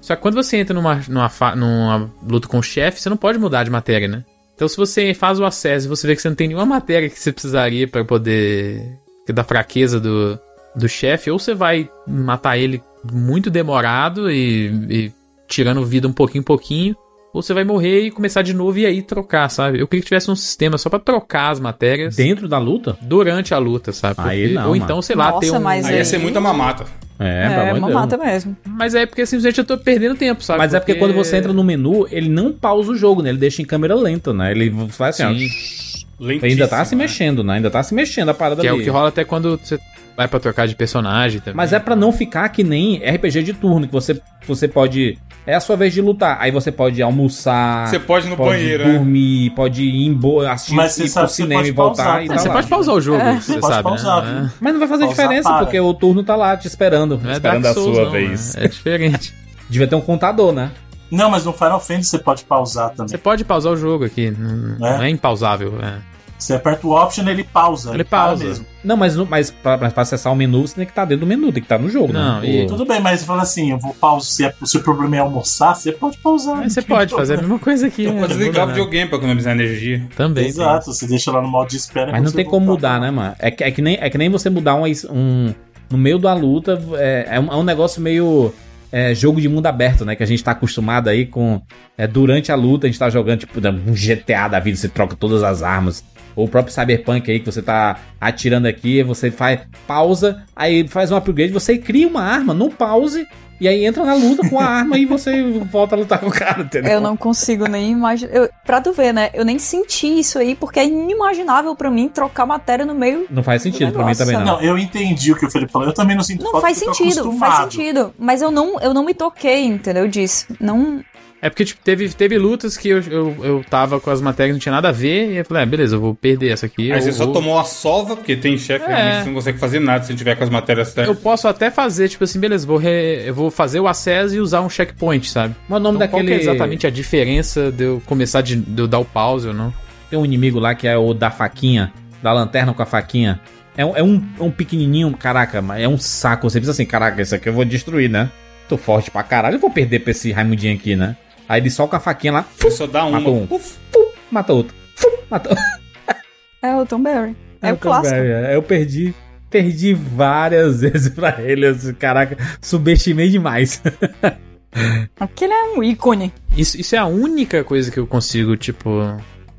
Só que quando você entra numa, numa, numa luta com o chefe, você não pode mudar de matéria, né? Então se você faz o acesso e você vê que você não tem nenhuma matéria que você precisaria pra poder. que da fraqueza do, do chefe, ou você vai matar ele muito demorado e, e tirando vida um pouquinho em pouquinho, ou você vai morrer e começar de novo e aí trocar, sabe? Eu queria que tivesse um sistema só pra trocar as matérias Dentro da luta? durante a luta, sabe? Aí Porque- não, ou então, mano. sei lá, Nossa, ter um. mas Aí ia aí- ser muita mamata. É, É, uma mata mesmo. Mas é porque simplesmente eu tô perdendo tempo, sabe? Mas é porque quando você entra no menu, ele não pausa o jogo, né? Ele deixa em câmera lenta, né? Ele faz assim, Sim. ó. Lentíssimo, Ainda tá se né? mexendo, né? Ainda tá se mexendo a parada Que é ali. o que rola até quando você vai pra trocar de personagem também. Mas é pra não ficar que nem RPG de turno, que você, você pode. É a sua vez de lutar. Aí você pode almoçar. Você pode ir no banheiro, né? dormir, pode ir em boa, assistir Mas ir sabe pro cinema pode e voltar pausar, e né? tá você lá. pode pausar o jogo, É. você Você pode sabe, pausar, né? viu? Mas não vai fazer Pausar diferença, para. porque o turno tá lá te esperando. Não é esperando Dark a Souls, sua não, vez. É diferente. Devia ter um contador, né? Não, mas no Final Fantasy você pode pausar também. Você pode pausar o jogo aqui. Não não é, É? impausável. É. Você aperta o option ele pausa. Ele para pausa. mesmo. Não, mas, mas pra acessar o menu, você tem que estar dentro do menu, tem que estar no jogo, Não, né? e- Tudo bem, mas você fala assim, eu vou pausar. Se, é- se o problema é almoçar, você pode pausar. Mas você pode fazer a mesma coisa aqui. Você né? pode desligar o videogame pra economizar energia. Também. tem Exato, você deixa lá no modo de espera. Mas não tem como voltar, mudar, né, mano? É que, é que, nem, é que nem você mudar um, um- No meio da luta, é, é, um, é um negócio meio. é, jogo de mundo aberto, né? Que a gente tá acostumado aí com. é, durante a luta, a gente tá jogando, tipo, um GTA da vida, você troca todas as armas. Ou o próprio Cyberpunk aí, que você tá atirando aqui, você faz pausa, aí faz um upgrade, você cria uma arma no pause, e aí entra na luta com a arma e você volta a lutar com o cara, entendeu? Eu não consigo nem imaginar. Eu, pra tu ver, né? Eu nem senti isso aí, porque é inimaginável pra mim trocar matéria no meio. Não faz sentido pra mim também, não. Não, eu entendi o que o Felipe falou. Eu também não sinto Não falta faz sentido, faz sentido. Mas eu não, eu não me toquei, entendeu? Disso. Não. É porque tipo, teve, teve lutas que eu, eu, eu tava com as matérias que não tinha nada a ver, e eu falei, ah, beleza, eu vou perder essa aqui. Aí eu você só vou- tomou a sova, porque tem chefe É. realmente você não consegue fazer nada se não tiver com as matérias Eu certas. posso até fazer, tipo assim, beleza, vou re- eu vou fazer o acesso e usar um checkpoint, sabe? Mas o nome Então, qual daquele. que é exatamente a diferença de eu começar de, de eu dar o pause ou não? Tem um inimigo lá que é o da faquinha, da lanterna com a faquinha. É, um- é um, é um pequenininho, caraca, mas é um saco. Você pensa assim, caraca, esse aqui eu vou destruir, né? Tô forte pra caralho, eu vou perder pra esse Raimundinho aqui, né? Aí ele só com a faquinha lá, Você só dá uma. matou um, Uf, fum, mata outro, fum, mata. [LAUGHS] É o Tom Berry. É, o Então, clássico. velho, é, Eu perdi, perdi várias [LAUGHS] vezes pra ele. eu Caraca, subestimei demais. [LAUGHS] Aquele é um ícone. Isso, isso é a única coisa que eu consigo, tipo,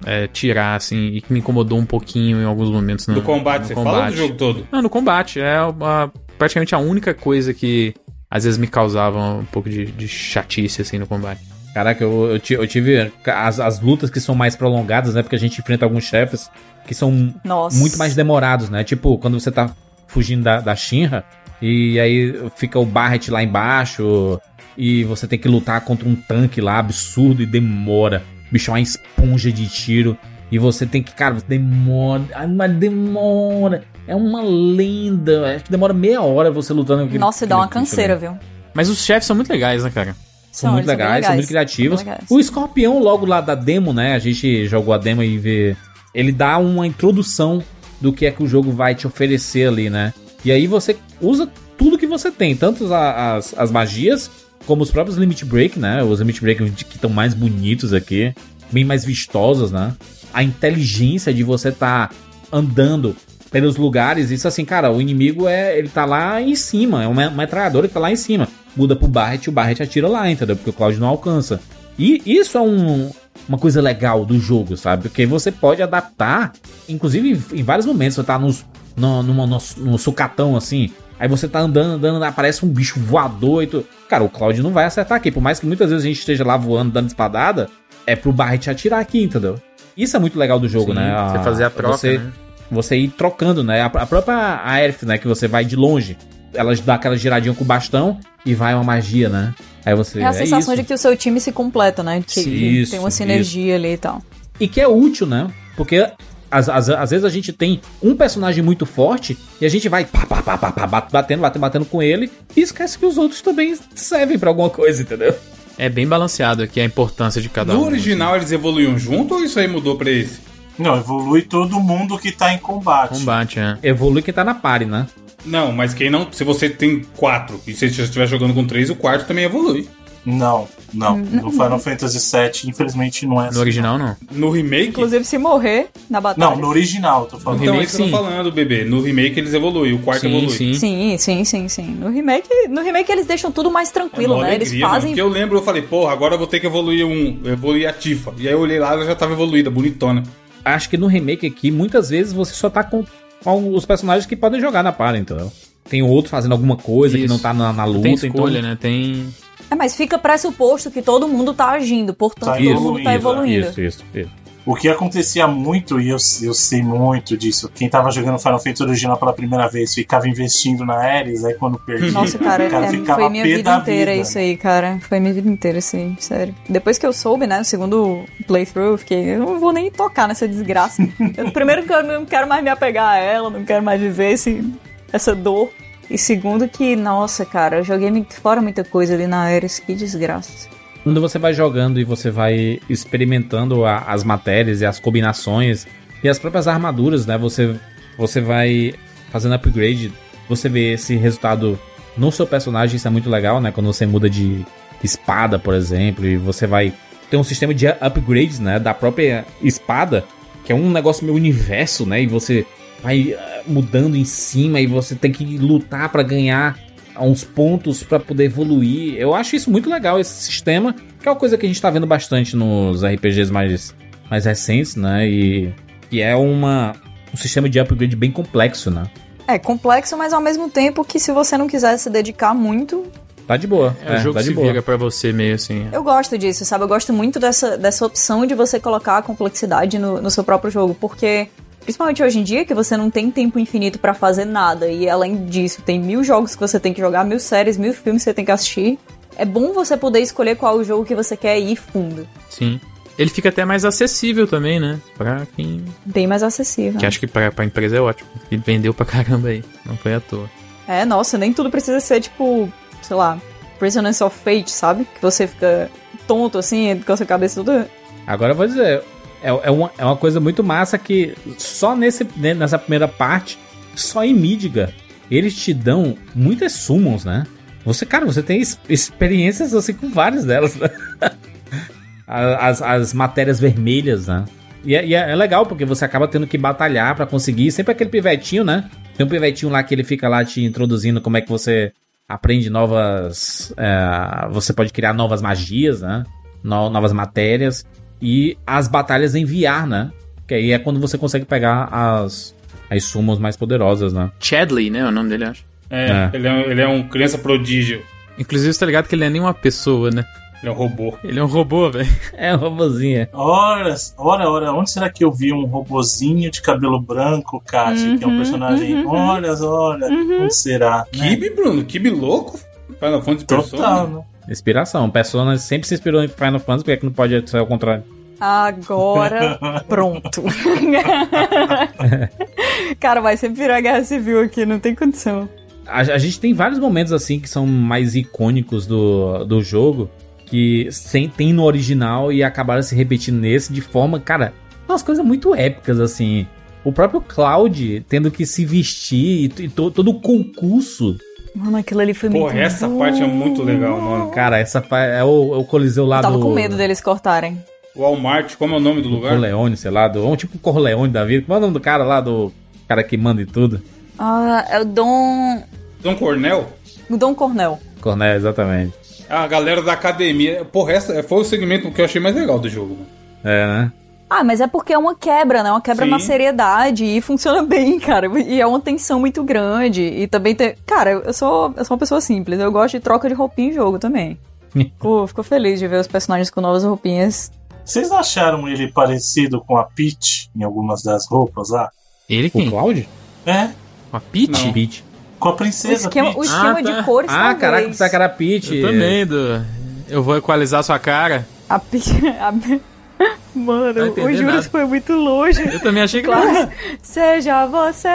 é, tirar, assim, e que me incomodou um pouquinho em alguns momentos. No, do combate, no você fala ou do jogo todo? Não, no combate. É a- praticamente a única coisa que às vezes me causava um pouco de, de chatice, assim, no combate. Caraca, eu, eu, eu tive as, as lutas que são mais prolongadas, né? Porque a gente enfrenta alguns chefes que são Nossa. muito mais demorados, né? Tipo, quando você tá fugindo da, da Shinra e aí fica o Barret lá embaixo e você tem que lutar contra um tanque lá absurdo e demora. O bicho é uma esponja de tiro e você tem que, cara, demora, ai, mas demora. É uma lenda. Acho que demora meia hora você lutando com aquele Nossa, dá uma canseira, viu? Mas os chefes são muito legais, né, cara? São, muito eles bem legais, são muito criativos. são legais. O escorpião, logo lá da demo, né? A gente jogou a demo e vê. Ele dá uma introdução do que é que o jogo vai te oferecer ali, né? E aí você usa tudo que você tem, tanto as, as magias, como os próprios Limit Break, né? Os Limit Break que estão mais bonitos aqui, bem mais vistosos, né? A inteligência de você tá andando pelos lugares, isso assim, cara, o inimigo é. Ele tá lá em cima, é uma metralhadora que tá lá em cima. Muda pro Barret, o Barret atira lá, entendeu? Porque o Cloud não alcança. E isso é um, uma coisa legal do jogo, sabe? Porque você pode adaptar, inclusive em, vários momentos, você tá nos, no, numa- no, no sucatão assim, aí você tá andando, andando, aparece um bicho voador e tu. Cara, o Cloud não vai acertar aqui, por mais que muitas vezes a gente esteja lá voando, dando espadada, é pro Barret atirar aqui, entendeu? Isso é muito legal do jogo, Sim, né? você fazer a troca, você, né? Você ir trocando, né? A, a própria Aerith, né? Que você vai de longe. Ela dá aquela giradinha com o bastão e vai uma magia, né? Aí você. É a sensação isso. de que o seu time se completa, né? Que, Isso, tem uma sinergia ali e tal. E que é útil, né? Porque às, às, às vezes a gente tem um personagem muito forte e a gente vai pá, pá, pá, pá, pá, batendo, batendo, batendo com ele e esquece que os outros também servem pra alguma coisa, entendeu? É bem balanceado aqui a importância de cada No um. original eles evoluíam junto ou isso aí mudou pra esse? Não, evolui todo mundo que tá em combate. Combate, é. Evolui quem tá na party, né? Não, mas quem não. Se você tem quatro e se você estiver jogando com três, o quarto também evolui. Não, não. No Final Fantasy VII, infelizmente, não é assim. No original, não. No remake. Inclusive, se morrer na batalha. Não, no original, tô falando. Então, remake, isso que eu tô sim. falando, bebê. No remake eles evoluem, o quarto Sim, evolui. sim. Sim, sim, sim, sim. No remake, no remake eles deixam tudo mais É tranquilo, mó né? Eles fazem. Porque eu lembro, eu falei, porra, agora eu vou ter que evoluir um. Evoluir a Tifa. E aí eu olhei lá, ela já tava evoluída, bonitona. Acho que no remake aqui, muitas vezes você só tá com, com os personagens que podem jogar na party, entendeu? Tem outro fazendo alguma coisa que Isso. não tá na, na luta, Tem escolha, então... né? Tem. É, mas fica pressuposto que todo mundo tá agindo, portanto, Tá todo mundo tá evoluindo, evoluindo. Isso, isso, isso. O que acontecia muito, e eu, eu sei muito disso, quem tava jogando Final Fantasy original pela primeira vez ficava investindo na Ares, aí quando perdia, [LAUGHS] Nossa, cara, o cara é, ficava foi minha vida da inteira vida. isso aí, cara. Foi minha vida inteira isso aí, sério. Depois que eu soube, né, o segundo playthrough, eu fiquei, eu não vou nem tocar nessa desgraça. eu, primeiro que eu não quero mais me apegar a ela, não quero mais viver esse, essa dor. E segundo que, nossa, cara, eu joguei fora muita coisa ali na Ares, que desgraça. Quando você vai jogando e você vai experimentando a- as matérias e as combinações e as próprias armaduras, né? Você, você vai fazendo upgrade, você vê esse resultado no seu personagem, isso é muito legal, né? Quando você muda de espada, por exemplo, e você vai ter um sistema de upgrades, né? Da própria espada, que é um negócio meio universo, né? E você vai eh, mudando em cima e você tem que lutar pra ganhar uns pontos pra poder evoluir. Eu acho isso muito legal, esse sistema, que é uma coisa que a gente tá vendo bastante nos RPGs mais, mais recentes, né? E, e é uma, um sistema de upgrade bem complexo, né? É complexo, mas ao mesmo tempo que se você não quiser se dedicar muito, Tá de boa. É, o jogo tá se de boa. vira pra você meio assim. Eu gosto disso, sabe? Eu gosto muito dessa, dessa opção de você colocar a complexidade no, no seu próprio jogo, porque, principalmente hoje em dia, que você não tem tempo infinito pra fazer nada, e além disso, tem mil jogos que você tem que jogar, mil séries, mil filmes que você tem que assistir. É bom você poder escolher qual o jogo que você quer ir fundo. Sim. Ele fica até mais acessível também, né? Pra quem. Bem mais acessível. Que acho que pra, pra empresa é ótimo. E vendeu pra caramba aí. Não foi à toa. É, nossa, nem tudo precisa ser tipo, sei lá, Prisoners of Fate, sabe? Que você fica tonto assim, com a sua cabeça toda. Agora eu vou dizer, é, é, uma, é uma coisa muito massa que só nesse, né, nessa primeira parte, só em Midgar, eles te dão muitas summons, né? Você, cara, você tem experiências assim com várias delas, né? [LAUGHS] As, as matérias vermelhas, né? E, é, e é- é legal porque você acaba tendo que batalhar pra conseguir. Sempre aquele pivetinho, né? Tem um pivetinho lá que ele fica lá te introduzindo como é que você aprende novas. é, você pode criar novas magias, né? No- novas matérias. E as batalhas em VR, né? Que aí é quando você consegue pegar as, as summons mais poderosas, né? Chadley, né? É o nome dele, acho. É, É. Ele, é ele é um criança prodígio. Inclusive, você tá ligado que ele não é nem uma pessoa, né? Ele é um robô. Ele é um robô, velho. [LAUGHS] É um robozinho. Ora, ora, ora, onde será que eu vi um robozinho de cabelo branco, Kátia, que é um Uhum, personagem? uhum, Olha, olha, onde será? né? Kibe, Bruno, Kibe louco. Final Fantasy Total, Persona. né? Inspiração. Persona sempre se inspirou em Final Fantasy, porque é que não pode ser ao contrário? Agora, pronto. [LAUGHS] Cara, vai sempre virar guerra civil aqui, não tem condição. A, a gente tem vários momentos assim que são mais icônicos do, do jogo que sem, tem no original e acabaram se repetindo nesse de forma, cara, umas coisas muito épicas assim. O próprio Cloud tendo que se vestir e, e to- todo o concurso. Mano, aquilo ali foi muito Porra, essa bom. parte é muito legal, mano. Cara, essa pa- é o, é o Coliseu lá Eu tava do. com medo deles cortarem. Walmart, como é o nome do lugar? Corleone, sei lá, do, um tipo Corleone da vida. Qual é o nome do cara lá, do cara que manda e tudo? Ah, é o Dom. Dom Cornel? O Dom Cornel. Cornel, exatamente. A galera da academia. Porra, essa foi o segmento que eu achei mais legal do jogo. mano. É, né? Ah, mas é porque é uma quebra, né? Uma quebra Sim. na seriedade e funciona [LAUGHS] bem, cara. E é uma tensão muito grande. E também tem. Cara, eu sou, eu sou uma pessoa simples. Eu gosto de troca de roupinha em jogo também. [LAUGHS] Fico, fico feliz de ver os personagens com novas roupinhas. Vocês acharam ele parecido com a Peach em algumas das roupas lá? Ele O quem? Cloud? É, A Peach? Não. Peach. com a O princesa esquema, o esquema Ah, tá. de cores Ah, talvez. caraca, pensava que era Peach. Eu também, do... Eu vou equalizar sua cara. A Peach... [LAUGHS] A... Mano, Não o Juras nada. foi muito longe. Eu também achei que Claro. Seja você.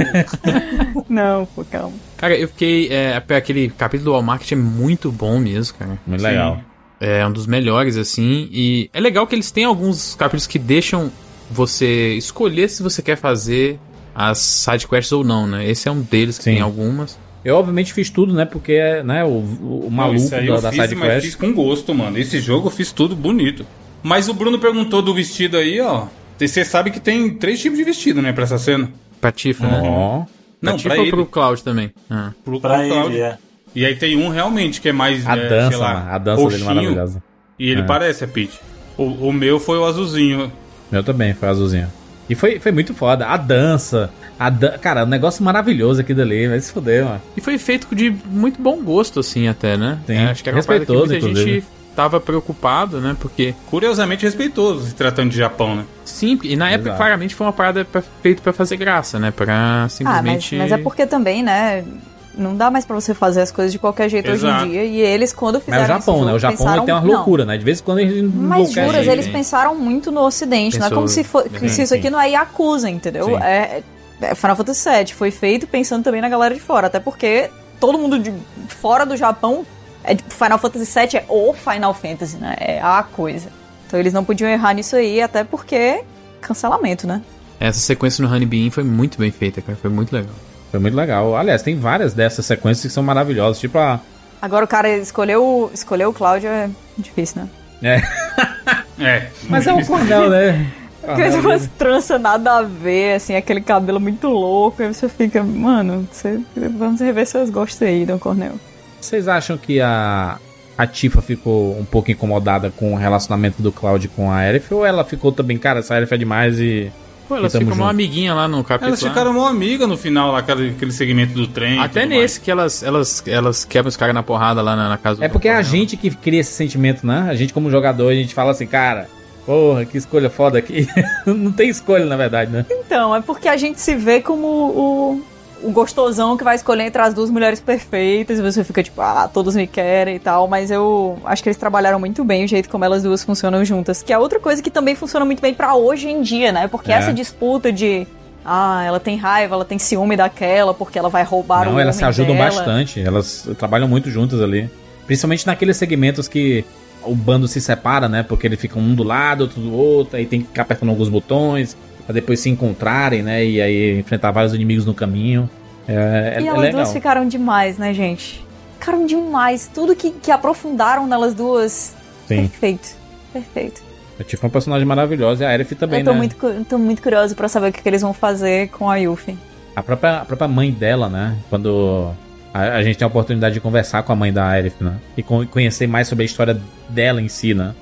[LAUGHS] Não, pô, calma. Cara, eu fiquei. É, aquele capítulo do Walmart é muito bom mesmo, cara. Muito legal. É um dos melhores, assim. E é legal que eles têm alguns capítulos que deixam você escolher se você quer fazer as sidequests ou não, né? Esse é um deles que Sim. tem algumas. Eu, obviamente, fiz tudo, né? Porque, né, o, o, maluco Isso aí da, eu da fiz, side mas fiz com gosto, mano. Esse jogo eu fiz tudo bonito. Mas o Bruno perguntou do vestido aí, ó. Você sabe que tem três tipos de vestido, né, pra essa cena. Pra Tifa, né? Ó. Não, pra Tifa pra ou ele. pro Cloud também? Ah. Pro, Pra pro Cláudio. ele, é. E aí tem um realmente que é mais, A é, dança, sei lá, mano, a dança dele é roxinho, maravilhosa. E ele É. parece a Peach. O, o meu foi o azulzinho. Meu também, foi azulzinho. E foi, foi muito foda. A dança. A dan... Cara, um negócio maravilhoso aqui dali. Vai se fuder, mano. E foi feito de muito bom gosto, assim, até, né? Sim. É, acho que era uma parada que muita gente inclusive. tava preocupado, né? Porque. Curiosamente respeitoso, se tratando de Japão, né? Sim, e na época Exato. claramente foi uma parada pra, feita pra fazer graça, né? Pra Ah, mas, simplesmente. mas é porque também, né? Não dá mais pra você fazer as coisas de qualquer jeito hoje Exato. em dia. E eles, quando Mas fizeram é o Japão, esse né? O Japão pensaram, tem uma não. loucura, né? De vez em quando eles Mas juras, eles sim. pensaram muito no ocidente. não é Pensou- como se, for, se isso aqui não é Yakuza, entendeu? Sim. É, é Final Fantasy VII. Foi feito pensando também na galera de fora. Até porque todo mundo de fora do Japão... É, tipo, Final Fantasy VII é o Final Fantasy, né? É a coisa. Então eles não podiam errar nisso aí, até porque... Cancelamento, né? Essa sequência no Honey Bean foi muito bem feita, cara. Foi muito legal. Foi muito legal. Aliás, tem várias dessas sequências que são maravilhosas. Tipo a. Agora o cara escolheu, escolheu o Cláudio é difícil, né? É. [LAUGHS] É. Mas é um cornel, né? Fez umas tranças nada a ver, assim, aquele cabelo muito louco. Aí você fica, mano, você, vamos rever seus gostos aí, Dom Cornel. Vocês acham que a. A Tifa ficou um pouco incomodada com o relacionamento do Cloud com a Aerith? Ou ela ficou também, cara, essa Aerith é demais e. Pô, elas ficam uma amiguinha lá no capítulo. Elas ficaram uma amiga no final, lá, aquele, aquele segmento do trem. Até nesse que elas, elas, elas quebram os caras na porrada lá na, na casa do É porque é a gente que cria esse sentimento, né? A gente, como jogador, a gente fala assim, cara, porra, que escolha foda aqui. [LAUGHS] Não tem escolha, na verdade, né? Então, é porque a gente se vê como o, o gostosão que vai escolher entre as duas mulheres perfeitas e você fica tipo, ah, todos me querem e tal. Mas eu acho que eles trabalharam muito bem o jeito como elas duas funcionam juntas. Que é outra coisa que também funciona muito bem pra hoje em dia, né? Porque É. essa disputa de. Ah, ela tem raiva, ela tem ciúme daquela, porque ela vai roubar o Não, elas se ajudam dela. bastante. Elas trabalham muito juntas ali. Principalmente naqueles segmentos que o bando se separa, né? Porque eles ficam um do lado, outro do outro, aí tem que ficar apertando alguns botões pra depois se encontrarem, né? E aí enfrentar vários inimigos no caminho. É, é, E é elas legal. duas ficaram demais, né, gente? Ficaram demais. Tudo que, que aprofundaram nelas duas. Sim. Perfeito. Perfeito. A Tifa é um personagem maravilhoso e a Aerith também, eu tô né? muito, tô muito curioso pra saber o que, que eles vão fazer com a Yuffie. A própria, a própria mãe dela, né? Quando a, a gente tem a oportunidade de conversar com a mãe da Aerith, né? E con- conhecer mais sobre a história dela em si, né?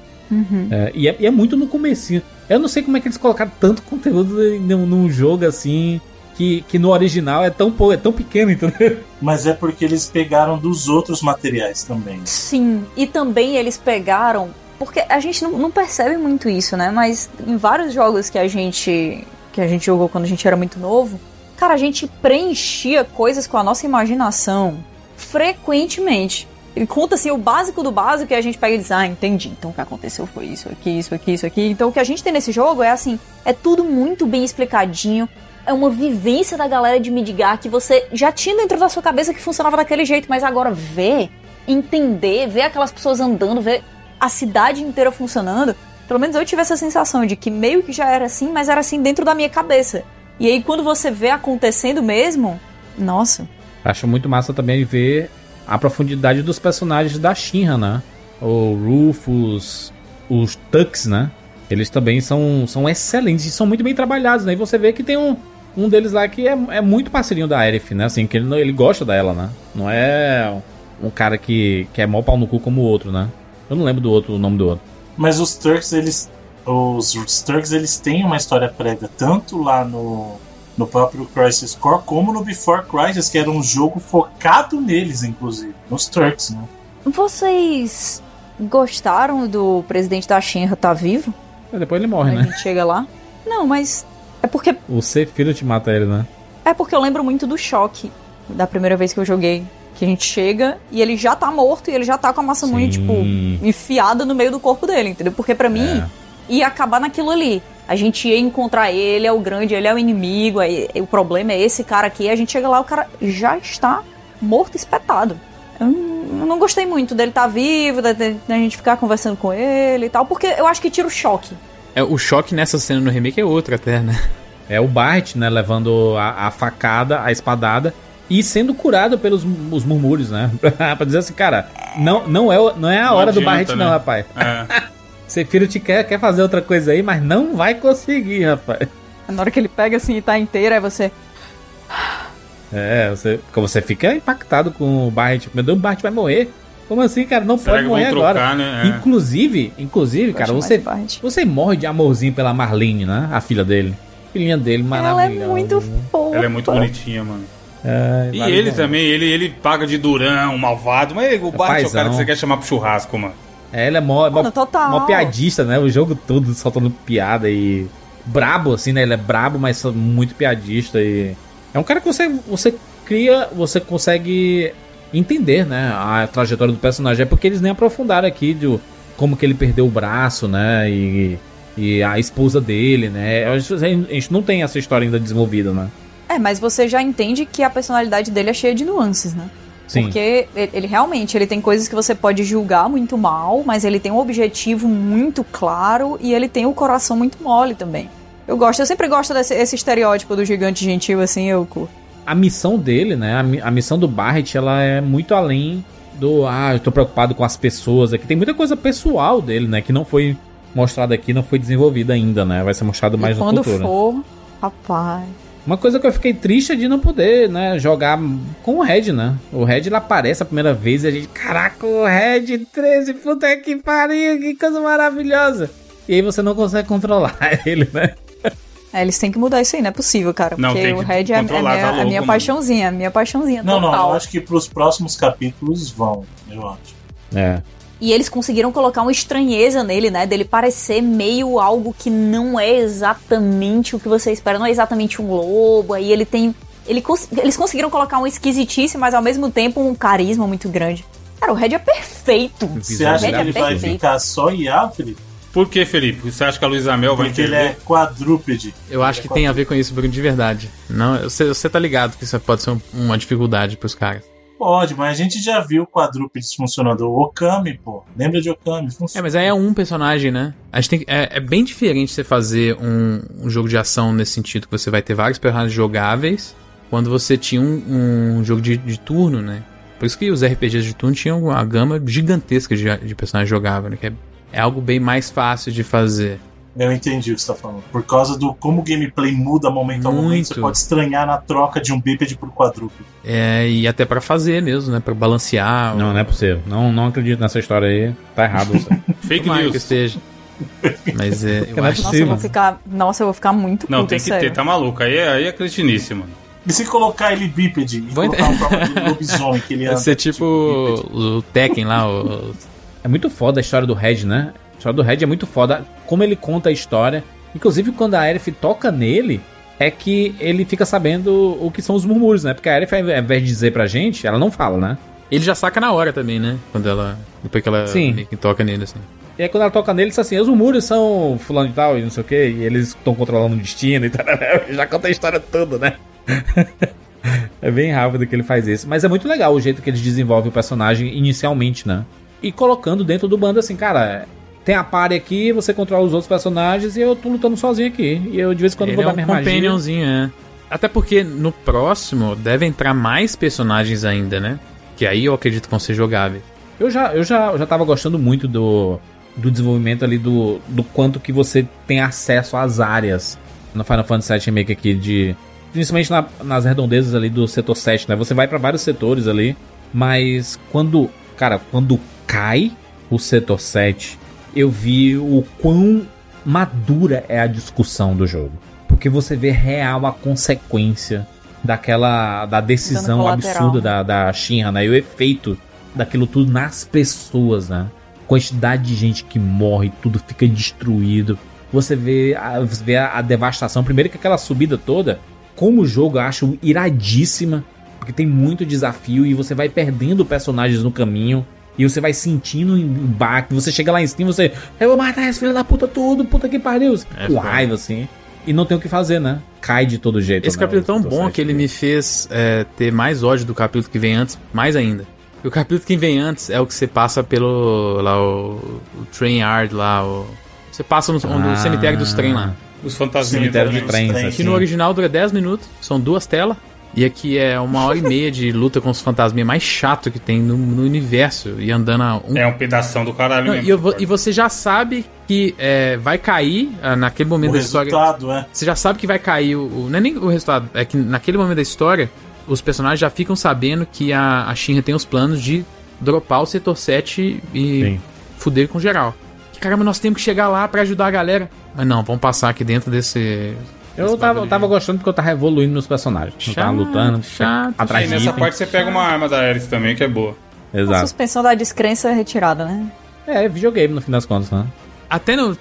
É, e, é, e é muito no comecinho. Eu não sei como é que eles colocaram tanto conteúdo num, num jogo assim, que, que no original é tão, é tão pequeno, entendeu? Mas é porque eles pegaram dos outros materiais também. Sim, e também eles pegaram. Porque a gente não, não percebe muito isso, né? Mas em vários jogos que a gente. que a gente jogou quando a gente era muito novo, cara, a gente preenchia coisas com a nossa imaginação frequentemente. Ele conta assim o básico do básico e a gente pega e diz, ah, entendi. Então o que aconteceu foi isso aqui, isso aqui, isso aqui. Então o que a gente tem nesse jogo é assim, é tudo muito bem explicadinho. É uma vivência da galera de Midgar que você já tinha dentro da sua cabeça que funcionava daquele jeito, mas agora ver, entender, ver aquelas pessoas andando, ver a cidade inteira funcionando. Pelo menos eu tive essa sensação de que meio que já era assim, mas era assim dentro da minha cabeça. E aí quando você vê acontecendo mesmo, nossa, Acho muito massa também ver a profundidade dos personagens da Shinra, né? O Rufus, os Tux, né? Eles também são, são excelentes e são muito bem trabalhados, né? E você vê que tem um, um deles lá que é, é muito parceirinho da Aerith, né? Assim, que ele, ele gosta dela, né? Não é um cara que, que é mó pau no cu como o outro, né? Eu não lembro do outro, o nome do outro. Mas os Turks, eles. Os Turks, eles têm uma história prévia, tanto lá no, no próprio Crisis Core, como no Before Crisis, que era um jogo focado neles, inclusive. Nos Turks, né? vocês gostaram do presidente da Shinra tá vivo? Mas depois ele morre, A né? gente chega lá? Não, mas é porque O Sephiroth mata ele, né? é porque eu lembro muito do choque da primeira vez que eu joguei. Que a gente chega e ele já tá morto e ele já tá com a Masamune, Sim. tipo, enfiada no meio do corpo dele, entendeu? Porque pra mim, ia acabar naquilo ali. A gente ia encontrar ele, é o grande, ele é o inimigo, aí, o problema é esse cara aqui, a gente chega lá, o cara já está morto, espetado. Eu não, não gostei muito dele estar tá vivo, da, da gente ficar conversando com ele e tal, porque eu acho que tira o choque. É, o choque nessa cena no remake é outro até, né? É o Bart, né, levando a, a facada, a espadada e sendo curado pelos os murmúrios, né? [LAUGHS] pra dizer assim, cara, não, não, é, não é a Não hora do adianta, Barret, não, né? rapaz. É. [LAUGHS] Sephiroth quer, quer fazer outra coisa aí, mas não vai conseguir, rapaz. Na hora que ele pega assim e tá inteiro, aí você. É, você, você fica impactado com o Barret. Meu Deus, o Barret vai morrer. Como assim, cara? Não Será pode morrer trocar, agora. né? É. Inclusive, inclusive, cara, você, você morre de amorzinho pela Marlene, né? A filha dele. Filhinha dele, Ela é maravilhosa. muito fofa. Ela é muito bonitinha, mano. É, E ele também, ele, ele paga de durão, malvado, mas o Bart é o cara que você quer chamar pro churrasco, mano. É, ela é mó, mó, Mano, total. mó piadista, né? O jogo todo soltando piada e. Brabo, assim, né? Ele é brabo, mas muito piadista e. É um cara que você, você cria, você consegue entender, né? A trajetória do personagem. É porque eles nem aprofundaram aqui de como que ele perdeu o braço, né? E, e a esposa dele, né? A gente não tem essa história ainda desenvolvida, né? É, mas você já entende que a personalidade dele é cheia de nuances, né? Sim. Porque ele realmente ele tem coisas que você pode julgar muito mal, mas ele tem um objetivo muito claro e ele tem o coração muito mole também. Eu gosto, eu sempre gosto desse esse estereótipo do gigante gentil, assim, eu curto. a missão dele, né? A, a missão do Barret, ela é muito além do ah, eu tô preocupado com as pessoas aqui. Tem muita coisa pessoal dele, né? Que não foi mostrada aqui, não foi desenvolvida ainda, né? Vai ser mostrado mais e no quando futuro. for, rapaz. Uma coisa que eu fiquei triste é de não poder, né, jogar com o Red, né? O Red ele aparece a primeira vez e a gente, caraca, o Red 13, puta que pariu, que coisa maravilhosa. E aí você não consegue controlar [LAUGHS] ele, né? É, eles têm que mudar isso aí, não é possível, cara. Não, porque o Red é, é controlar, minha, tá é louco, minha paixãozinha, minha paixãozinha Não, não, total. eu acho que pros próximos capítulos vão, eu acho. É. E eles conseguiram colocar uma estranheza nele, né? Dele parecer meio algo que não é exatamente o que você espera, não é exatamente um lobo. Aí ele tem. Ele cons- eles conseguiram colocar um esquisitice, mas ao mesmo tempo um carisma muito grande. Cara, o Red é perfeito. Você acha que Red ele é vai perfeito. ficar só IA, Felipe? Por que, Felipe? Você acha que a Luísa Mel vai Porque ele entender? é quadrúpede. Eu acho que tem a ver com isso, Bruno, de verdade. Não, você, você tá ligado que isso pode ser um- uma dificuldade pros caras. Pode, mas a gente já viu quadrúpedes funcionando. O Okami, pô. Lembra de Okami? É, Funciona. mas aí é um personagem, né? A gente tem, é, é bem diferente você fazer um, um jogo de ação nesse sentido, que você vai ter vários personagens jogáveis, quando você tinha um, um jogo de, de turno, né? Por isso que os RPGs de turno tinham uma gama gigantesca de, de personagens jogáveis, né? Que é, é algo bem mais fácil de fazer. Eu entendi o que você tá falando. Por causa do como o gameplay muda momento a momento, você pode estranhar na troca de um bípede por quadrúpede. É, e até pra fazer mesmo, né? Pra balancear. Não, não é possível. Não, não acredito nessa história aí. Tá errado. [LAUGHS] Fake news. que esteja. Mas é, eu é acho Nossa, eu vou ficar. Nossa, eu vou ficar muito Não, tem que sério. ter, tá maluco. Aí é, aí é cretinice, mano. E se colocar ele bípede e Vou ent- colocar o próprio lobisomem que ele anda? Vai ser tipo bípede? o Tekken lá, o, É muito foda a história do Red, né? A história do Red é muito foda. Como ele conta a história. Inclusive, quando a Aerith toca nele, é que ele fica sabendo o que são os murmúrios, né? Porque a Aerith, ao invés de dizer pra gente, ela não fala, né? Ele já saca na hora também, né? Quando ela. Depois que ela Sim. toca nele, assim. E aí, quando ela toca nele, diz assim: os murmúrios são fulano e tal, e não sei o que, e eles estão controlando o destino e tal. [LAUGHS] Já conta a história toda, né? [LAUGHS] é bem rápido que ele faz isso. Mas é muito legal o jeito que eles desenvolvem o personagem inicialmente, né? E colocando dentro do bando assim, cara. Tem a party aqui, você controla os outros personagens e eu tô lutando sozinho aqui. E eu de vez em quando Ele vou é dar um minha magia. companionzinho, é. Até porque no próximo deve entrar mais personagens ainda, né? Que aí eu acredito que vão ser jogáveis. Eu já, eu já, eu já tava gostando muito do, do desenvolvimento ali do, do quanto que você tem acesso às áreas no Final Fantasy VII Remake aqui de principalmente na- nas redondezas ali do setor 7, né? Você vai pra vários setores ali, mas quando, cara, quando cai o setor 7, eu vi o quão madura é a discussão do jogo. Porque você vê real a consequência daquela da decisão absurda da, da Shinra, né? E o efeito daquilo tudo nas pessoas, né? Quantidade de gente que morre, tudo fica destruído. Você vê a, você vê a, a devastação. Primeiro que aquela subida toda, como o jogo eu acho iradíssima, porque tem muito desafio e você vai perdendo personagens no caminho. E você vai sentindo em baque. Você chega lá em cima, você. Eu vou matar esse filho da puta tudo, puta que pariu. É, com raiva, assim. E não tem o que fazer, né? Cai de todo jeito. Esse né, capítulo é tão bom que ele me fez é, ter mais ódio do capítulo que vem antes, mais ainda. E o capítulo que vem antes é o que você passa pelo. lá o. o train yard lá, o. Você passa no, no Ah. cemitério dos trem lá. Os fantasminhas Cemitério de trens, Que assim. no original dura 10 minutos, são duas telas. E aqui é uma hora e meia de luta com os fantasminhas mais chato que tem no, no universo. E andando a um É um pedação do caralho Não, mesmo. e, e você já sabe que é, vai cair ah, naquele momento O da história. resultado, é. Você já sabe que vai cair o, o- Não é nem o resultado, é que naquele momento da história, os personagens já ficam sabendo que a, a Shinra tem os planos de dropar o setor 7 e Sim. fuder com geral. Que, caramba, nós temos que chegar lá pra ajudar a galera. Mas não, vamos passar aqui dentro desse. Eu tava, eu tava gostando porque eu tava evoluindo nos personagens. Eu tava Chato, lutando, chato. atrás E de nessa item. parte você pega uma arma da Ares também, que é boa. A Exato. suspensão da descrença é retirada, né? É, videogame no fim das contas, né? Até no,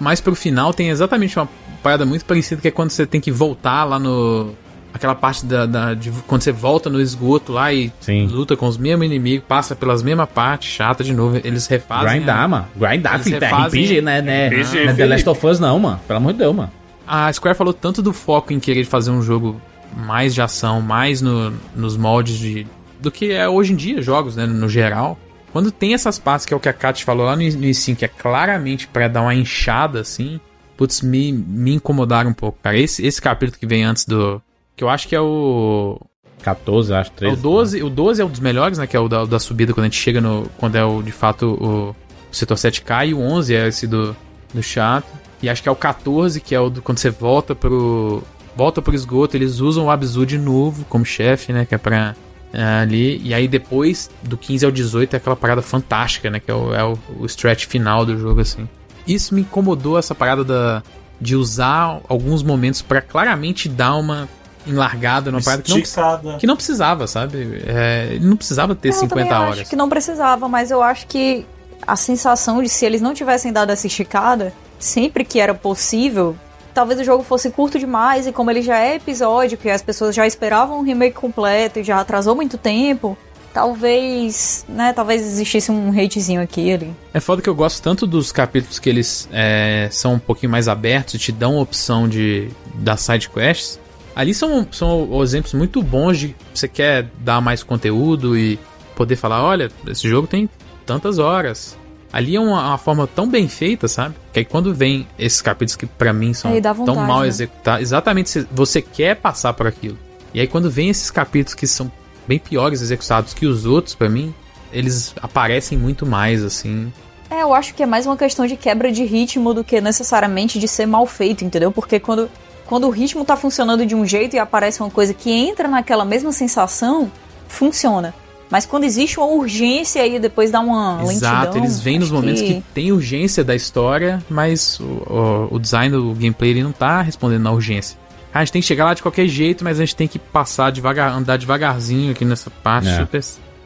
mais pro final tem exatamente uma parada muito parecida que é quando você tem que voltar lá no. Aquela parte da. da- de, quando você volta no esgoto lá e Sim. luta com os mesmos inimigos, passa pelas mesmas partes, chata de novo. Eles refazem. Grindar, a- mano. Grindar, filho. É refazem- RPG, né? né? RPG, Não é The. Last of Us, não, mano. Pelo amor de Deus, mano. A Square falou tanto do foco em querer fazer um jogo mais de ação, mais no, nos moldes de. do que é hoje em dia jogos, né? No geral. Quando tem essas partes, que é o que a Kat falou lá no início, que é claramente pra dar uma inchada, assim, putz, me, me incomodaram um pouco, cara. Esse, esse capítulo que vem antes do. Que eu acho que é o. 14, acho, É 13. o 12, o 12 é um dos melhores, né? Que é o da, da subida quando a gente chega no. Quando é o de fato o, o setor 7K. E o 11 é esse do, do chato. E acho que é o 14, que é o do, quando você volta pro. Volta pro esgoto, eles usam o Abzu de novo como chefe, né? Que é pra. é, ali. E aí depois, do 15 ao 18, é aquela parada fantástica, né? Que é o, é o, o stretch final do jogo, assim. Isso me incomodou, essa parada da, de usar alguns momentos pra claramente dar uma enlargada numa parada que não, que não precisava, sabe? É, ele não precisava ter eu 50 também horas. acho que não precisava, mas eu acho que a sensação de se eles não tivessem dado essa esticada, sempre que era possível, talvez o jogo fosse curto demais e como ele já é episódico e as pessoas já esperavam um remake completo e já atrasou muito tempo, talvez, né, talvez existisse um hatezinho aqui ali. É foda que eu gosto tanto dos capítulos que eles é, são um pouquinho mais abertos e te dão a opção de das side quests. Ali são, são exemplos muito bons de você quer dar mais conteúdo e poder falar, olha, esse jogo tem tantas horas. Ali é uma, uma forma tão bem feita, sabe? Que aí quando vem esses capítulos que pra mim são dá tão vontade, mal né? executados, exatamente se você quer passar por aquilo. E aí quando vem esses capítulos que são bem piores executados que os outros pra mim, eles aparecem muito mais assim. É, eu acho que é mais uma questão de quebra de ritmo do que necessariamente de ser mal feito, entendeu? Porque quando, quando o ritmo tá funcionando de um jeito e aparece uma coisa que entra naquela mesma sensação, funciona. Mas quando existe uma urgência aí depois dá uma Exato, lentidão. eles vêm nos momentos que... tem urgência da história, mas o, o, o design do gameplay ele não tá respondendo na urgência. A gente tem que chegar lá de qualquer jeito, mas a gente tem que passar devagar, andar devagarzinho aqui nessa parte. É. Super,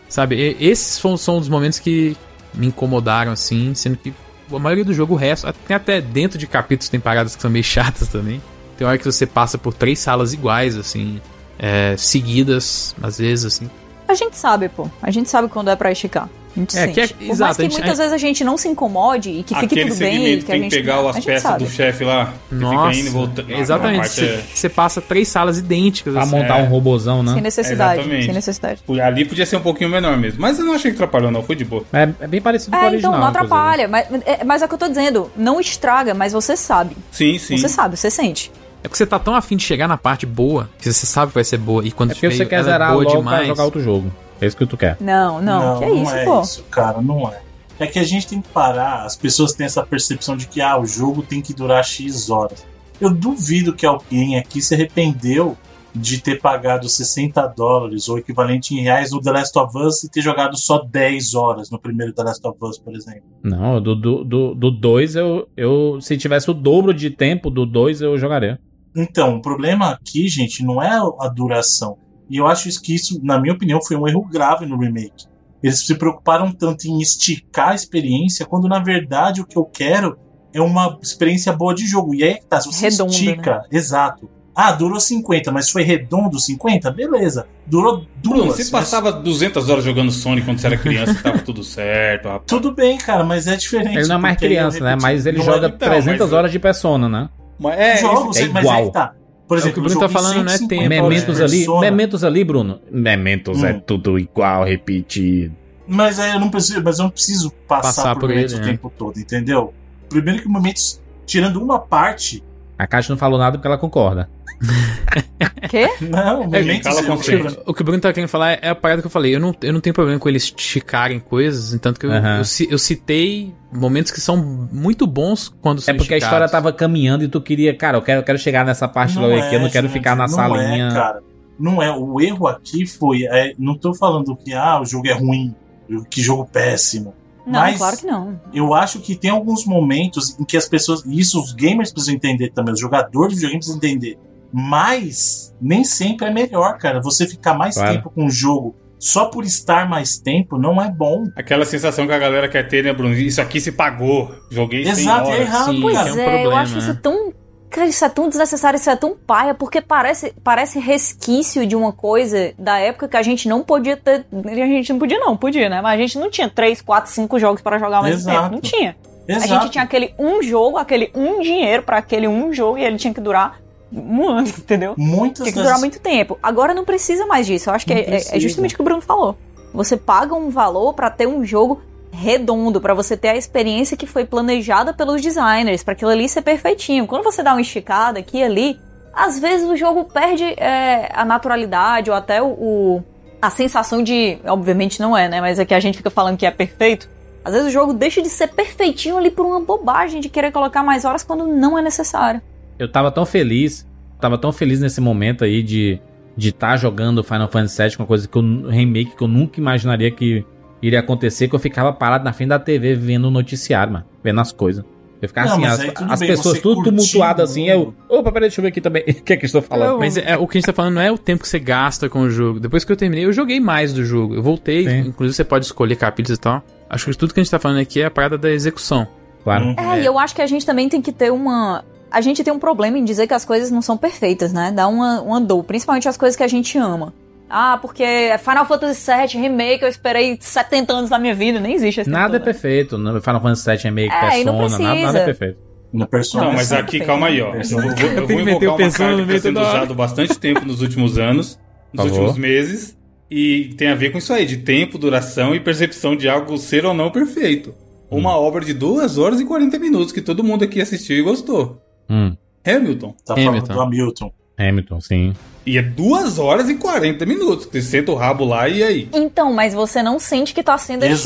sabe, e- esses são, são os momentos que me incomodaram, assim, sendo que a maioria do jogo, o resto, tem até dentro de capítulos tem paradas que são meio [LAUGHS] chatas também. Tem hora que você passa por três salas iguais, assim, é, seguidas, às vezes, assim. A gente sabe, pô. A gente sabe quando é pra esticar. A gente É, sente. que é- Por exato, mais que a gente- muitas a- vezes a gente não se incomode e que fique tudo bem. Que a tem gente, que pegar a as gente peças sabe. do chefe lá. que Nossa, fica indo e voltando. Ah, exatamente. Você, você passa três salas idênticas. Pra assim. montar um robozão, né? Sem necessidade. Exatamente. Sem necessidade. é- Ali podia ser um pouquinho menor mesmo. Mas eu não achei que atrapalhou, não. Foi de boa. É, é bem parecido com o É, original. então não atrapalha. Mas é, mas é o que eu tô dizendo. Não estraga, mas você sabe. Sim, sim. Você sabe, você sente. É porque você tá tão afim de chegar na parte boa, que você sabe que vai ser boa. E quando É porque você quer ela é zerar boa logo demais. pra jogar outro jogo. É isso que tu quer. Não, não. que é isso, é pô. isso, cara, não é. É que a gente tem que parar, as pessoas têm essa percepção de que ah, o jogo tem que durar X horas. Eu duvido que alguém aqui se arrependeu de ter pagado 60 dólares ou equivalente em reais no The Last of Us e ter jogado só 10 horas no primeiro The Last of Us, por exemplo. Não, do 2 do, do dois eu, eu. Se tivesse o dobro de tempo do 2, eu jogaria. Então, o problema aqui, gente, não é a duração. E eu acho que isso, na minha opinião, foi um erro grave no remake. Eles se preocuparam tanto em esticar a experiência, quando na verdade o que eu quero é uma experiência boa de jogo. E aí é que tá, se você Redonda, estica, exato. Ah, durou 50, mas foi redondo 50? Beleza. Durou duas. você mas- passava 200 horas jogando Sonic quando você era criança e tava tudo [LAUGHS] certo, rapaz. Tudo bem, cara, mas é diferente. Ele não é mais criança, né? Mas ele Não joga é- então, 300 mas- horas de Persona, né? Mas é, Jogos, é mas igual. aí que tá. Por É o que exemplo, o Bruno tá falando, não é 150 tempo, horas Mementos ali, Persona. Mementos ali, Bruno. Mementos é Hum. tudo igual, repetido. Mas aí eu não preciso, mas eu não preciso passar, Passar por, por ele, o né? tempo todo, entendeu? Primeiro que momentos, tirando uma parte, A Caixa não falou nada porque ela concorda. [LAUGHS] Quê? não, momentos cala eu- consciente. eu- O que o Bruno tá querendo falar é a parada que eu falei. Eu não, eu não tenho problema com eles esticarem coisas, tanto que eu, eu, eu citei momentos que são muito bons quando É são porque a história esticados. tava caminhando e tu queria, cara, eu quero, eu quero chegar nessa parte Não logo é, aqui, eu não quero gente, ficar na não salinha. É, cara. Não é. O erro aqui foi. é, não tô falando que ah, o jogo é ruim, que jogo péssimo. Não, Mas- claro que não. Eu acho que tem alguns momentos em que as pessoas. E isso os gamers precisam entender também, os jogadores de videogame precisam entender. Mas nem sempre é melhor, cara. Você ficar mais Claro. tempo com o jogo só por estar mais tempo não é bom. Aquela sensação que a galera quer ter, né, Bruno? Isso aqui se pagou. Joguei 100 Exato, é horas. errado, Sim, Pois é um é, eu problema, acho isso né? tão. Cara, isso é tão desnecessário, isso é tão paia, porque parece, parece resquício de uma coisa da época que a gente não podia ter. A gente não podia, não, podia, né? Mas a gente não tinha 3, 4, 5 jogos para jogar ao mesmo Exato. tempo. Não tinha. Exato. A gente tinha aquele um jogo, aquele um dinheiro pra aquele um jogo e ele tinha que durar um ano, [LAUGHS] entendeu? Muitas Tinha que das- durar muito tempo. Agora não precisa mais disso. Eu acho que é, é- é justamente o que o Bruno falou. Você paga um valor pra ter um jogo redondo, pra você ter a experiência que foi planejada pelos designers, pra aquilo ali ser perfeitinho. Quando você dá uma esticada aqui e ali, às vezes o jogo perde é, a naturalidade ou até o, o- a sensação de, obviamente não é, né? Mas é que a gente fica falando que é perfeito. Às vezes o jogo deixa de ser perfeitinho ali por uma bobagem de querer colocar mais horas quando não é necessário. Eu tava tão feliz, tava tão feliz nesse momento aí de de estar jogando Final Fantasy VII, uma coisa que eu remake que eu nunca imaginaria que iria acontecer, que eu ficava parado na frente da TV vendo o noticiário, mano, vendo as coisas. Eu ficava Não, assim, as, aí as bem, pessoas tudo tumultuadas assim, eu, opa, peraí, deixa eu ver aqui também, [LAUGHS] o que é que eu estou falando? Mas é, o que a gente tá falando não é o tempo que você gasta com o jogo. Depois que eu terminei, eu joguei mais do jogo. Eu voltei, Sim. inclusive você pode escolher capítulos e tal. Acho que tudo que a gente tá falando aqui é a parada da execução. Claro. Uhum. É, e eu acho que a gente também tem que ter uma. A gente tem um problema em dizer que as coisas não são perfeitas, né? Dá uma, uma dor, principalmente as coisas que a gente ama. Ah, porque Final Fantasy VII Remake eu esperei 70 anos da minha vida, nem existe esse Nada é todo, né? perfeito, no Final Fantasy VII Remake, É, não Persona, nada, nada é perfeito. Na persona. Não, mas Não, aqui, calma aí, ó. Eu vou, vou- eu vou invocar o uma carta que está sendo usado bastante tempo nos últimos anos, nos Por favor. últimos meses, e tem a ver com isso aí, de tempo, duração e percepção de algo ser ou não perfeito. Uma obra de 2 horas e 40 minutos que todo mundo aqui assistiu e gostou. Hum, Hamilton. Tá falando Hamilton. do Hamilton. Hamilton, sim. E é 2 horas e 40 minutos. Você senta o rabo lá e aí. Então, mas você não sente que tá sendo Exato,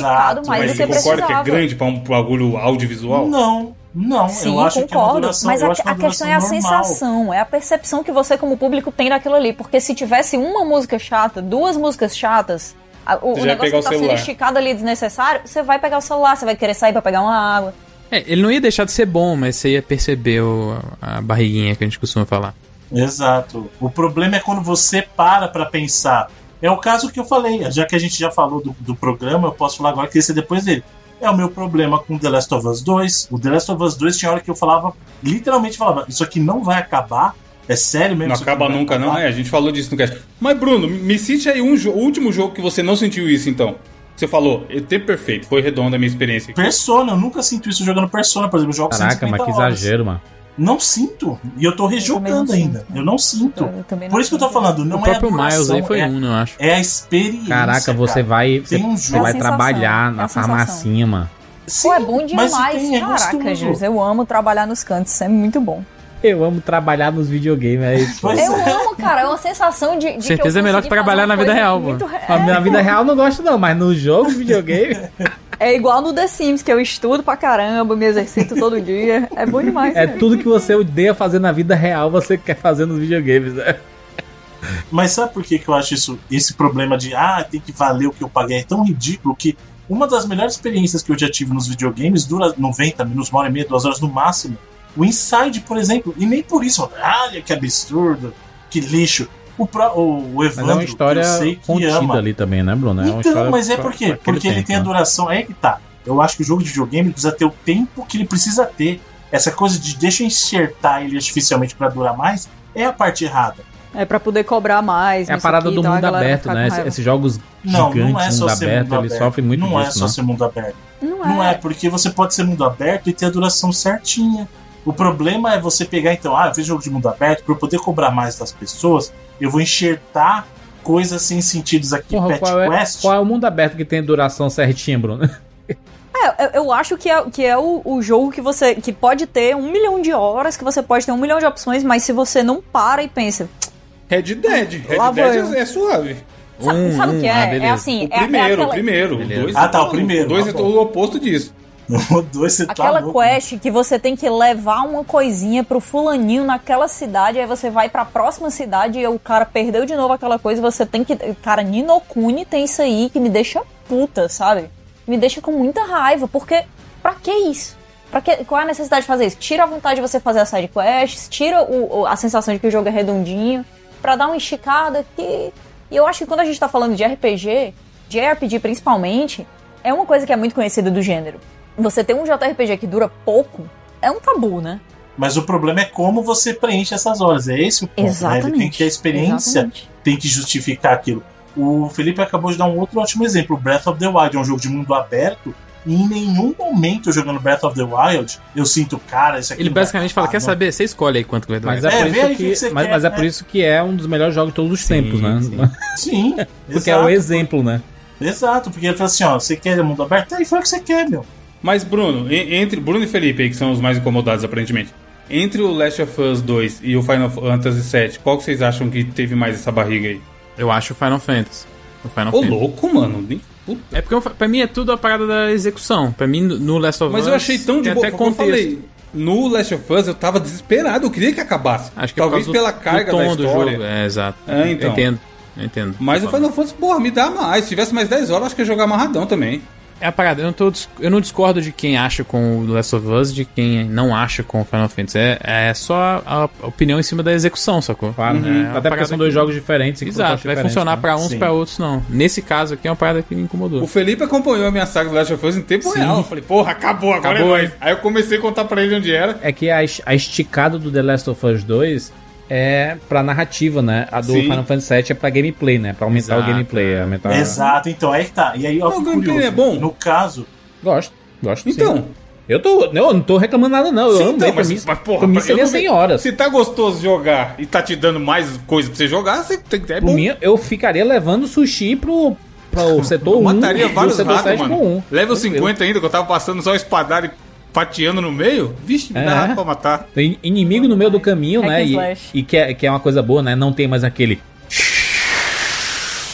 esticado mais Mas do você que concorda precisava. que é grande pra um bagulho audiovisual? Não, não. Sim, eu acho que é uma concordo. duração, mas a, uma a questão é a normal. sensação, é a percepção que você, como público, tem daquilo ali. Porque se tivesse uma música chata, duas músicas chatas, a- o, o Você negócio que o tá sendo celular. esticado ali desnecessário, você vai pegar o celular, você vai querer sair pra pegar uma água. É, ele não ia deixar de ser bom, mas você ia perceber o- a barriguinha que a gente costuma falar. Exato. O problema é quando você para pra pensar. É o caso que eu falei, já que a gente já falou do, do programa, eu posso falar agora que esse é depois dele. É o meu problema com The Last of Us 2. O The Last of Us 2 tinha hora que eu falava, literalmente falava, isso aqui não vai acabar. É sério mesmo? Não acaba nunca, não, acabar?" é? A gente falou disso no cast. Mas, Bruno, me cite aí um jo- último jogo que você não sentiu isso, então. Você falou, é tempo perfeito, foi redonda a minha experiência. Persona, eu nunca sinto isso jogando Persona, por exemplo, eu jogo Caraca, mas 150 que horas. exagero, mano. Não sinto. E eu tô rejogando não ainda. sinto. Eu não sinto. Eu também não Por isso que eu tô sinto. falando, não o é a próprio Miles aí foi é, um, eu acho. é a experiência. Caraca, você cara. vai, você, um você vai É sensação, trabalhar é na farmacinha, mano. Sim, Pô, é bom mas demais. tem, é Caraca. Jesus, eu amo trabalhar nos cantos, isso é muito bom. Eu amo trabalhar nos videogames, é isso. Eu [LAUGHS] é. amo, cara, é uma sensação de. de Certeza que eu é melhor que trabalhar na vida real, muito mano. re- Na vida real eu não gosto não, mas no jogo de videogame [LAUGHS] É igual no The Sims, que eu estudo pra caramba, me exercito todo dia. É bom demais. é né? tudo que você odeia fazer na vida real, você quer fazer nos videogames, né? Mas sabe por que, que eu acho isso, esse problema de ah, tem que valer o que eu paguei? É tão ridículo que uma das melhores experiências que eu já tive nos videogames dura 90 minutos, uma hora e meia, duas horas no máximo. O Inside, por exemplo, e nem por isso, olha que absurdo, que lixo. O, pro, o, o Mas Evandro, é uma história eu sei que ama. ali também, né, Bruno? É uma Então, mas é por quê? pra Porque ele tempo, tem a né? duração. Aí que tá. Eu acho que o jogo de videogame precisa ter o tempo que ele precisa ter. Essa coisa de deixa eu enxertar ele artificialmente pra durar mais é a parte errada. É pra poder cobrar mais. É a parada aqui, do então mundo aberto, né? Esses jogos Não, gigantes, não é só mundo ser aberto, mundo eles aberto. sofrem muito Não é disso, só né? ser mundo aberto. Não Não é. é, porque você pode ser mundo aberto e ter a duração certinha. O problema é você pegar, então, ah, eu fiz jogo de mundo aberto, para eu poder cobrar mais das pessoas, eu vou enxertar coisas sem sentidos aqui. Porra, Pet qual, é, Quest. qual é o mundo aberto que tem duração certinha, Bruno? É, eu- eu acho que é, que é o, o jogo que você que pode ter um milhão de horas, que você pode ter um milhão de opções, mas se você não para e pensa. Red Dead. Red Lá Dead eu. é, é suave. Sabe, sabe o que é? é assim. O é- é primeiro, aquela- o primeiro. Beleza. Dois Ah, tá, é o primeiro, O dois tá é o oposto disso. O dois você tá Aquela louco. quest que você tem que levar uma coisinha pro fulaninho naquela cidade, aí você vai pra próxima cidade e o cara perdeu de novo aquela coisa, você tem que. Cara, Ninokuni tem isso aí que me deixa puta, sabe? Me deixa com muita raiva, porque. Pra que isso? Pra que, qual é a necessidade de fazer isso? Tira a vontade de você fazer as side quests, tira o- o- a sensação de que o jogo é redondinho, pra dar uma esticada que. E eu acho que quando a gente tá falando de RPG, de RPG principalmente, é uma coisa que é muito conhecida do gênero. Você ter um JRPG que dura pouco é um tabu, né? Mas o problema é como você preenche essas horas. É esse o ponto. Né? Ele Exatamente. tem que ter a experiência, Exatamente. tem que justificar aquilo. O Felipe acabou de dar um outro ótimo exemplo. Breath of the Wild é um jogo de mundo aberto. E em nenhum momento jogando Breath of the Wild eu sinto, cara, isso aqui. Ele basicamente fala: quer não." saber? Você escolhe aí quanto que vai Mas durar. é, É, por isso que, que você mas, quer, mas é né? por isso que é um dos melhores jogos de todos os tempos, né? sim. Sim. [LAUGHS] Porque é exato. o exemplo, né? Exato, porque ele fala assim: ó, você quer mundo aberto? Aí foi o que você quer, meu. Mas, Bruno, entre Bruno e Felipe, aí, que são os mais incomodados, aparentemente. Entre o Last of Us 2 e o Final Fantasy VII, qual que vocês acham que teve mais essa barriga aí? Eu acho o Final Fantasy. O Final Ô, Fantasy. louco, mano. puta. É porque pra mim é tudo a parada da execução. Pra mim, no- Last of Us. Mas eu achei tão de boa. até Como eu falei, no Last of Us eu tava desesperado, eu queria que acabasse. Acho que é Talvez pela do, carga do da do história. jogo. É, exato. É, então. Eu entendo. Eu entendo. Mas o Final Fantasy, porra, me dá mais. Se tivesse mais 10 horas, eu acho que ia jogar amarradão também. É a parada, eu não, tô, eu não discordo de quem acha com o Last of Us, de quem não acha com o Final Fantasy. É, é só a, a opinião em cima da execução, sacou? Claro. É uma Até porque são dois que- jogos diferentes. e Exato, vai funcionar né? pra uns pra outros não. Nesse caso aqui é uma parada que me incomodou. O Felipe acompanhou a minha saga do Last of Us em tempo Sim. real. Eu falei, porra, acabou, agora Acabou, é nóis. Aí eu comecei a contar pra ele onde era. É que a, a esticada do The Last of Us 2 é pra narrativa, né? A do Sim. Final Fantasy VII é pra gameplay, né? Pra aumentar o Exato, gameplay. é. Aumentar... Exato, então aí que tá. E aí, ó, Não, que o gameplay curioso. é bom. No caso, Gosto, gosto Então. sim. Eu tô. Não, eu não tô reclamando nada, não. Eu Sim, amei, então, mas, mim, mas, porra, pra mim seria não 100 vi- horas. Se tá gostoso jogar e tá te dando mais coisa pra você jogar, você tem é Por bom. mim, eu ficaria levando sushi pro, pro [LAUGHS] setor 1 Eu mataria o vários ratos, 7 mano. com 1. Level 50 ainda, que eu tava passando só espadar e fatiando no meio. Vixe, me É. dá pra matar. Tem inimigo no meio do caminho, Hack né? E, e que, é, que é uma coisa boa, né? Não tem mais aquele.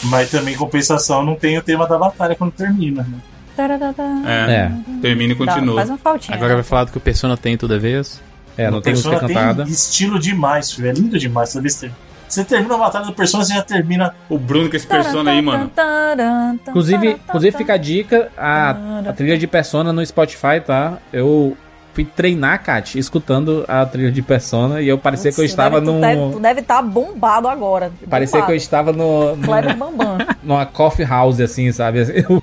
mas também em compensação não tem o tema da batalha quando termina, né? É. É, Termina e Dá, continua. faz uma faltinha. Agora vai falar do que o Persona tem toda vez. é não O tem música cantada. tem estilo demais, filho. É lindo demais. Vê, você- termina a batalha do Persona, você já termina. O Bruno com esse persona aí, mano. Inclusive, inclusive fica a dica, a, a trilha de Persona no Spotify, tá? Eu fui treinar, Kat, escutando a trilha de Persona e eu parecia que eu estava deve, num... Tu deve, estar bombado agora. Parecia que eu estava no, no, Bambam. numa coffee house, assim, sabe? [LAUGHS] Eu-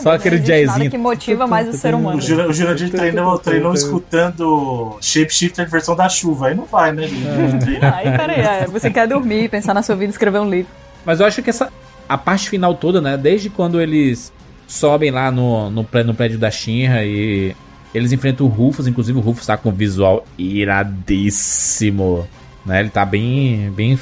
Só aquele jazzinho. Que motiva mais o ser humano. O, Jura, o Jurandir treinou, treinou escutando Shapeshifter versão da chuva. Aí não vai, né? Jurandir? Aí, peraí, é, você quer dormir, pensar na sua vida e escrever um livro. Mas eu acho que essa a parte final toda, né? Desde quando eles sobem lá no, no, no prédio da Shinra e eles enfrentam o Rufus, inclusive o Rufus tá com um visual iradíssimo, né? Ele tá bem bem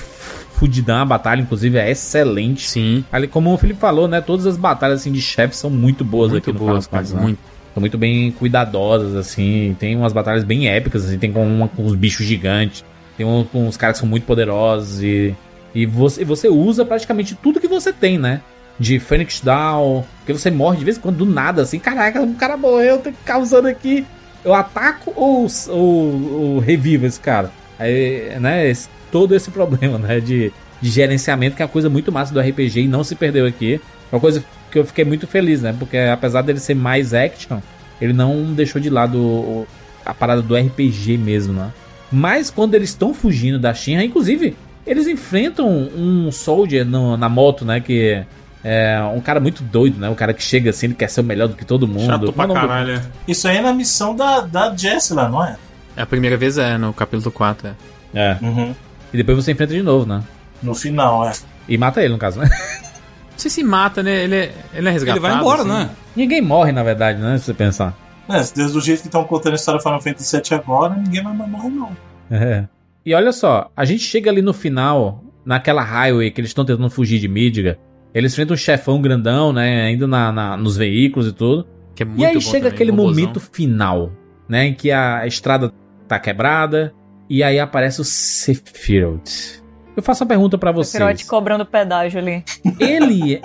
fudidão, a batalha inclusive é excelente. Sim. Ali, como o Felipe falou, né? Todas as batalhas assim de chefe são muito boas Muito aqui no boas, Final Fantasy, né? muito. São muito bem cuidadosas, assim. Tem umas batalhas bem épicas, assim. Tem com uma com os bichos gigantes. Tem um com os caras que são muito poderosos. E, e você, você usa praticamente tudo que você tem, né? De Phoenix Down. Porque você morre de vez em quando, do nada, assim. Caraca, o cara morreu, eu tenho que ficar usando aqui. Eu ataco ou, ou, ou revivo esse cara? Aí, né? esse- todo esse problema, né? De, de gerenciamento, que é uma coisa muito massa do RPG e não se perdeu aqui. É uma coisa que eu fiquei muito feliz, né? Porque apesar dele ser mais action, ele não deixou de lado o- a parada do RPG mesmo, né? Mas quando eles estão fugindo da Shinra, inclusive, eles enfrentam um soldier no- na moto, né? Que é um cara muito doido, né? Um cara que chega assim, ele quer ser o melhor do que todo mundo. Chato pra é do- caralho. é. Isso aí é na missão da, da Jessie lá, não é? É a primeira vez é no capítulo 4, é. É. Uhum. E depois você enfrenta de novo, né? No final, é. E mata ele, no caso, né? Não sei se mata, né? Ele é, ele é resgatado. Ele vai embora, assim. né? Ninguém morre, na verdade, né? Se você pensar. É, desde o jeito que estão contando a história do Final Fantasy VII agora, ninguém vai morrer, não. É. E olha só, a gente chega ali no final, naquela highway que eles estão tentando fugir de Midgar. Eles enfrentam um chefão grandão, né? Ainda na, na- nos veículos e tudo. Que é muito e aí bom chega também, aquele momento final, né? Em que a estrada tá quebrada. E aí aparece o Sephiroth. Eu faço uma pergunta pra vocês. Sephiroth cobrando pedágio ali. Ele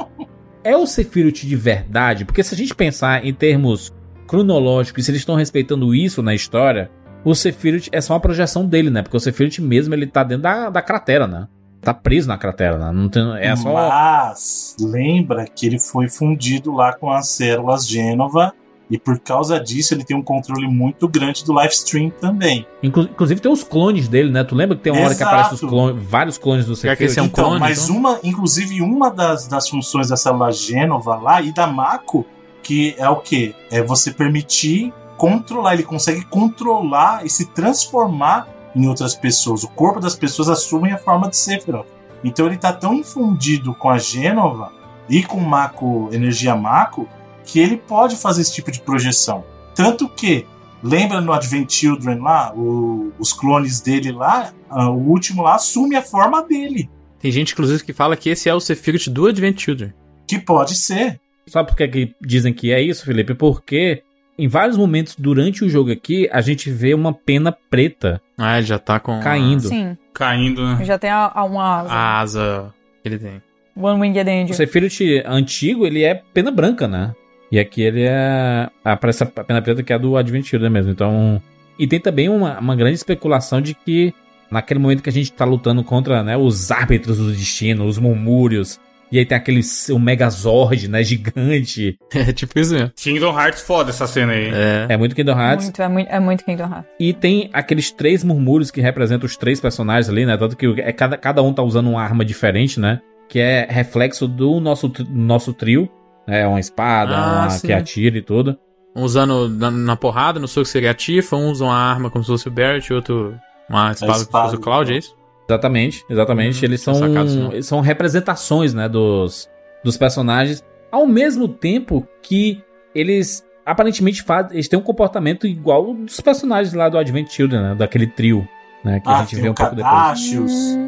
é o Sephiroth de verdade? Porque se a gente pensar em termos cronológicos, se eles estão respeitando isso na história, o Sephiroth é só uma projeção dele, né? Porque o Sephiroth mesmo, ele tá dentro da, da cratera, né? Tá preso na cratera, né? Não tem, é só... Mas lembra que ele foi fundido lá com as células Gênova e por causa disso ele tem um controle muito grande do live stream também. Inclu- Inclusive tem os clones dele, né? Tu lembra que tem uma hora que Exato. aparece os clones, vários clones do que esse é um então, clone, mas então? uma, inclusive uma das, das funções da célula Gênova lá e da Mako, que é o que? É você permitir controlar, ele consegue controlar e se transformar em outras pessoas. O corpo das pessoas assume a forma de Sephiroth. Então ele tá tão infundido com a Gênova e com Mako, energia Mako, que ele pode fazer esse tipo de projeção. Tanto que, lembra no Advent Children lá, o- os clones dele lá, ah, o último lá assume a forma dele. Tem gente, inclusive, que fala que esse é o Sephiroth do Advent Children. Que pode ser. Sabe por que, que dizem que é isso, Felipe? Porque em vários momentos durante o jogo aqui, a gente vê uma pena preta Ah, ele já tá com caindo. Sim, Caindo, né? já tem a, a uma asa. a asa que ele tem. One Winged O Angel. Sephiroth antigo, ele é pena branca, né? E aqui ele é. Aparece a pena preta que é a do Advent Children mesmo. Então. E tem também uma, uma grande especulação de que naquele momento que a gente tá lutando contra né, os árbitros do destino, os murmúrios. E aí tem aquele o Megazord, né? Gigante. [LAUGHS] É tipo isso mesmo. Kingdom Hearts foda essa cena aí. É. É muito Kingdom Hearts. Muito, é muito, é muito Kingdom Hearts. E tem aqueles três murmúrios que representam os três personagens ali, né? Tanto que é cada, cada um tá usando uma arma diferente, né? Que é reflexo do nosso, nosso trio. Né? uma espada, Ah, uma sim. que atira e tudo. Um usando na, na porrada, no soco seria a Tifa, um usa uma arma como se fosse o Barrett, outro uma espada, como se espada, fosse o Cloud, é isso? Exatamente, exatamente. Hum, eles são, tinha sacado eles são representações, né, dos, dos personagens, ao mesmo tempo que eles aparentemente fazem, eles têm um comportamento igual dos personagens lá do Advent Children, né, daquele trio, né, que a Ah, gente tem vê um pouco depois.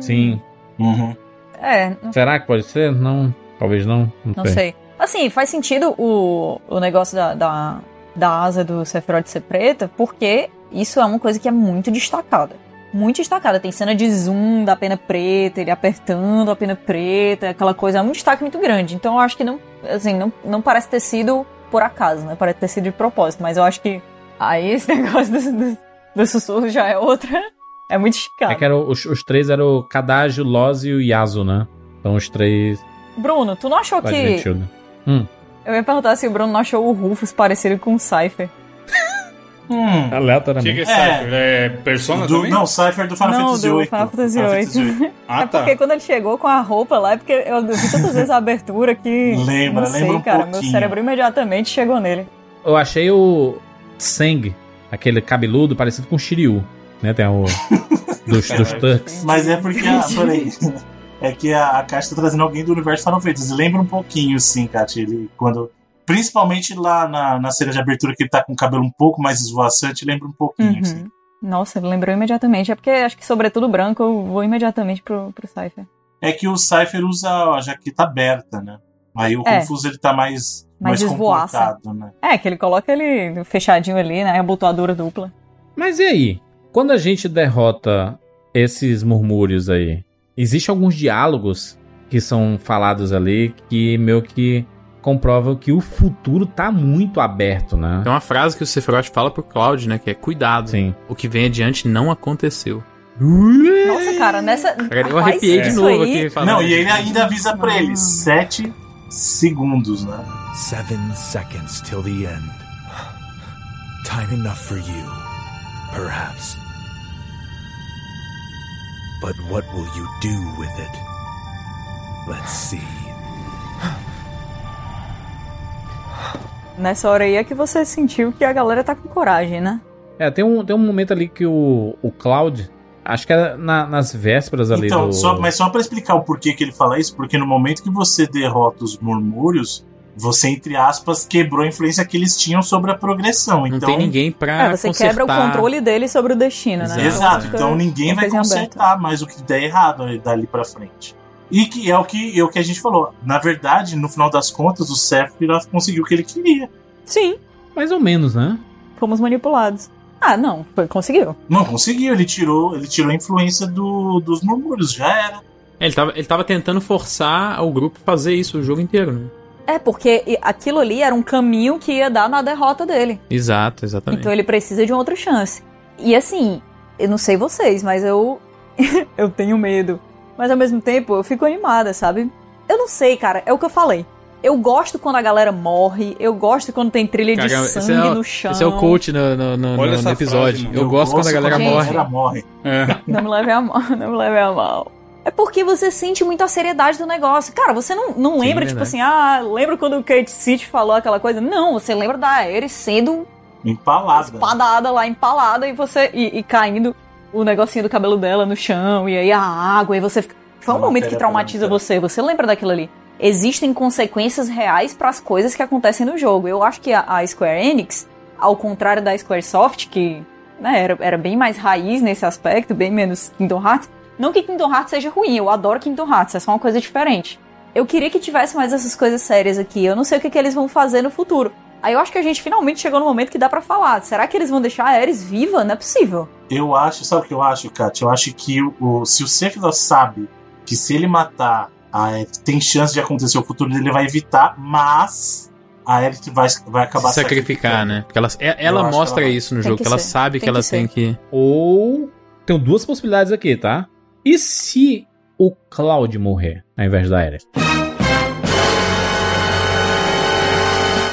Sim. Uhum. É, Será que pode ser? Não, talvez não. Não, não sei. Assim, faz sentido o, o negócio da, da, da asa do Sephiroth ser preta, porque isso é uma coisa que é muito destacada. Muito destacada. Tem cena de zoom da pena preta, ele apertando a pena preta, aquela coisa. É um destaque muito grande. Então eu acho que não, assim, não, não parece ter sido por acaso, né? Parece ter sido de propósito. Mas eu acho que aí esse [LAUGHS] negócio do, do, do sussurro já é outra. É muito esticado. É que era, os, os três eram o Kadagio, Lozio e Yasu, né? São os três Bruno, tu não achou que. Hum. Eu ia perguntar se o Bruno não achou o Rufus parecido com o Cypher. Hum. O que, Aleatoriamente. que é É. Cypher? É Persona Do- também? não, Cypher do Final Fantasy VIII. Final Fantasy VIII. [LAUGHS] Ah, é tá. porque quando ele chegou com a roupa lá, é porque eu vi tantas vezes a abertura que. Lembra, não sei, lembra um cara. Meu pouquinho. cérebro imediatamente chegou nele. Eu achei o Seng, aquele cabeludo, parecido com o Shiryu, né? Tem o. [LAUGHS] Dos, dos Turks. Mas é porque. Ah, peraí. É que a, a Kat tá trazendo alguém do universo Final Fantasy. Lembra um pouquinho, sim, Kat. Ele, quando, principalmente lá na, na cena de abertura, que ele tá com o cabelo um pouco mais esvoaçante, lembra um pouquinho, assim. Uhum. Nossa, ele lembrou imediatamente. É porque acho que, sobretudo branco, eu vou imediatamente pro, pro Cypher. É que o Cypher usa a jaqueta aberta, né? Aí o É. Rufus ele tá mais, Mais mais comportado, né? É, que ele coloca ele fechadinho ali, né? A abotoadura dupla. Mas e aí? Quando a gente derrota esses murmúrios aí, existe alguns diálogos que são falados ali que meio que comprovam que o futuro tá muito aberto, né? Tem uma frase que o Sephiroth fala pro Cloud, né? Que é cuidado. Sim. O que vem adiante não aconteceu. Nossa, cara, nessa. Cara, eu arrepiei de novo aí- aqui. falando Não, e ele ainda avisa pra ele: sete segundos, né? Seven seconds till the end. Time enough for you, perhaps. But what will you do with it? Let's see. Nessa hora aí é que você sentiu que a galera tá com coragem, né? É, tem um, tem um momento ali que o, o Cloud, Acho que era na- nas vésperas ali Então, do. só, mas só pra explicar o porquê que ele fala isso, porque no momento que você derrota os murmúrios, você, entre aspas, quebrou a influência que eles tinham sobre a progressão. Não então, tem ninguém pra É, você consertar. quebra o controle dele sobre o destino, né? Exato, fica então ninguém vai consertar mais o que der errado aí dali pra frente. E que é o que, é o que a gente falou. Na verdade, no final das contas, o Sephiroth conseguiu o que ele queria. Sim, Mais ou menos, né? fomos manipulados. Ah, não, foi, conseguiu. Não conseguiu, ele tirou, ele tirou a influência do- dos murmúrios, já era. É, Ele tava, ele tava tentando forçar o grupo a fazer isso o jogo inteiro, né? É, porque aquilo ali era um caminho que ia dar na derrota dele. Exato, exatamente. Então ele precisa de uma outra chance. E assim, eu não sei vocês, mas eu. [LAUGHS] eu tenho medo. Mas ao mesmo tempo, eu fico animada, sabe? Eu não sei, cara, é o que eu falei. Eu gosto quando a galera morre, eu gosto quando tem trilha de Cara, sangue esse é o- no chão. Esse é o coach no, no, no- no episódio. frase, eu, mano. gosto quando a galera quando a morre. galera morre. É. Não me leve a mal, [LAUGHS] não me leve a mal. É porque você sente muito a seriedade do negócio. Cara, você não, não Sim, lembra, tipo assim, ah, lembra quando o Kate City falou aquela coisa? Não, você lembra da Ares sendo Empalada. espadada lá, empalada, e você. E, e caindo o negocinho do cabelo dela no chão, e aí a água, e você fica. Foi um momento que traumatiza você, você lembra daquilo ali. Existem consequências reais para as coisas que acontecem no jogo. Eu acho que a, a Square Enix, ao contrário da Squaresoft, que né, era, era bem mais raiz nesse aspecto, bem menos Kingdom Hearts. Não que Kingdom Hearts seja ruim, eu adoro Kingdom Hearts, é só uma coisa diferente. Eu queria que tivesse mais essas coisas sérias aqui. Eu não sei o que, que eles vão fazer no futuro. Aí eu acho que a gente finalmente chegou no momento que dá pra falar. Será que eles vão deixar a Ares viva? Não é possível. Eu acho, sabe o que eu acho, Kat? Eu acho que o, o- se o Sephiroth sabe que se ele matar a Aerith, tem chance de acontecer o futuro dele, ele vai evitar, mas a Aerith vai, vai acabar Se sacrificar, né? Porque ela, é- ela mostra que ela- isso no Tem jogo, que que ela ser. sabe que Tem ela que tem ser. que. Ou. Tem duas possibilidades aqui, tá? E se o Cloud morrer ao invés da Aerith?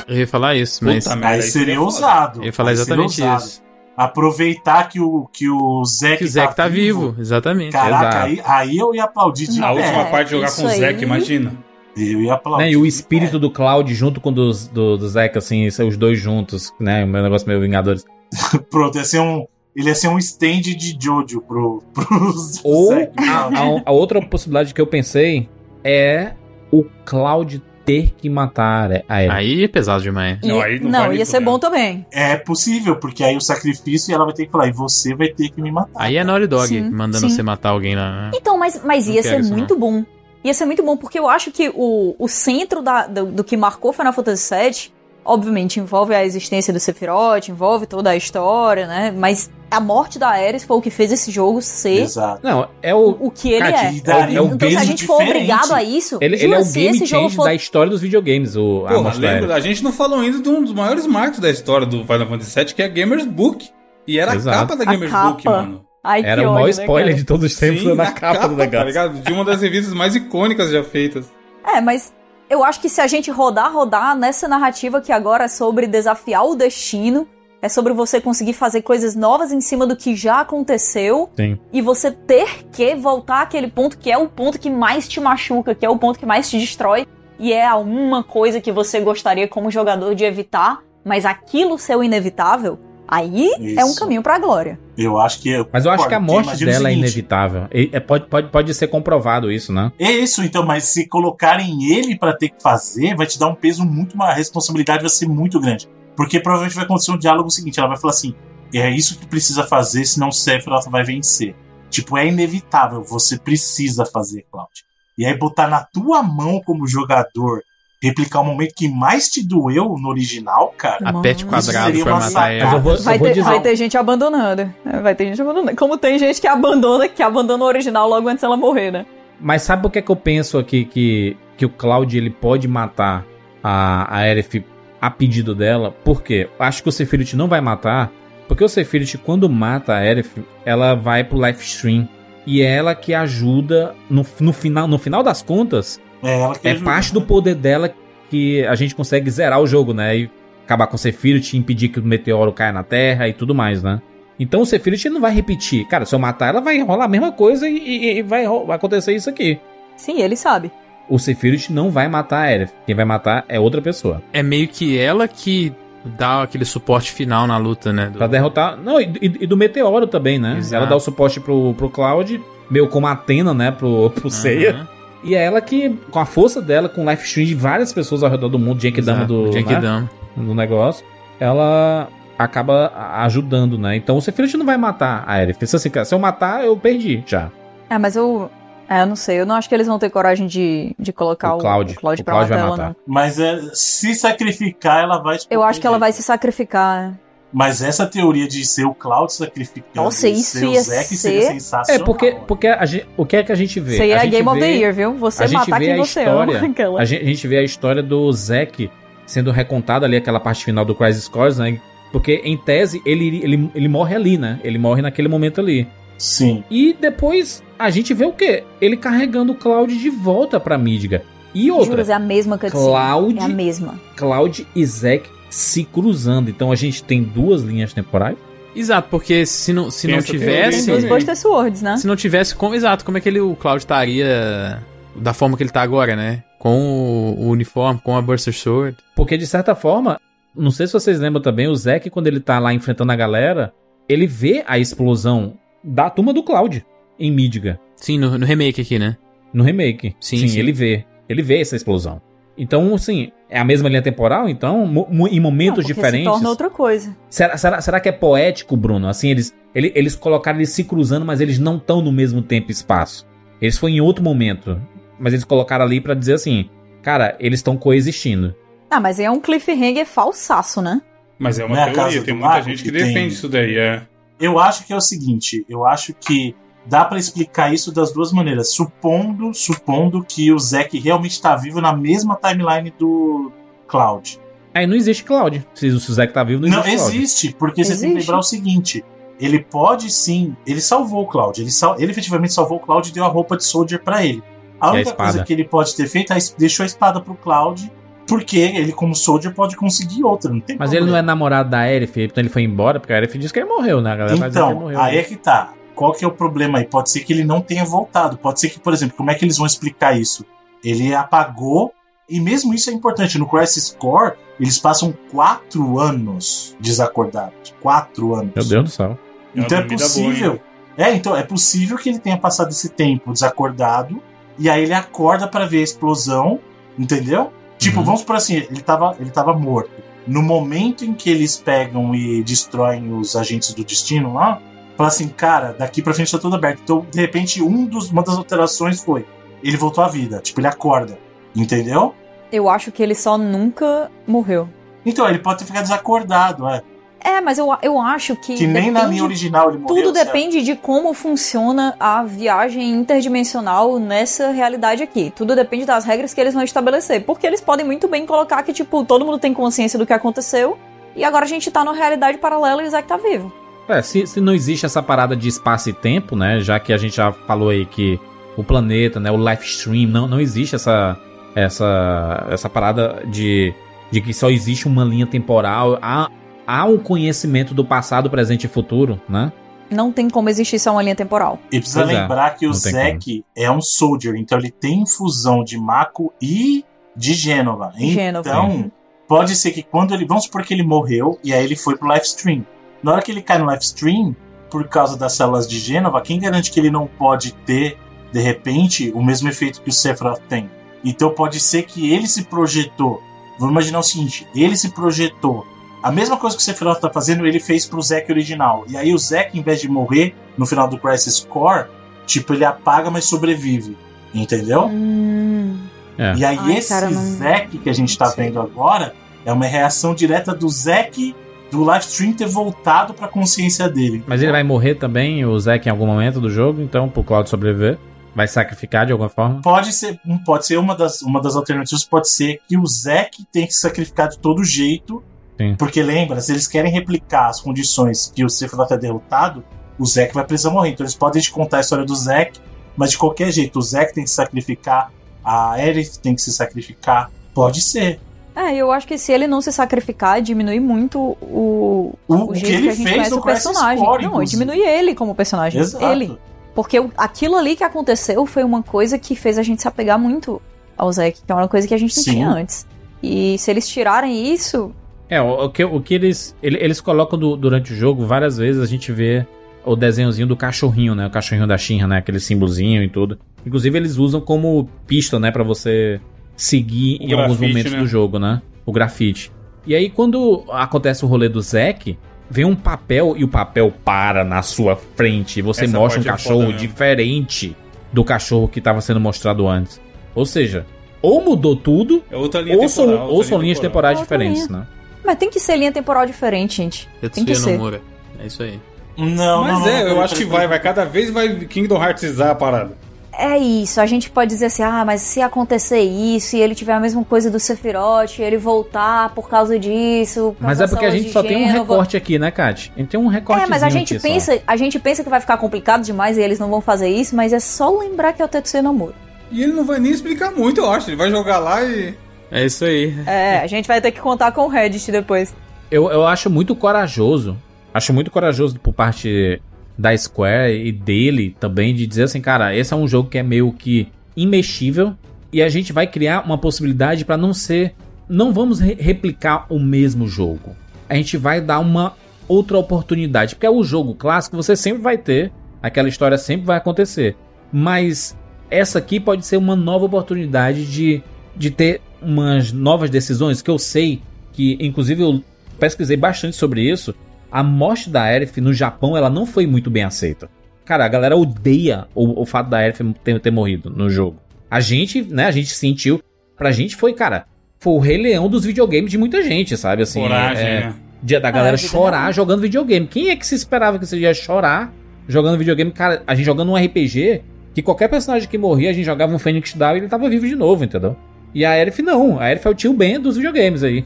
Eu ia falar isso, mas. Puta Aí seria é ousado. Eu ia falar Aí exatamente isso. Aproveitar que o, que o Zack, Que o Zack tá vivo, exatamente. Caraca, Exato. aí, aí eu ia aplaudir de A última É, parte de jogar com o Zack, aí. imagina. Eu ia aplaudir. Né? E o espírito do Cloud junto com o dos, do, do Zack, assim, os dois juntos, né? Um negócio meio Vingadores. [LAUGHS] Pronto, ia ser um. Ele ia ser um stand de Jojo pro, [LAUGHS] pros Ou Zack. a, a- a outra possibilidade que eu pensei é o Cloud ter que matar a Aerith. Aí é pesado demais. E- Não, aí não não, vale ia ser mesmo. bom também. É possível, porque aí o sacrifício ela vai ter que falar, e você vai ter que me matar. Aí é Naughty Dog Sim, mandando sim. você matar alguém lá. né? Então, mas, mas Não ia ser isso, muito bom. Ia ser muito bom, porque eu acho que o, o centro da, do, do que marcou Final Fantasy VII, obviamente, envolve a existência do Sephiroth, envolve toda a história, né? Mas a morte da Ares foi o que fez esse jogo ser Exato. Não, é o. o que ele Cara, é. daria é o então, se a gente for diferente. obrigado a isso, Ele, jura, ele é o game esse jogo change for da história dos videogames, o, a Porra, lembra? A gente não falou ainda de um dos maiores marcos da história do Final Fantasy VII, que é a Gamers Book. E era Exato. a capa da Gamers capa. Book, mano. Ai, Era que o maior ódio, né, spoiler cara? de todos os tempos Sim, na na capa, do Tá negócio. ligado? De uma das revistas mais icônicas já feitas. É, mas eu acho que se a gente rodar, rodar nessa narrativa que agora é sobre desafiar o destino, é sobre você conseguir fazer coisas novas em cima do que já aconteceu Sim. e você ter que voltar àquele ponto que é o ponto que mais te machuca, que é o ponto que mais te destrói, e é a uma coisa que você gostaria como jogador de evitar, mas aquilo ser o inevitável, aí é um Isso. caminho pra glória. Eu acho que. Mas eu acho que a morte dela é inevitável. E- é- pode, pode, pode ser comprovado isso, né? É isso, então, mas se colocarem ele pra ter que fazer, vai te dar um peso muito maior, a responsabilidade vai ser muito grande. Porque provavelmente vai acontecer um diálogo seguinte, ela vai falar assim: é isso que precisa fazer, senão o Sephiroth vai vencer. Tipo, é inevitável, você precisa fazer, Cláudio. E aí botar na tua mão como jogador, replicar o momento que mais te doeu no original, cara. A pet quadrado foi matar ela. vou, Vai eu vou ter, dizer. vai ter gente abandonando. É, Vai ter gente abandonando. Como tem gente que abandona, que abandona o original logo antes dela morrer, né? Mas sabe por que, que eu penso aqui que, que o Cloud ele pode matar a, a Aerith a pedido dela? Por quê? Acho que o Sephiroth não vai matar, porque o Sephiroth, quando mata a Aerith, ela vai pro live stream. E é ela que ajuda, no, no, final, no final das contas, É ela que é ajuda. parte do poder dela que a gente consegue zerar o jogo, né? E acabar com o Sephiroth, impedir que o meteoro caia na Terra e tudo mais, né? Então o Sephiroth não vai repetir. Cara, se eu matar ela, vai rolar a mesma coisa e, e- e vai, vai acontecer isso aqui. Sim, ele sabe. O Sephiroth não vai matar a Aerith. Quem vai matar é outra pessoa. É meio que ela que Dá aquele suporte final na luta, né? Do... Pra derrotar. Não, e, e- e do Meteoro também, né? Exato. Ela dá o suporte pro, pro Cloud, meio como a Atena, né? Pro, pro Seiya. E é ela que, com a força dela, com o life stream de várias pessoas ao redor do mundo, Genkidama do, né, do negócio, ela acaba ajudando, né? Então o Sephiroth não vai matar a Aerith. Pensa assim, cara, se eu matar, eu perdi já. É, mas eu. É, eu não sei. Eu não acho que eles vão ter coragem de, de colocar O o, Cloud. o Cloud O pra Cloud matar vai ela, matar. não. Mas é, se sacrificar, ela vai. Eu acho que ela vai se sacrificar. Mas essa teoria de ser o Cloud sacrificando Nossa, e isso ser o ia Zack seria ser- sensacional. É, porque, porque a gente- o que é que a gente vê? Isso aí a é gente Game of the vê- Year, viu? Você a matar vê quem a você história, ama. Aquela. A gente, a gente vê a história do Zack sendo recontado ali, aquela parte final do Crisis Core, né? Porque, em tese, ele, iria- ele, ele morre ali, né? Ele morre naquele momento ali. Sim. E depois a gente vê o quê? Ele carregando o Cloud de volta pra Midgar. E outra, Juras, é a mesma cutscene. Cloud- É a mesma. Cloud e Zack se cruzando. Então a gente tem duas linhas temporais. Exato, porque se não, se Tem não Tem tivesse. Buster Swords, né? Se não tivesse como. Exato, como é que ele, o Cloud estaria da forma que ele tá agora, né? Com o, o uniforme, com a Buster Sword. Porque, de certa forma, não sei se vocês lembram também, o Zack, quando ele tá lá enfrentando a galera, ele vê a explosão da turma do Cloud em Midgar. Sim, no, no remake aqui, né? No remake. Sim, sim. ele vê. Ele vê essa explosão. Então, assim, é a mesma linha temporal, então, em Não, momentos porque diferentes. se torna outra coisa. Será, será, será que é poético, Bruno? Assim, eles, ele- eles colocaram eles se cruzando, mas eles não estão no mesmo tempo e espaço. Eles foram em outro momento. Mas eles colocaram ali pra dizer assim: cara, eles estão coexistindo. Ah, mas é um cliffhanger falsaço, né? Mas é uma Não é teoria, casa tem muita gente que, que tem- defende isso daí. É. Eu acho que é o seguinte, eu acho que dá pra explicar isso das duas maneiras, supondo, supondo que o Zack realmente tá vivo na mesma timeline do Cloud. Aí não existe Cloud. Se o Zack tá vivo, não Não existe Cloud. existe, porque você tem que Existe. lembrar o seguinte, ele pode sim, ele salvou o Cloud, ele, sal, ele efetivamente salvou o Cloud e deu a roupa de Soldier pra ele. A E a única espada. coisa que ele pode ter feito é deixou a espada pro Cloud, porque ele como Soldier pode conseguir outra, não tem Mas ele problema. não é namorado da Aerith, então ele foi embora, porque a Aerith disse que ele morreu, né? A galera ele Então, morreu. aí é que tá. Qual que é o problema aí? Pode ser que ele não tenha voltado. Pode ser que, por exemplo, como é que eles vão explicar isso? Ele apagou, e mesmo isso é importante. No Crisis Core, eles passam quatro anos desacordados. Quatro anos. Meu Deus do céu. É Então é possível. é, então é possível que ele tenha passado esse tempo desacordado e aí ele acorda pra ver a explosão, entendeu? Tipo, Uhum. vamos por assim, ele tava, ele tava morto. No momento em que eles pegam e destroem os agentes do destino lá, fala assim, cara, daqui pra frente tá tudo aberto. Então, de repente, um dos, uma das alterações foi ele voltou à vida. Tipo, ele acorda. Entendeu? Eu acho que ele só nunca morreu. Então, ele pode ter ficado desacordado, é. É, mas eu, eu acho que. Que nem na depende- linha original ele morreu. Tudo certo? depende de como funciona a viagem interdimensional nessa realidade aqui. Tudo depende das regras que eles vão estabelecer. Porque eles podem muito bem colocar que, tipo, todo mundo tem consciência do que aconteceu. E agora a gente tá numa realidade paralela e o Zack tá vivo. É, se, se não existe essa parada de espaço e tempo, né? Já que a gente já falou aí que o planeta, né? O live stream, não, não existe essa, essa, essa parada de, de que só existe uma linha temporal. Há, há um conhecimento do passado, presente e futuro, né? Não tem como existir só uma linha temporal. E precisa Pois é, lembrar que o Zack é um soldier, então ele tem infusão de Mako e de Gênova. Gênova. Então, pode ser que quando ele. Vamos supor que ele morreu e aí ele foi pro live stream. Na hora que ele cai no live stream, por causa das células de Gênova, quem garante que ele não pode ter, de repente, o mesmo efeito que o Sephiroth tem? Então pode ser que ele se projetou. Vamos imaginar o seguinte: ele se projetou. A mesma coisa que o Sephiroth tá fazendo, ele fez pro Zack original. E aí o Zack, em vez de morrer no final do Crisis Core, tipo, ele apaga, mas sobrevive. Entendeu? Hum. É. E aí Ai, esse cara, não- Zack que a gente tá sei. vendo agora é uma reação direta do Zack do live stream ter voltado pra consciência dele. Mas ele vai morrer também, o Zack, em algum momento do jogo, então, pro Cloud sobreviver. Vai sacrificar de alguma forma. Pode ser, um- pode ser uma das, uma das alternativas, pode ser que o Zack tem que se sacrificar de todo jeito. Sim. Porque lembra, se eles querem replicar as condições que o Sephiroth é derrotado, o Zack vai precisar morrer. Então eles podem te contar a história do Zack, mas de qualquer jeito, o Zack tem que se sacrificar, a Aerith tem que se sacrificar. Pode ser. É, eu acho que se ele não se sacrificar, diminui muito o, O- o o jeito que que, ele a gente fez conhece o personagem. Core, não, diminui ele como personagem. Exato. Ele. Porque aquilo ali que aconteceu foi uma coisa que fez a gente se apegar muito ao Zack, que é uma coisa que a gente não Sim. tinha antes. E se eles tirarem isso, É, o, o que, o que eles, ele- eles colocam du- durante o jogo, várias vezes a gente vê o desenhozinho do cachorrinho, né? O cachorrinho da Shinra, né? Aquele símbolozinho e tudo. Inclusive, eles usam como pista, né? Pra você seguir O em alguns grafite, momentos né? do jogo, né? O grafite. E aí, quando acontece o rolê do Zack, vem um papel e o papel para na sua frente. E você Essa mostra um é cachorro foda mesmo. diferente do cachorro que estava sendo mostrado antes. Ou seja, ou mudou tudo, É outra linha ou são, temporal, ou outra são linha linhas temporal. temporais Outra diferentes, linha. né? Mas tem que ser linha temporal diferente, gente. Tem que ser. Nomura. É isso aí. Não, Mas não, é, não, eu acho que vai, vai cada vez vai Kingdom Heartsizar a parada. É isso, a gente pode dizer assim, ah, mas se acontecer isso e ele tiver a mesma coisa do Sephiroth, ele voltar por causa disso... por Mas é porque a gente só tem um recorte aqui, né, Kat? A gente tem um recorte É, mas a gente pensa, a gente pensa que vai ficar complicado demais e eles não vão fazer isso, mas é só lembrar que é o Tetsuya Nomura. E ele não vai nem explicar muito, eu acho. Ele vai jogar lá e. É isso aí. É, a gente vai ter que contar com o Reddit depois. Eu, eu acho muito corajoso. Acho muito corajoso por parte da Square e dele também de dizer assim, cara, esse é um jogo que é meio que imexível e a gente vai criar uma possibilidade pra não ser, não vamos re- replicar o mesmo jogo. A gente vai dar uma outra oportunidade, porque é o jogo clássico, você sempre vai ter, aquela história sempre vai acontecer. Mas essa aqui pode ser uma nova oportunidade de, de ter umas novas decisões que eu sei que, inclusive, eu pesquisei bastante sobre isso. A morte da Aerith no Japão ela não foi muito bem aceita. Cara, a galera odeia o, o fato da Aerith ter, ter morrido no jogo. A gente, né, a gente sentiu. Pra gente foi, cara, foi o Rei Leão dos videogames de muita gente, sabe? Assim, Coragem, é, né? dia da galera É, chorar jogando videogame. Quem é que se esperava que você ia chorar jogando videogame? Cara, a gente jogando um RPG que qualquer personagem que morria, a gente jogava um Phoenix Down e ele tava vivo de novo, entendeu? E a Aerith não. A Aerith é o tio Ben dos videogames aí.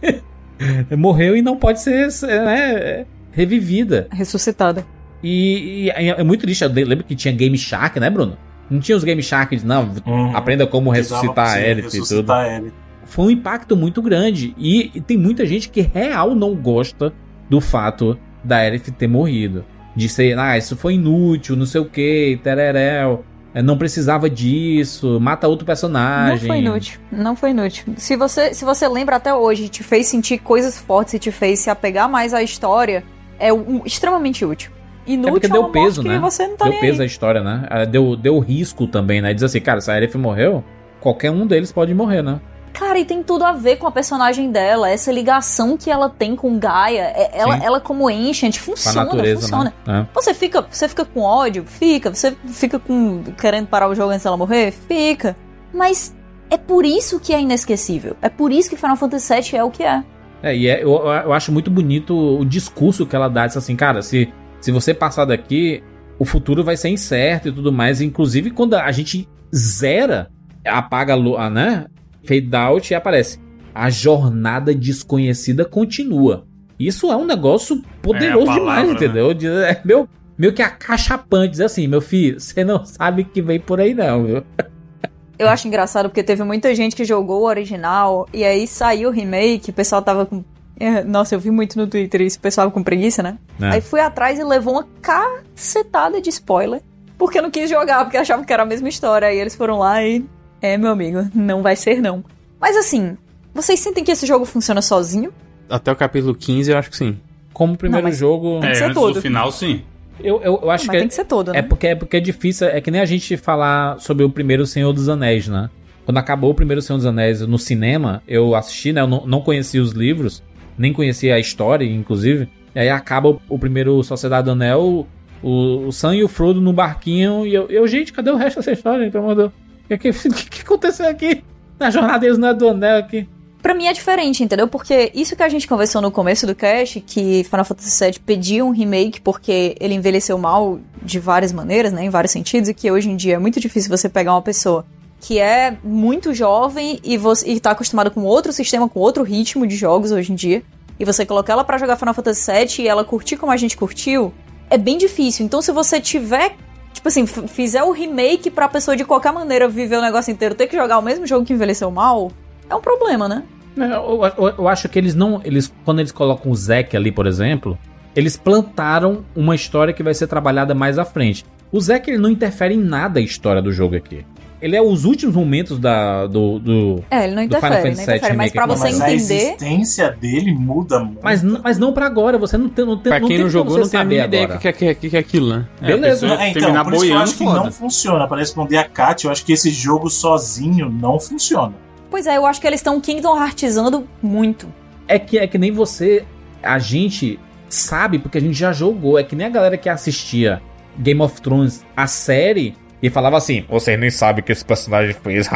[LAUGHS] Morreu e não pode ser né, revivida. Ressuscitada. E, e é muito triste. Eu lembro que tinha Game Shark, né, Bruno? Não tinha os Game Shark, não. Uhum. Aprenda como ressuscitar a Aerith e tudo ressuscitar a Aerith. foi um impacto muito grande. E, e tem muita gente que real não gosta do fato da Aerith ter morrido. De ser, ah, isso foi inútil, não sei o que, tereréu. é, Não precisava disso, mata outro Não personagem. foi inútil. Não foi inútil. Se você, se você lembra até hoje, te fez sentir coisas fortes e te fez se apegar mais à história, é um- extremamente útil. Inútil É porque é deu peso, né? você não tá deu peso à história, né? Ela Deu, deu risco também, né? Diz assim, cara, se a Aerith morreu, qualquer um deles pode morrer, né? Cara, e tem tudo a ver com a personagem dela, essa ligação que ela tem com Gaia. é- Ela, Sim. ela como Ancient, funciona, natureza, funciona. né? É. Você fica, você fica com ódio? Fica. Você fica com querendo parar o jogo antes dela morrer? Fica. Mas é por isso que é inesquecível. É por isso que Final Fantasy VII é o que é. É, e é- eu, eu acho muito bonito o discurso que ela dá. Diz assim, cara, se, se você passar daqui, o futuro vai ser incerto e tudo mais. Inclusive, quando a gente zera, apaga a lua, né? Fade out e aparece. A jornada desconhecida continua. Isso é um negócio poderoso É palavra, demais, né? entendeu? Diz- É meu, meio que acachapante. Diz assim, meu filho, você não sabe o que vem por aí, não, viu? [LAUGHS] Eu acho engraçado porque teve muita gente que jogou o original e aí saiu o remake, o pessoal tava com. é, Nossa, eu vi muito no Twitter isso, o pessoal com preguiça, né? É. Aí fui atrás e levou uma cacetada de spoiler. Porque eu não quis jogar, porque achava que era a mesma história. Aí eles foram lá e. É, meu amigo, não vai ser não. Mas assim, vocês sentem que esse jogo funciona sozinho? Até o capítulo 15 eu acho que sim. Como o primeiro Não, jogo. É, antes todo. do final, sim. Eu, eu, eu acho Mas que. tem que ser todo, né? É porque, é porque é difícil, é que nem a gente falar sobre o primeiro Senhor dos Anéis, né? Quando acabou o primeiro Senhor dos Anéis no cinema, eu assisti, né? Eu não, não conhecia os livros, nem conhecia a história, inclusive. E aí acaba o, o primeiro Sociedade do Anel, o, o Sam e o Frodo no barquinho, e eu, eu, gente, cadê o resto dessa história? Pelo amor de Deus? O que, [LAUGHS] que, que aconteceu aqui? Na jornada deles não é do Anel aqui. Pra mim é diferente, entendeu? Porque isso que a gente conversou no começo do cast, que Final Fantasy VII pedia um remake porque ele envelheceu mal de várias maneiras, né? Em vários sentidos, e que hoje em dia é muito difícil você pegar uma pessoa que é muito jovem e, você, tá acostumada com outro sistema, com outro ritmo de jogos hoje em dia, e você colocar ela pra jogar Final Fantasy VII e ela curtir como a gente curtiu, é bem difícil. Então se você tiver Tipo assim, fizer o remake pra pessoa de qualquer maneira viver o negócio inteiro, ter que jogar o mesmo jogo que envelheceu mal, é um problema, né? É, Eu, eu- eu acho que eles não. Eles, quando eles colocam o Zack ali, por exemplo, eles plantaram uma história que vai ser trabalhada mais à frente. O Zack ele não interfere em nada a história do jogo aqui. ele é os últimos momentos da, do, do. É, ele não do Final interfere, não Fantasy VII interfere. Mas pra você Mas a entender. existência dele muda muito. Mas, mas não pra agora, você não tem. Não tem Pra não quem tem não jogou, você não tem a mínima ideia que, que, que, que é aquilo, né? Beleza. a pessoa É, então, terminar por isso que eu boiando, acho que foda. não funciona. Para responder a Kat, eu acho que esse jogo sozinho não funciona. Pois é, eu acho que eles estão Kingdom Heartizando muito. É que, é que nem você. A gente sabe porque a gente já jogou. É que nem a galera que assistia Game of Thrones, a série, e falava assim: Você nem sabe o que esse personagem fez.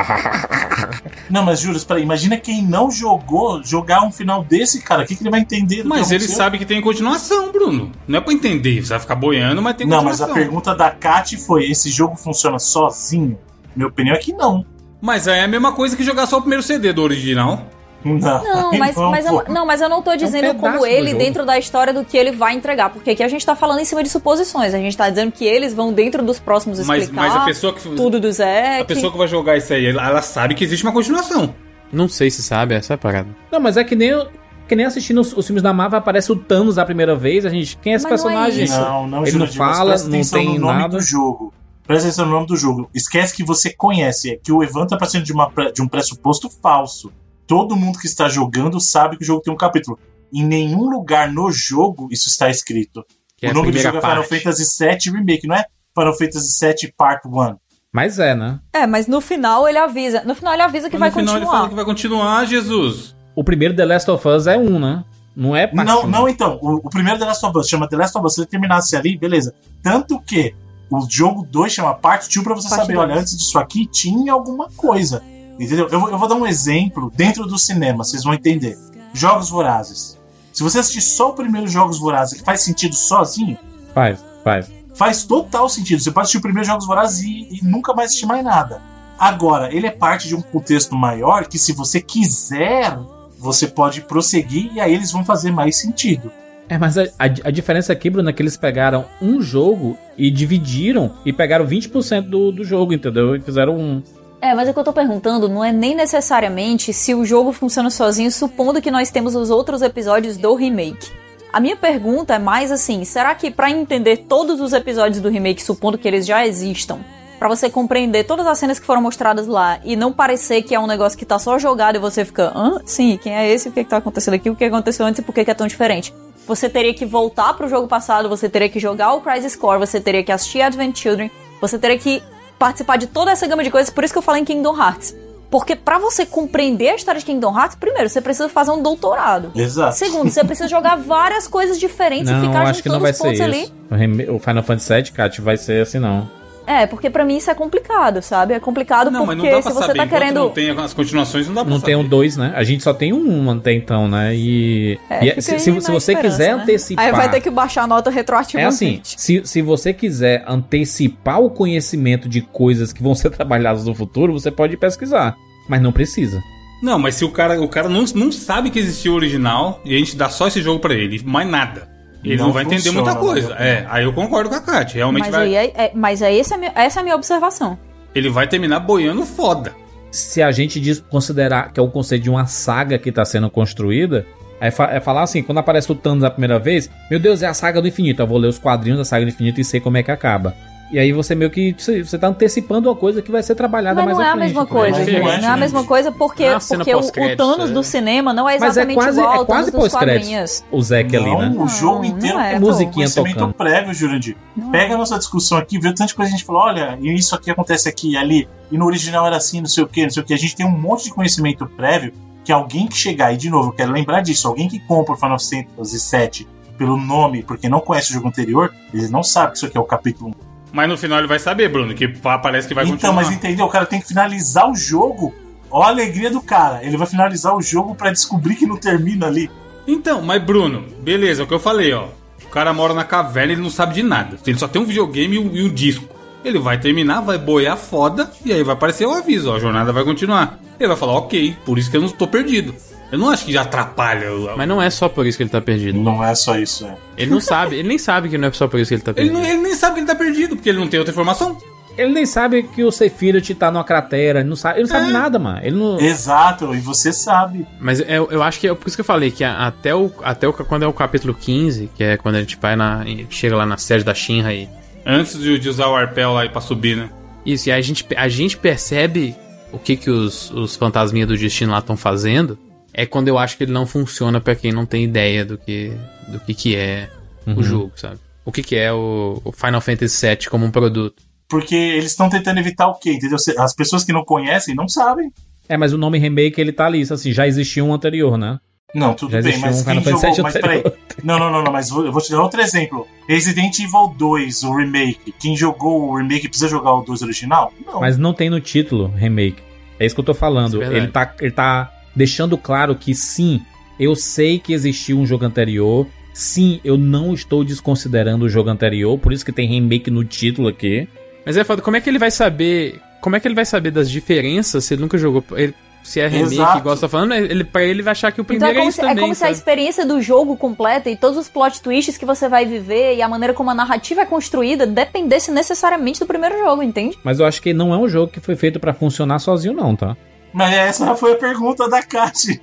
[LAUGHS] Não, mas juros, peraí, imagina quem não jogou jogar um final desse, cara. O que, que ele vai entender? do Mas que ele sabe que tem continuação, Bruno. Não é pra entender. Você vai ficar boiando, mas tem Não, mas continuação. a pergunta da Kat foi: esse jogo funciona sozinho? Minha opinião é que não. Mas é a mesma coisa que jogar só o primeiro CD do original. Não, Não, [LAUGHS] mas, mas eu, não, mas eu não tô dizendo pedaço como do ele dentro da história do que ele vai entregar, porque aqui a gente tá falando em cima de suposições. A gente tá dizendo que eles vão dentro dos próximos Mas, explicar mas a pessoa que tudo do Zé. a pessoa que vai jogar isso aí, ela, ela sabe que existe uma continuação. Não sei se sabe, essa é a parada. não, mas é que nem. Que nem assistindo os, os filmes da Marvel aparece o Thanos a primeira vez, a gente. Quem é esse Mas não é personagem? isso. Não, não, Ele não mas fala, não tem no nome nada. do jogo. Presta atenção no nome do jogo. Esquece que você conhece, é que o Evan tá partindo de, uma, de um pressuposto falso. Todo mundo que está jogando sabe que o jogo tem um capítulo. Em nenhum lugar no jogo isso está escrito. Que é o a nome do jogo é Final parte. Fantasy VII Remake, não é Final Fantasy VII Part 1. Mas é, né? É, mas no final ele avisa. No final ele avisa que Mas vai no final ele continuar. fala que vai continuar, Jesus. O primeiro The Last of Us é um, né? Não é parte Não, não, então. O, o primeiro The Last of Us chama The Last of Us. Se ele terminasse ali, beleza. Tanto que o jogo 2 chama Part 2 pra você Parte saber, dois. olha, antes disso aqui tinha alguma coisa. Entendeu? Eu, vou- eu vou dar um exemplo dentro do cinema, vocês vão entender. Jogos Vorazes. Se você assistir só o primeiro Jogos Vorazes, ele faz sentido sozinho? Faz, faz. Faz total sentido. Você pode assistir o primeiro Jogos Vorazes e, e nunca mais assistir mais nada. Agora, ele é parte de um contexto maior que, se você quiser, você pode prosseguir e aí eles vão fazer mais sentido. É, mas a, a, a diferença aqui, Bruno, é que eles pegaram um jogo e dividiram e pegaram 20% do, do jogo, entendeu? E fizeram um. É, mas o que eu tô perguntando não é nem necessariamente se o jogo funciona sozinho, supondo que nós temos os outros episódios do remake. A minha pergunta é mais assim: será que pra entender todos os episódios do remake, supondo que eles já existam, pra você compreender todas as cenas que foram mostradas lá e não parecer que é um negócio que tá só jogado e você fica, hã? Sim, quem é esse? O que, que tá acontecendo aqui? O que aconteceu antes e por que, que é tão diferente? Você teria que voltar pro jogo passado, você teria que jogar o Crisis Core, você teria que assistir Advent Children, você teria que participar de toda essa gama de coisas, por isso que eu falei em Kingdom Hearts. Porque pra você compreender a história de Kingdom Hearts, primeiro, você precisa fazer um doutorado. Exato. Segundo, você precisa jogar várias coisas diferentes e Não, ficar acho que não vai os ser pontos isso. ali. O Final Fantasy VII, Kat, vai ser assim, não. É, porque pra mim isso é complicado, sabe? É complicado Não, mas porque não dá se pra você saber. tá Enquanto querendo. não tem as continuações, não dá pra Não saber. tem um dois, né? A gente só tem um até então, né? E. É, e fica se, se- se você quiser né? antecipar. Aí vai ter que baixar a nota retroativamente. É assim, se, se você quiser antecipar o conhecimento de coisas que vão ser [LAUGHS] trabalhadas no futuro, você pode pesquisar. Mas não precisa. Não, mas se o cara, o cara não, não sabe que existiu o original e a gente dá só esse jogo pra ele, mais nada. Ele não, Não vai entender muita coisa. É, aí eu concordo com a Kat. Realmente Mas, vai, aí é, é- mas é esse a minha- essa é a minha observação. ele vai terminar boiando foda. Se a gente diz- considerar que é o conceito de uma saga que está sendo construída, é, fa- é falar assim, quando aparece o Thanos a primeira vez, meu Deus, é a saga do infinito. Eu vou ler os quadrinhos da saga do infinito e sei como é que acaba. E aí você meio que. Você tá antecipando uma coisa que vai ser trabalhada Mas mais não é à a frente. mesma entendeu? coisa, Mas gente. não é, Não é a mesma coisa porque, Não é porque o, o Thanos é. do cinema não é Mas é exatamente quase, igual é quase pós-crédito. quadrinhos. O Zack ali, Não, né? o jogo Não, inteiro não é, pô. Musiquinha conhecimento tocando. prévio, Jurandir. Não Pega a nossa discussão aqui, vê o tanto de coisa que a gente falou, olha, e isso aqui acontece aqui e ali, e no original era assim, não sei o que, não sei o que. A gente tem um monte de conhecimento prévio que alguém que chegar, e de novo, eu quero lembrar disso, alguém que compra o Final Fantasy VII pelo nome, porque não conhece o jogo anterior, ele não sabe que isso aqui é o capítulo 1. Mas no final ele vai saber, Bruno, que pa- parece que vai Então, continuar. mas entendeu? O cara tem que finalizar o jogo. Ó a alegria do cara. Ele vai finalizar o jogo pra descobrir que não termina ali. Então, mas Bruno, beleza, é o que eu falei, ó. O cara mora na caverna, ele não sabe de nada. Ele só tem um videogame e o, e o disco. Ele vai terminar, vai boiar foda, e aí vai aparecer o aviso, ó, a jornada vai continuar. Ele vai falar, ok, por isso que eu não tô perdido. Eu não acho que já atrapalha. o- Mas não é só por isso que ele tá perdido. Não é só isso, é. Ele não sabe, ele nem sabe que não é só por isso que ele tá Ele, perdido. não- ele nem sabe que ele tá perdido, porque ele não tem outra informação. Ele nem sabe que o Sephiroth tá numa cratera, ele não sabe, ele não sabe É. nada, mano. Ele não. Exato, e você sabe. Mas eu, eu acho que é por isso que eu falei que a- até, o, até o, quando é o capítulo 15, que é quando a gente vai na. chega lá na sede da Shinra e. Antes de, de usar o arpel lá pra subir, né? Isso, e a gente, a gente percebe o que que os, os fantasminhas do destino lá estão fazendo. É quando eu acho que ele não funciona pra quem não tem ideia do que, do que, que é Uhum. o jogo, sabe? O que, que é o, o Final Fantasy VII como um produto. Porque eles estão tentando evitar o quê? Entendeu? As pessoas que não conhecem não sabem. É, mas o nome remake ele tá ali, isso assim, já existia um anterior, né? Não, tudo Já bem, mas um quem Final jogou. Mas peraí. Não, não, não, não, mas vou- eu vou te dar outro exemplo. Resident Evil 2, o remake. Quem jogou o remake precisa jogar o 2 original? Não. Mas não tem no título remake. É isso que eu tô falando. É ele, tá, ele tá deixando claro que sim, eu sei que existiu um jogo anterior. Sim, eu não estou desconsiderando o jogo anterior, por isso que tem remake no título aqui. Mas é foda, como é que ele vai saber. Como é que ele vai saber das diferenças se ele nunca jogou. ele- se é remake, Exato. igual você tá falando, ele, pra ele vai achar que o Então primeiro é como, é isso se, é também. como se a sabe? experiência do jogo completa e todos os plot twists que você vai viver e a maneira como a narrativa é construída dependesse necessariamente do primeiro jogo, entende? Mas eu acho que não é um jogo que foi feito pra funcionar sozinho, não, tá? Mas essa foi a pergunta da Kat.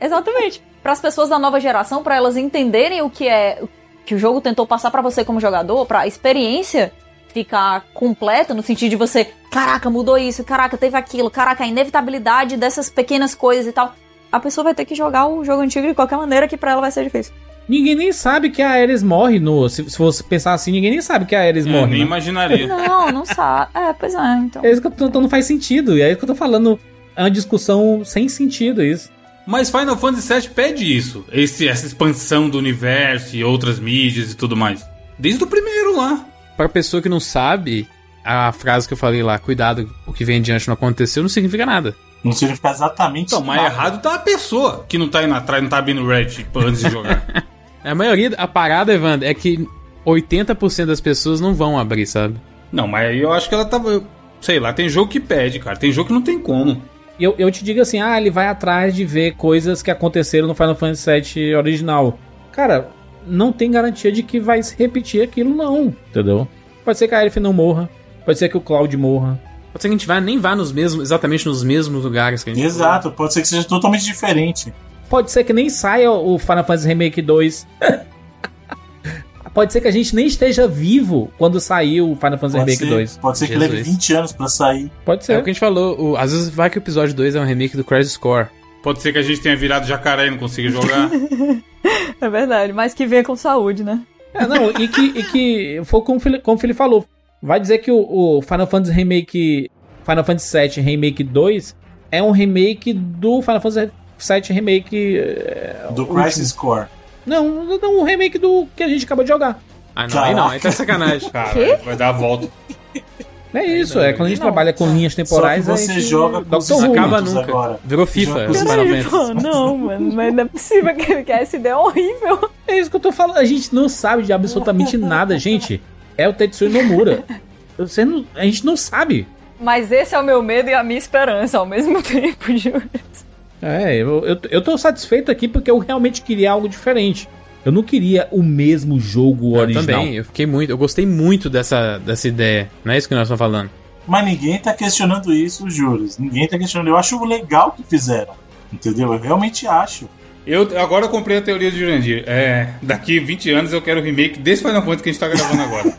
Exatamente. Para as pessoas da nova geração, para elas entenderem o que é que o jogo tentou passar pra você como jogador, pra experiência ficar completa no sentido de você, caraca, mudou isso, caraca, teve aquilo, caraca, a inevitabilidade dessas pequenas coisas e tal. A pessoa vai ter que jogar o jogo antigo de qualquer maneira que pra ela vai ser difícil. Ninguém nem sabe que a Ares morre no. Se, se você pensar assim, ninguém nem sabe que a Ares É, morre. nem né? imaginaria. Não, não sabe. É, pois é, então. É isso que eu tô, então não faz sentido. E é isso que eu tô falando. É uma discussão sem sentido isso. Mas Final Fantasy VII pede isso. Esse, essa expansão do universo e outras mídias e tudo mais. Desde o primeiro lá. Pra pessoa que não sabe, a frase que eu falei lá, cuidado, o que vem adiante não aconteceu, não significa nada. Não significa exatamente Então, mas nada. errado tá a pessoa que não tá indo atrás, não tá abrindo Reddit antes de jogar. [LAUGHS] A maioria, a parada, Evandro, é que 80% das pessoas não vão abrir, sabe? não, mas aí eu acho que ela tava. eu- Sei lá, tem jogo que pede, cara. Tem jogo que não tem como. E eu, eu te digo assim, ah, ele vai atrás de ver coisas que aconteceram no Final Fantasy VII original. Cara, não tem garantia de que vai se repetir aquilo, não. Entendeu? Pode ser que a Aerith não morra. Pode ser que o Cloud morra. Pode ser que a gente vá, nem vá nos mesmos, exatamente nos mesmos lugares que a gente Exato, pode ser que seja totalmente diferente. Pode ser que nem saia o Final Fantasy Remake 2. [LAUGHS] Pode ser que a gente nem esteja vivo quando sair o Final Fantasy Pode Remake ser, 2. pode ser que Jesus. leve 20 anos pra sair. Pode É ser. o que a gente falou, o- às vezes vai que o episódio 2 é um remake do Crash Score. Pode ser que a gente tenha virado jacaré e não consiga jogar. [LAUGHS] É verdade, mas que venha com saúde, né? É, não, e que, e que foi como o Felipe, como o Felipe falou. Vai dizer que o, o Final Fantasy Remake. Final Fantasy VII Remake 2 é um remake do Final Fantasy VII Remake. é, Do último. Crisis Core. Não, não, um remake do que a gente acabou de jogar. Ah, não, aí não, aí tá sacanagem. [LAUGHS] Cara, vai dar a volta. É isso, é quando a gente trabalha com linhas temporais. Só que você joga com Doctor os Who. Acaba nunca. agora. Virou FIFA, pô, [LAUGHS] não, mano, mas não é possível que, que essa ideia é horrível. É isso que eu tô falando. A gente não sabe de absolutamente nada, gente. É o Tetsuya Nomura. Você não, a gente não sabe. Mas esse é o meu medo e a minha esperança ao mesmo [LAUGHS] tempo, Júlio. É, eu, eu, eu tô satisfeito aqui porque eu realmente queria algo diferente. Eu não queria o mesmo jogo Eu original. também, eu fiquei muito, eu gostei muito dessa, dessa ideia. Não é isso que nós estamos falando. Mas ninguém tá questionando isso, Juros. Ninguém tá questionando. Eu acho legal que fizeram. Entendeu? Eu realmente acho. Eu agora eu comprei a teoria de Jurandir. É, daqui 20 anos eu quero o remake desse Final Fantasy que a gente tá gravando agora.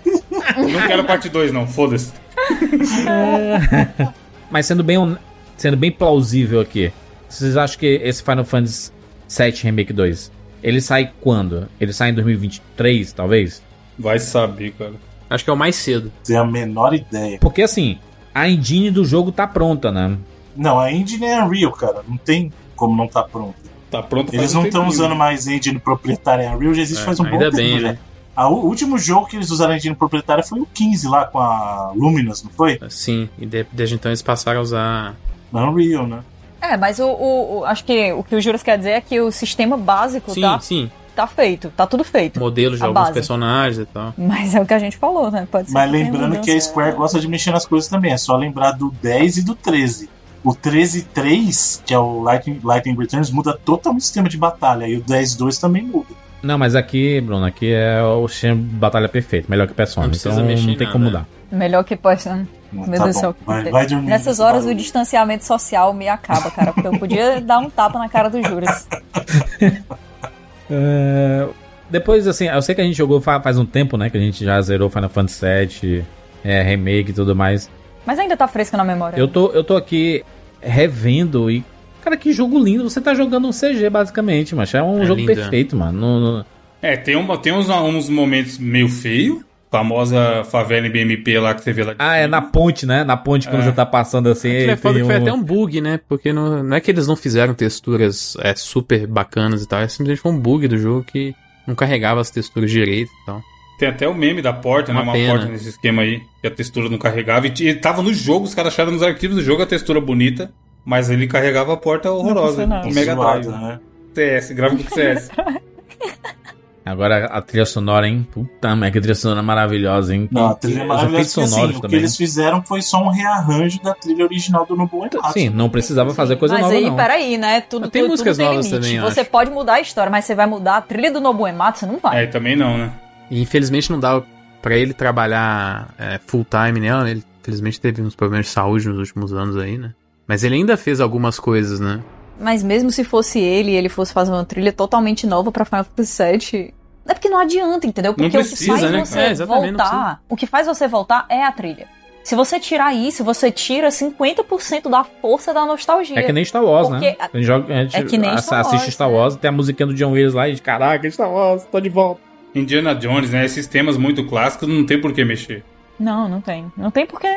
Eu [LAUGHS] não quero parte 2, não, foda-se. [LAUGHS] Mas sendo bem, sendo bem plausível aqui, vocês acham que esse Final Fantasy VII Remake 2, ele sai quando? Ele sai em 2023, talvez? Vai saber, cara. Acho que é o mais cedo. Tem a menor ideia. Porque assim, a engine do jogo tá pronta, né? Não, a engine é Unreal, cara. Não tem como não tá pronta. Tá pronto faz Eles não estão usando mais engine proprietária. Unreal já existe É, faz um bom ainda tempo bem, né? A- o último jogo que eles usaram a engine proprietária foi o 15 lá com a Luminous, não foi? Sim, e de- desde então eles passaram a usar. Na Unreal, né? É, mas o, o- o- acho que o que o Juras quer dizer é que o sistema básico Sim, tá, sim. tá feito, tá tudo feito. Modelos de alguns base. personagens e tal. Mas é o que a gente falou, né? Pode ser Mas tenha lembrando que a. Square gosta de mexer nas coisas também. É só lembrar do 10 e do 13. O 13.3, que é o Lightning, Lightning Returns, muda totalmente o sistema de batalha. E o 10.2 também muda. Não, mas aqui, Bruno, aqui é o sistema de batalha perfeito, melhor que Persona. Não precisa então mexer não em tem nada, como é. mudar. Melhor que pode. Meu Tá Deus do céu. Vai- vai dormir Nessas horas o barulho. distanciamento social me acaba, cara. Porque eu podia [LAUGHS] dar um tapa na cara do Juras. [LAUGHS] É, Depois, assim, eu sei que a gente jogou fa- faz um tempo, né? Que a gente já zerou Final Fantasy VII, é, remake e tudo mais. Mas ainda tá fresco na memória. Eu tô, eu tô aqui revendo e. Cara, que jogo lindo. Você tá jogando um CG, basicamente, mas é um É jogo lindo, perfeito, mano. No- no- É, tem, uma, tem uns, uns momentos meio feio. Famosa favela em BMP lá que você vê lá. Ah, é na ponte, né? Na ponte quando É. você tá passando assim. É foda tem que foi um- até um bug, né? Porque não, não é que eles não fizeram texturas é, super bacanas e tal, é simplesmente foi um bug do jogo que não carregava as texturas direito e tal. Tem até o meme da porta, né? Uma Uma pena. porta nesse esquema aí, que a textura não carregava. E, e tava no jogo, os caras acharam nos arquivos do jogo a textura bonita, mas ele carregava a porta horrorosa. funcionava. O Mega Drive. Né? CS, gráfico CS. [LAUGHS] Agora a trilha sonora, hein? Puta merda, que trilha sonora maravilhosa, hein? Não, a trilha é Os maravilhosa. porque, assim, sonoros o que também. eles fizeram foi só um rearranjo da trilha original do Nobuo Ematsu. Sim, não precisava fazer coisa mas nova, aí, não. peraí, né? Tudo, Tem tudo, músicas tudo tem novas limite. também, Você acho. pode mudar a história, mas você vai mudar a trilha do Nobuo Ematsu? Não vai. É, também não, né? E infelizmente não dava pra ele trabalhar é, full time nela, ele infelizmente teve uns problemas de saúde nos últimos anos aí, né? Mas ele ainda fez algumas coisas, né? Mas mesmo se fosse ele e ele fosse fazer uma trilha totalmente nova pra Final Fantasy VII, é porque não adianta, entendeu? Não Porque precisa, o que faz né? você É, voltar, o que faz você voltar é a trilha. Se você tirar isso, você tira 50% da força da nostalgia. É que nem Star Wars, Porque né? A gente, joga, a gente é que nem Star assiste Wars, Star Wars, tem a musiquinha do John Williams lá e caraca, Star Wars, tô de volta. Indiana Jones, né? Esses temas muito clássicos não tem por que mexer. Não, não tem. Não tem porque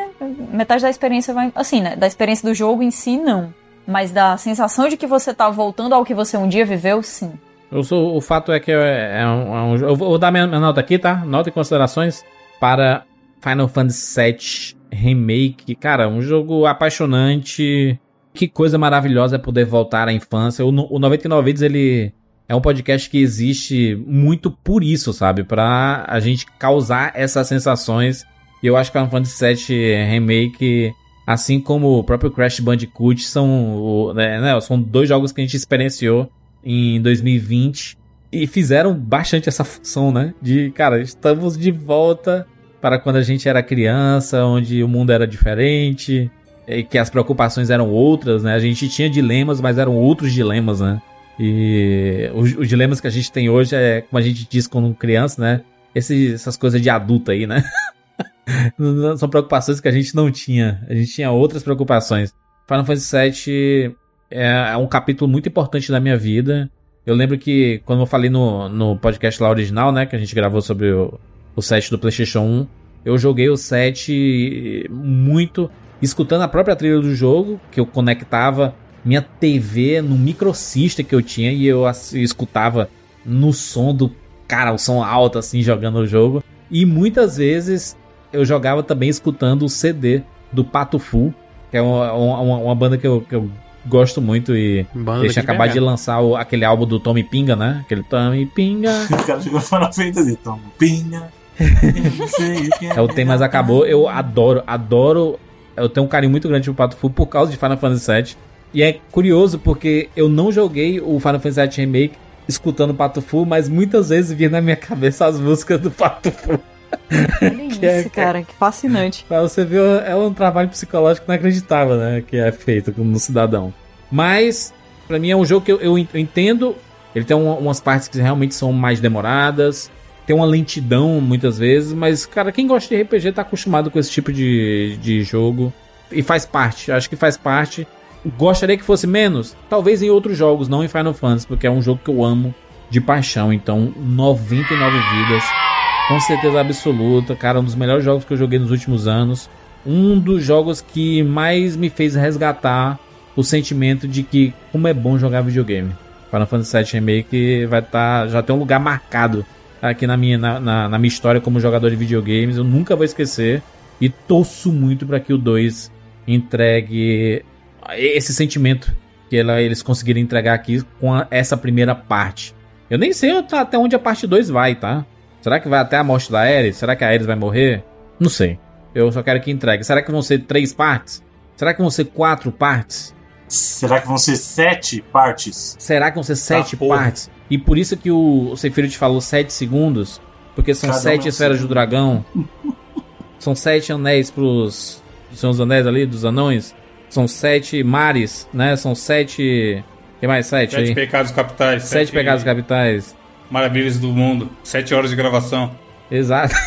metade da experiência vai. Assim, né? Da experiência do jogo em si, não. Mas da sensação de que você tá voltando ao que você um dia viveu, sim. Eu sou, o fato é que é, é um, é um- Eu vou dar minha, minha nota aqui, tá? Nota e considerações para Final Fantasy VII Remake. Cara, um jogo apaixonante. Que coisa maravilhosa é poder voltar à infância. O, o 99 Vidas, ele é um podcast que existe muito por isso, sabe? Pra a gente causar essas sensações. E eu acho que Final Fantasy VII Remake, assim como o próprio Crash Bandicoot, são, né, né, são dois jogos que a gente experienciou em 2020 e fizeram bastante essa função, né? De, cara, estamos de volta para quando a gente era criança, onde o mundo era diferente e que as preocupações eram outras, né? A gente tinha dilemas, mas eram outros dilemas, né? E os, os dilemas que a gente tem hoje é, como a gente diz quando criança, né? Esse- essas coisas de adulto aí, né? [LAUGHS] [LAUGHS] São preocupações que a gente não tinha. A gente tinha outras preocupações. Final Fantasy VII é, é um capítulo muito importante da minha vida. Eu lembro que quando eu falei no, no podcast lá original, né, que a gente gravou sobre o, o set do PlayStation 1, eu joguei o set muito escutando a própria trilha do jogo, que eu conectava minha TV no microsystem que eu tinha e eu escutava no som do cara, o som alto assim jogando o jogo. E muitas vezes eu jogava também escutando o CD do Pato Fu, que é uma, uma, uma banda que eu, que eu gosto muito e Banda tinham daqui de lançar o- aquele álbum do Tommy Pinga, né? Aquele Tommy Pinga. [LAUGHS] O cara jogou Final Fantasy, toma pinha. É o tema, mas acabou. Eu adoro, adoro. Eu tenho um carinho muito grande pro Pato Fu por causa de Final Fantasy VII. E é curioso porque eu não joguei o Final Fantasy VII Remake escutando o Pato Fu, mas muitas vezes vinha na minha cabeça as músicas do Pato Fu. Olha Que é- isso, cara, que fascinante. Pra você ver, é um trabalho psicológico inacreditável, né? Que é feito no cidadão. Mas, pra mim, é um jogo que eu, eu entendo. Ele tem um- umas partes que realmente são mais demoradas. Tem uma lentidão muitas vezes. Mas, cara, quem gosta de RPG tá acostumado com esse tipo de, de jogo. E faz parte. Acho que faz parte. Gostaria que fosse menos? Talvez em outros jogos, não em Final Fantasy, porque é um jogo que eu amo de paixão. Então, 99 vidas. Com certeza absoluta, cara, um dos melhores jogos que eu joguei nos últimos anos. Um dos jogos que mais me fez resgatar o sentimento de que como é bom jogar videogame. Final Fantasy VII Remake vai estar já tem um lugar marcado aqui na minha, na, na- na minha história como jogador de videogames. Eu nunca vou esquecer e torço muito para que o 2 entregue esse sentimento que ela- eles conseguiram entregar aqui com a- essa primeira parte. Eu nem sei até onde a parte 2 vai, tá? Será que vai até a morte da Ares? Será que a Ares vai morrer? Não sei. Eu só quero que entregue. Será que vão ser três partes? Será que vão ser quatro partes? Será que vão ser sete partes? Será que vão ser sete Ah, partes? E por isso que o, o Sephiroth falou sete segundos, porque são Cada sete é um esferas do dragão. [LAUGHS] são sete anéis pros. São os anéis ali, dos anões. São sete mares, né? São sete. que mais? Sete, Sete aí? pecados capitais. Sete pecados capitais. Maravilhas do mundo. Sete horas de gravação. Exato. [LAUGHS]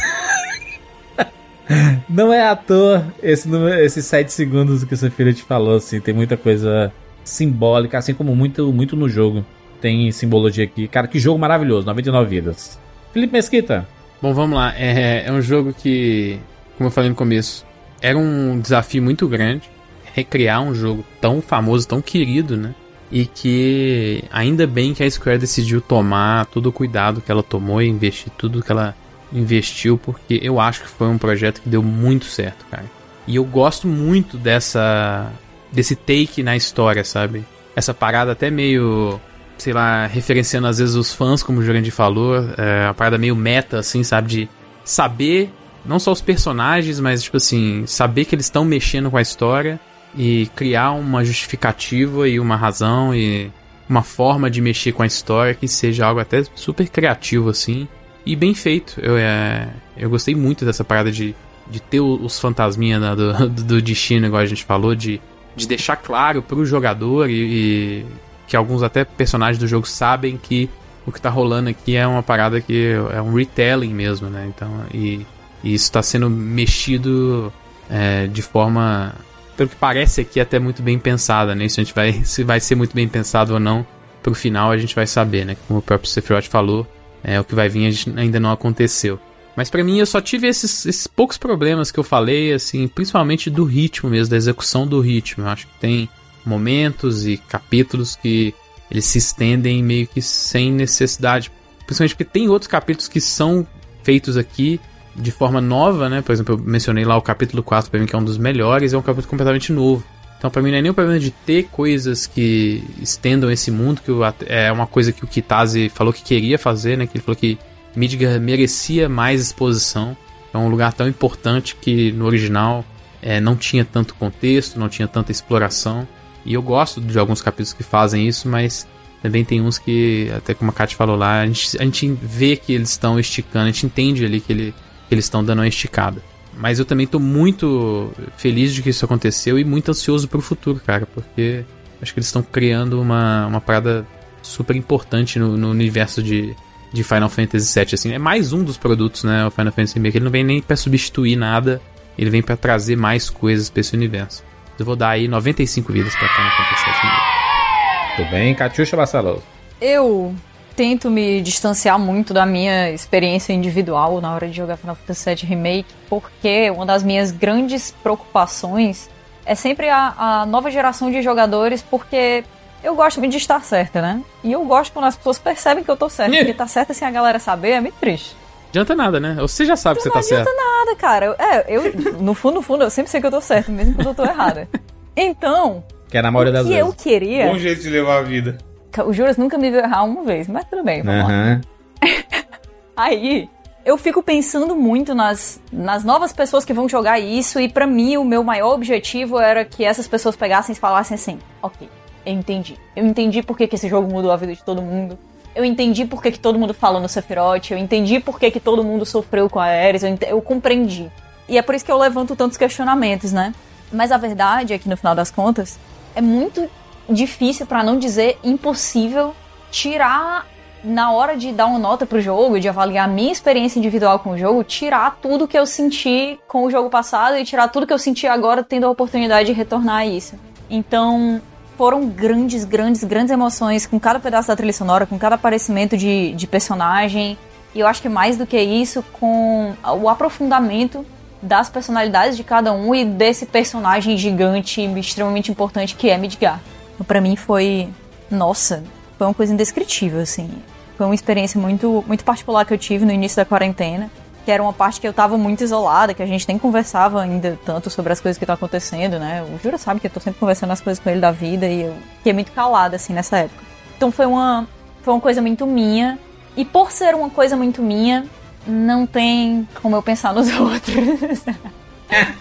Não é à toa esse, número- esses 7 segundos que o seu filho te falou, assim, tem muita coisa simbólica, assim como muito, muito no jogo. Tem simbologia aqui. Cara, que jogo maravilhoso, 99 vidas. Felipe Mesquita. Bom, vamos lá. É, é um jogo que, como eu falei no começo, era um desafio muito grande recriar um jogo tão famoso, tão querido, né? E que ainda bem que a Square decidiu tomar todo o cuidado que ela tomou e investir tudo que ela investiu, porque eu acho que foi um projeto que deu muito certo, cara. E eu gosto muito dessa desse take na história, sabe? Essa parada até meio, sei lá, referenciando às vezes os fãs, como o Jurandir falou, é uma parada meio meta, assim, sabe? De saber, não só os personagens, mas, tipo assim, saber que eles estão mexendo com a história e criar uma justificativa e uma razão e uma forma de mexer com a história que seja algo até super criativo, assim, e bem feito. Eu, é, eu gostei muito dessa parada de, de ter os fantasminha né, do, [LAUGHS] do, do destino, igual a gente falou, de, de deixar claro pro jogador e, e que alguns até personagens do jogo sabem que o que tá rolando aqui é uma parada que é um retelling mesmo, né? Então, e, e isso tá sendo mexido é, de forma, pelo que parece aqui, até muito bem pensada, né? Isso a gente vai, se vai ser muito bem pensado ou não, pro final a gente vai saber, né? Como o próprio Sephiroth falou, é, o que vai vir a gente ainda não aconteceu. Mas pra mim eu só tive esses, esses poucos problemas que eu falei, assim, principalmente do ritmo mesmo, da execução do ritmo. Eu acho que tem momentos e capítulos que eles se estendem meio que sem necessidade. Principalmente porque tem outros capítulos que são feitos aqui de forma nova, né? Por exemplo, eu mencionei lá o capítulo 4 pra mim que é um dos melhores, é um capítulo completamente novo. Então, pra mim, não é nem o problema de ter coisas que estendam esse mundo, que é uma coisa que o Kitase falou que queria fazer, né? Que ele falou que Midgar merecia mais exposição. É um lugar tão importante que no original é, não tinha tanto contexto, não tinha tanta exploração. E eu gosto de alguns capítulos que fazem isso, mas também tem uns que, até como a Kat falou lá, a gente, a gente vê que eles estão esticando, a gente entende ali que, ele, eles estão dando uma esticada. Mas eu também tô muito feliz de que isso aconteceu e muito ansioso pro futuro, cara, porque acho que eles estão criando uma, uma parada super importante no, no universo de, de Final Fantasy VII, assim. É mais um dos produtos, né, o Final Fantasy Remake. Ele não vem nem pra substituir nada, ele vem pra trazer mais coisas pra esse universo. Eu vou dar aí 95 vidas pra Final Fantasy VII. Tudo bem, Catiuxa Barcelos. Eu tento me distanciar muito da minha experiência individual na hora de jogar Final Fantasy VII Remake, porque uma das minhas grandes preocupações é sempre a, a nova geração de jogadores, porque eu gosto muito de estar certa, né? E eu gosto quando as pessoas percebem que eu tô certa, porque tá certa sem a galera saber é meio triste. Adianta nada, né? Você já sabe que você tá Não certo. adianta nada, cara. Eu- É, eu, no fundo, no fundo, eu sempre sei que eu tô certa, mesmo quando eu tô errada. Então, Que é na maioria o das que eu queria. Bom jeito de levar a vida. O Juras nunca me viu errar uma vez, mas tudo bem, vamos lá. Aham. [LAUGHS] Aí, eu fico pensando muito nas, nas novas pessoas que vão jogar isso, e pra mim o meu maior objetivo era que essas pessoas pegassem e falassem assim: ok, eu entendi. Eu entendi por que, que esse jogo mudou a vida de todo mundo. Eu entendi por que, que todo mundo falou no Sephiroth. Eu entendi por que, que todo mundo sofreu com a Ares. Eu, eu compreendi. E é por isso que eu levanto tantos questionamentos, né? Mas a verdade é que no final das contas é muito difícil, pra não dizer impossível, tirar na hora de dar uma nota pro jogo de avaliar a minha experiência individual com o jogo, tirar tudo que eu senti com o jogo passado e tirar tudo que eu senti agora tendo a oportunidade de retornar a isso. Então, foram grandes, grandes, grandes emoções com cada pedaço da trilha sonora, com cada aparecimento de, de personagem. E eu acho que mais do que isso, com o aprofundamento das personalidades de cada um e desse personagem gigante extremamente importante que é Midgar. Pra mim foi, nossa, foi uma coisa indescritível, assim. Foi uma experiência muito, muito particular que eu tive no início da quarentena, que era uma parte que eu tava muito isolada, que a gente nem conversava ainda tanto sobre as coisas que estão acontecendo, né? O Jura sabe que eu tô sempre conversando as coisas com ele da vida e eu fiquei muito calada, assim, nessa época. Então foi uma, foi uma coisa muito minha. E por ser uma coisa muito minha, não tem como eu pensar nos [LAUGHS] outros.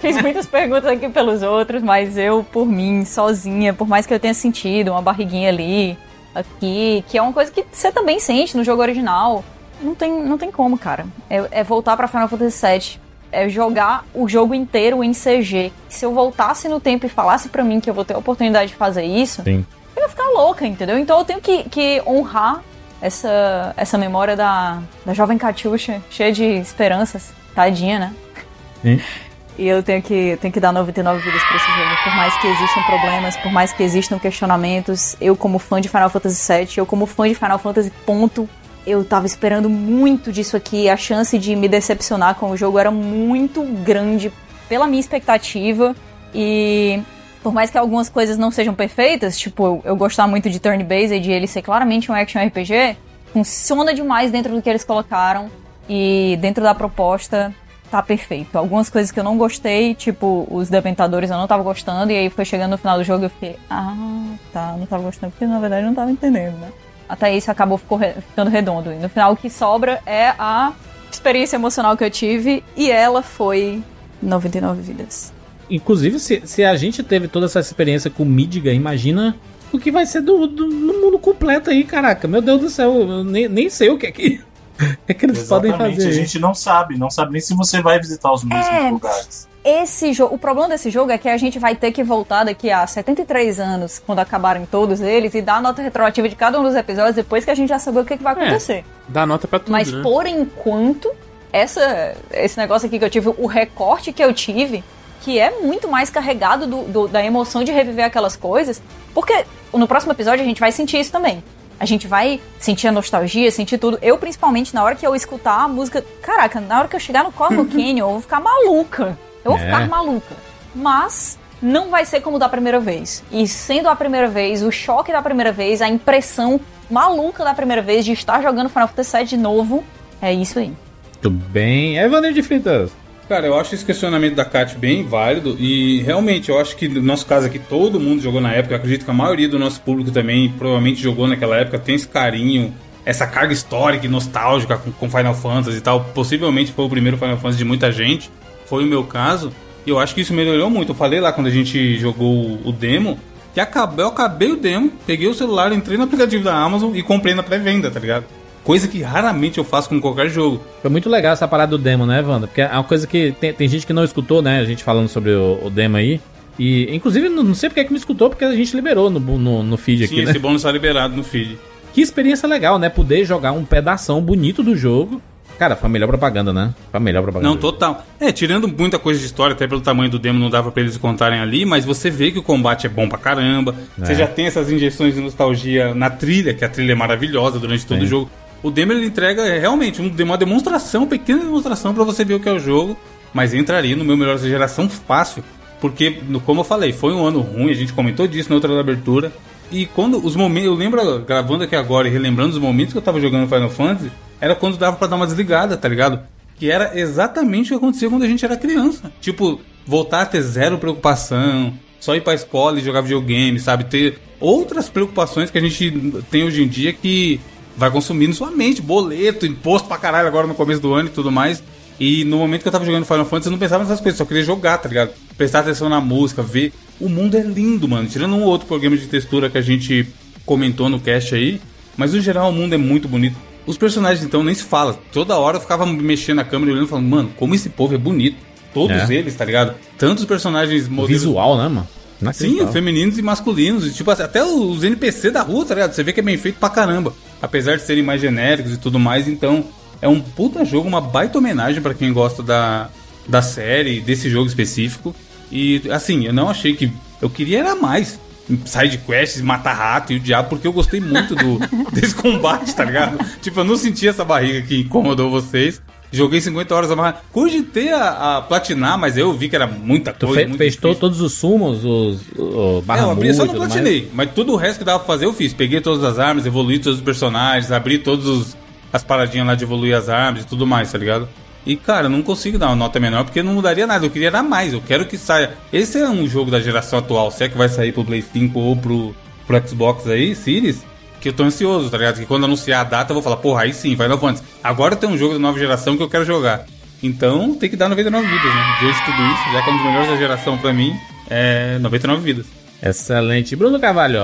Fiz muitas perguntas aqui pelos outros, mas eu, por mim, sozinha, por mais que eu tenha sentido uma barriguinha ali, aqui, que é uma coisa que você também sente no jogo original, não tem, não tem como, cara. É, é voltar pra Final Fantasy VII. É jogar o jogo inteiro em CG. Se eu voltasse no tempo e falasse pra mim que eu vou ter a oportunidade de fazer isso, Sim. eu ia ficar louca, entendeu? Então eu tenho que, que honrar essa, essa memória da, da jovem Katyusha, cheia de esperanças. Tadinha, né? Sim. E eu tenho que, tenho que dar 99 vidas pra esse jogo. Por mais que existam problemas, por mais que existam questionamentos, eu como fã de Final Fantasy VII, eu como fã de Final Fantasy ponto, eu tava esperando muito disso aqui. A chance de me decepcionar com o jogo era muito grande pela minha expectativa. E por mais que algumas coisas não sejam perfeitas, tipo, eu, eu gostar muito de turn-based e ele ser claramente um action RPG, funciona demais dentro do que eles colocaram. E dentro da proposta, tá perfeito. Algumas coisas que eu não gostei, tipo, os Deventadores eu não tava gostando, e aí foi chegando no final do jogo eu fiquei, ah, tá, não tava gostando, porque na verdade eu não tava entendendo, né? Até isso acabou ficando redondo. E no final o que sobra é a experiência emocional que eu tive, e ela foi 99 vidas. Inclusive, se, se a gente teve toda essa experiência com Midgar, imagina o que vai ser do, do, no mundo completo aí, caraca. Meu Deus do céu, eu nem, nem sei o que é que, é que eles podem Exatamente, fazer. a gente não sabe, não sabe nem se você vai visitar os mesmos É. lugares. Esse jogo, o problema desse jogo é que a gente vai ter que voltar daqui a 73 anos, quando acabarem todos eles, e dar a nota retroativa de cada um dos episódios depois que a gente já saber o que, que vai acontecer. Dá nota pra tudo, Mas né? por enquanto, essa, esse negócio aqui que eu tive, o recorte que eu tive, que é muito mais carregado do, do- da emoção de reviver aquelas coisas, porque no próximo episódio a gente vai sentir isso também. A gente vai sentir a nostalgia, sentir tudo. Eu, principalmente, na hora que eu escutar a música. Caraca, na hora que eu chegar no Cosmo [LAUGHS] Canyon, eu vou ficar maluca. Eu vou É. ficar maluca. Mas não vai ser como da primeira vez. E sendo a primeira vez, o choque da primeira vez, a impressão maluca da primeira vez de estar jogando Final Fantasy VII de novo, é isso aí. Muito bem. Evander de Fritas. Cara, eu acho esse questionamento da Kat bem válido e realmente eu acho que no nosso caso aqui todo mundo jogou na época. Eu acredito que a maioria do nosso público também provavelmente jogou naquela época, tem esse carinho, essa carga histórica e nostálgica com, com Final Fantasy e tal. Possivelmente foi o primeiro Final Fantasy de muita gente, foi o meu caso. E eu acho que isso melhorou muito. Eu falei lá quando a gente jogou o- demo que acabei, eu acabei o demo, peguei o celular, entrei no aplicativo da Amazon e comprei na pré-venda, tá ligado? Coisa que raramente eu faço com qualquer jogo. Foi muito legal essa parada do demo, né, Wanda? Porque é uma coisa que tem, tem gente que não escutou, né? A gente falando sobre o, o demo aí. E, inclusive, não sei porque é que não escutou, porque a gente liberou no, no, no feed aqui, Sim, né? esse bônus tá liberado no feed. Que experiência legal, né? Poder jogar um pedação bonito do jogo. Cara, foi a melhor propaganda, né? Foi a melhor propaganda. Não, total. É, tirando muita coisa de história, até pelo tamanho do demo não dava pra eles contarem ali, mas você vê que o combate é bom pra caramba. É. Você já tem essas injeções de nostalgia na trilha, que a trilha é maravilhosa durante todo o jogo. O demo ele entrega é, realmente um- uma demonstração, uma pequena demonstração pra você ver o que é o jogo, mas entraria no meu melhor dessa geração fácil, porque, como eu falei, foi um ano ruim, a gente comentou disso na outra abertura. E quando os momentos, eu lembro gravando aqui agora e relembrando os momentos que eu tava jogando Final Fantasy, era quando dava pra dar uma desligada, tá ligado? Que era exatamente o que acontecia quando a gente era criança. Tipo, voltar a ter zero preocupação, só ir pra escola e jogar videogame, sabe? Ter outras preocupações que a gente tem hoje em dia que vai consumindo sua mente, boleto, imposto pra caralho agora no começo do ano e tudo mais. E no momento que eu tava jogando Final Fantasy, eu não pensava nessas coisas, só queria jogar, tá ligado? Prestar atenção na música, ver. O mundo é lindo, mano. Tirando um outro programa de textura que a gente comentou no cast aí. Mas no geral o mundo é muito bonito. Os personagens, então, nem se fala. Toda hora eu ficava mexendo na câmera e olhando e falando, mano, como esse povo é bonito. Todos É. eles, tá ligado? Tantos personagens modelos. visual, né, mano? Sim, femininos e masculinos. E, tipo, até os NPC da rua, tá ligado? Você vê que é bem feito pra caramba. Apesar de serem mais genéricos e tudo mais, então é um puta jogo, uma baita homenagem pra quem gosta da, da série, desse jogo específico. E assim, eu não achei que. Eu queria era mais. Side quests, matar rato e o diabo, porque eu gostei muito do, [LAUGHS] desse combate, tá ligado? Tipo, eu não senti essa barriga que incomodou vocês. Joguei 50 horas amarrado. Cogitei a, a platinar, mas eu vi que era muita Tu coisa. muito fez to- difícil. todos os sumos, os o, É, barra eu abri, só não tudo mais. platinei, mas tudo o resto que dava pra fazer eu fiz. Peguei todas as armas, evoluí todos os personagens, abri todos os- as paradinhas lá de evoluir as armas e tudo mais, tá ligado? E cara, eu não consigo dar uma nota menor porque não mudaria nada. Eu queria dar mais, eu quero que saia. Esse é um jogo da geração atual, se é que vai sair pro Play 5 ou pro, pro Xbox aí, Series, que eu tô ansioso, tá ligado? Que quando anunciar a data eu vou falar, porra, aí sim, Final Fantasy. Agora tem um jogo da nova geração que eu quero jogar. Então tem que dar 99 vidas, né? Diante de tudo isso, já que é um dos melhores da geração pra mim, é 99 vidas. Excelente. Bruno Carvalho.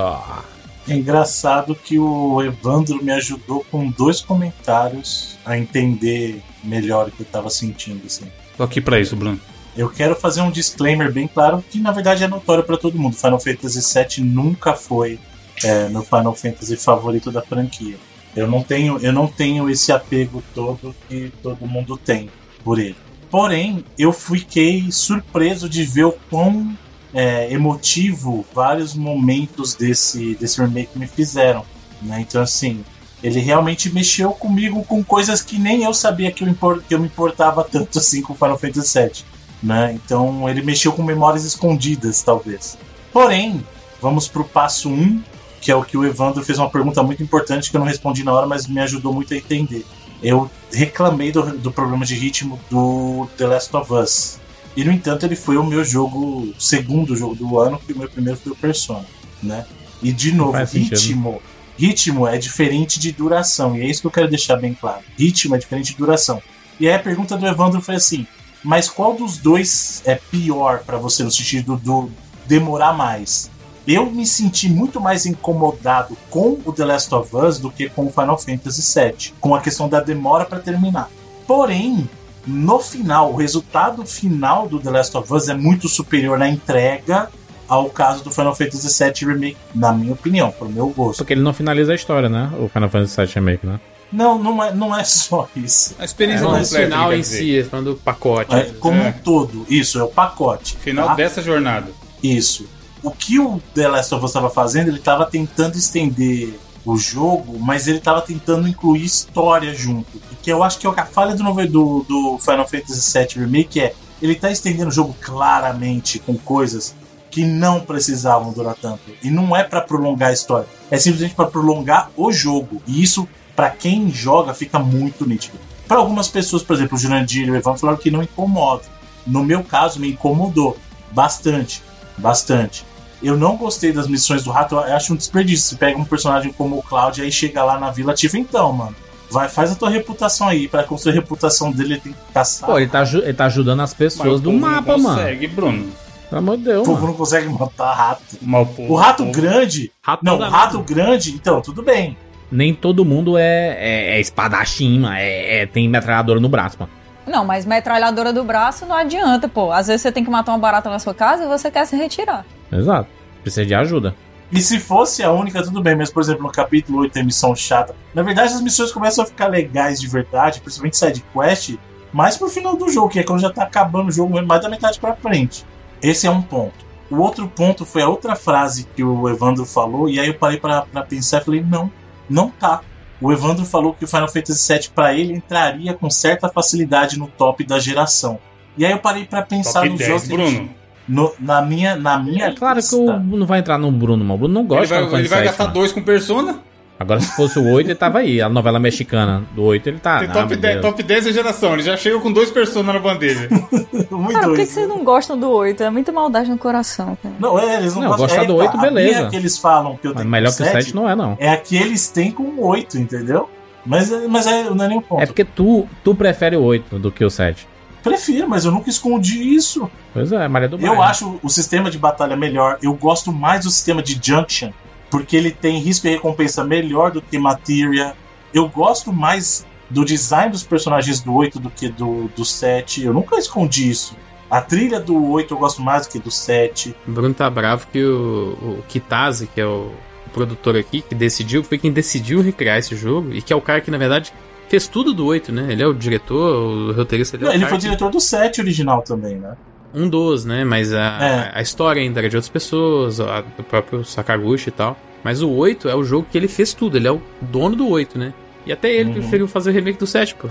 É engraçado que o Evandro me ajudou com dois comentários a entender melhor o que eu tava sentindo, assim. Tô aqui pra isso, Bruno. Eu quero fazer um disclaimer bem claro, que na verdade é notório pra todo mundo. Final Fantasy VII nunca foi é, meu Final Fantasy favorito da franquia. Eu não tenho, eu não tenho esse apego todo que todo mundo tem por ele. Porém, eu fiquei surpreso de ver o quão é, emotivo vários momentos desse, desse remake me fizeram. Né? Então, assim, ele realmente mexeu comigo com coisas que nem eu sabia que eu, impor, que eu me importava tanto assim com Final Fantasy VII. Né? Então, ele mexeu com memórias escondidas, talvez. Porém, vamos pro passo 1, um, que é o que o Evandro fez uma pergunta muito importante que eu não respondi na hora, mas me ajudou muito a entender eu reclamei do, do problema de ritmo do The Last of Us. E no entanto, ele foi o meu jogo, segundo jogo do ano, que o meu primeiro foi o Persona, né? E de novo, ritmo, ritmo é diferente de duração, e é isso que eu quero deixar bem claro. Ritmo é diferente de duração. E aí a pergunta do Evandro foi assim: mas qual dos dois é pior para você no sentido do demorar mais? Eu me senti muito mais incomodado com o The Last of Us do que com o Final Fantasy VII, com a questão da demora para terminar. Porém, no final, o resultado final do The Last of Us é muito superior na entrega ao caso do Final Fantasy VII Remake, na minha opinião, pro meu gosto. Porque ele não finaliza a história, né? O Final Fantasy VII Remake, né? Não, não é, não é só isso. A experiência é, é do final em si, falando do pacote. É, como é. um todo, isso, é o pacote. Final tá? dessa jornada. Isso o que o The Last of Us estava fazendo, ele estava tentando estender o jogo, mas ele estava tentando incluir história junto. Que eu acho que é a falha do, do, do Final Fantasy VII Remake é ele está estendendo o jogo claramente com coisas que não precisavam durar tanto. E não é para prolongar a história, é simplesmente para prolongar o jogo. E isso, para quem joga, fica muito nítido. Para algumas pessoas, por exemplo, o Jurandir e o Evan falaram que não incomoda. No meu caso, me incomodou bastante. Bastante. Eu não gostei das missões do rato, eu acho um desperdício. Você pega um personagem como o Cloud e aí chega lá na Vila Tifa, então, mano. Vai, faz a tua reputação aí. Para construir a reputação dele, ele tem que caçar. Pô, ele tá, ele tá ajudando as pessoas do mapa, não consegue, mano. Bruno. Pelo amor de Deus. O povo mano. não consegue matar rato. Mal, o rato grande. Rato não, danado. rato grande, então, tudo bem. Nem todo mundo é, é, é espadachim, mano. É, é- tem metralhadora no braço, mano. Não, mas metralhadora do braço não adianta, pô. Às vezes você tem que matar uma barata na sua casa e você quer se retirar. Exato. Precisa de ajuda. E se fosse a única, tudo bem, mas por exemplo, no capítulo 8 tem missão chata. Na verdade, as missões começam a ficar legais de verdade, principalmente side quest, mais pro final do jogo, que é quando já tá acabando o jogo, mais da metade pra frente. Esse é um ponto. O outro ponto foi a outra frase que o Evandro falou, e aí eu parei pra, pra pensar e falei: não, não tá. O Evandro falou que o Final Fantasy VII para ele entraria com certa facilidade no top da geração. E aí eu parei pra pensar Top no 10, jogo. que ele- Bruno. No- na minha, na minha É claro que lista. o não vai entrar no Bruno, mano. O Bruno não gosta Ele vai, ele vai Fantasy gastar VII, dois com Persona. Agora, se fosse o 8, ele tava aí. A novela mexicana do 8, ele tá. Tem top, meu 10, Deus. top 10 da geração. Ele já chega com dois Persona na bandeja. [LAUGHS] Muito Cara, por que, que vocês não gostam do 8? É muita maldade no coração, cara. Não, é, eles não, Não, gostam. gostar é, do tá, oito, a beleza. minha que eles falam que eu Mas tenho melhor com que o 7 não é, não. É a que eles têm com 8, entendeu? Mas, mas é, não é nem um ponto. É porque tu, tu prefere o 8 do que o 7. Prefiro, mas eu nunca escondi isso. Pois é, Maria do Eu Bairro. acho o sistema de batalha melhor. Eu gosto mais do sistema de Junction, porque ele tem risco e recompensa melhor do que Materia. Eu gosto mais do design dos personagens do 8 do que do, do 7. Eu nunca escondi isso. A trilha do 8 eu gosto mais do que do 7. O Bruno tá bravo que o, o Kitase, que é o, o produtor aqui, que decidiu, foi quem decidiu recriar esse jogo, e que é o cara que, na verdade, fez tudo do 8, né? Ele é o diretor, o roteirista ele é o ele foi diretor do 7 original também, né? um dos, né? Mas a, É. a história ainda era de outras pessoas, a, do próprio Sakaguchi e tal. Mas o 8 é o jogo que ele fez tudo, ele é o dono do 8, né? E até ele Uhum. preferiu fazer o remake do 7, pô.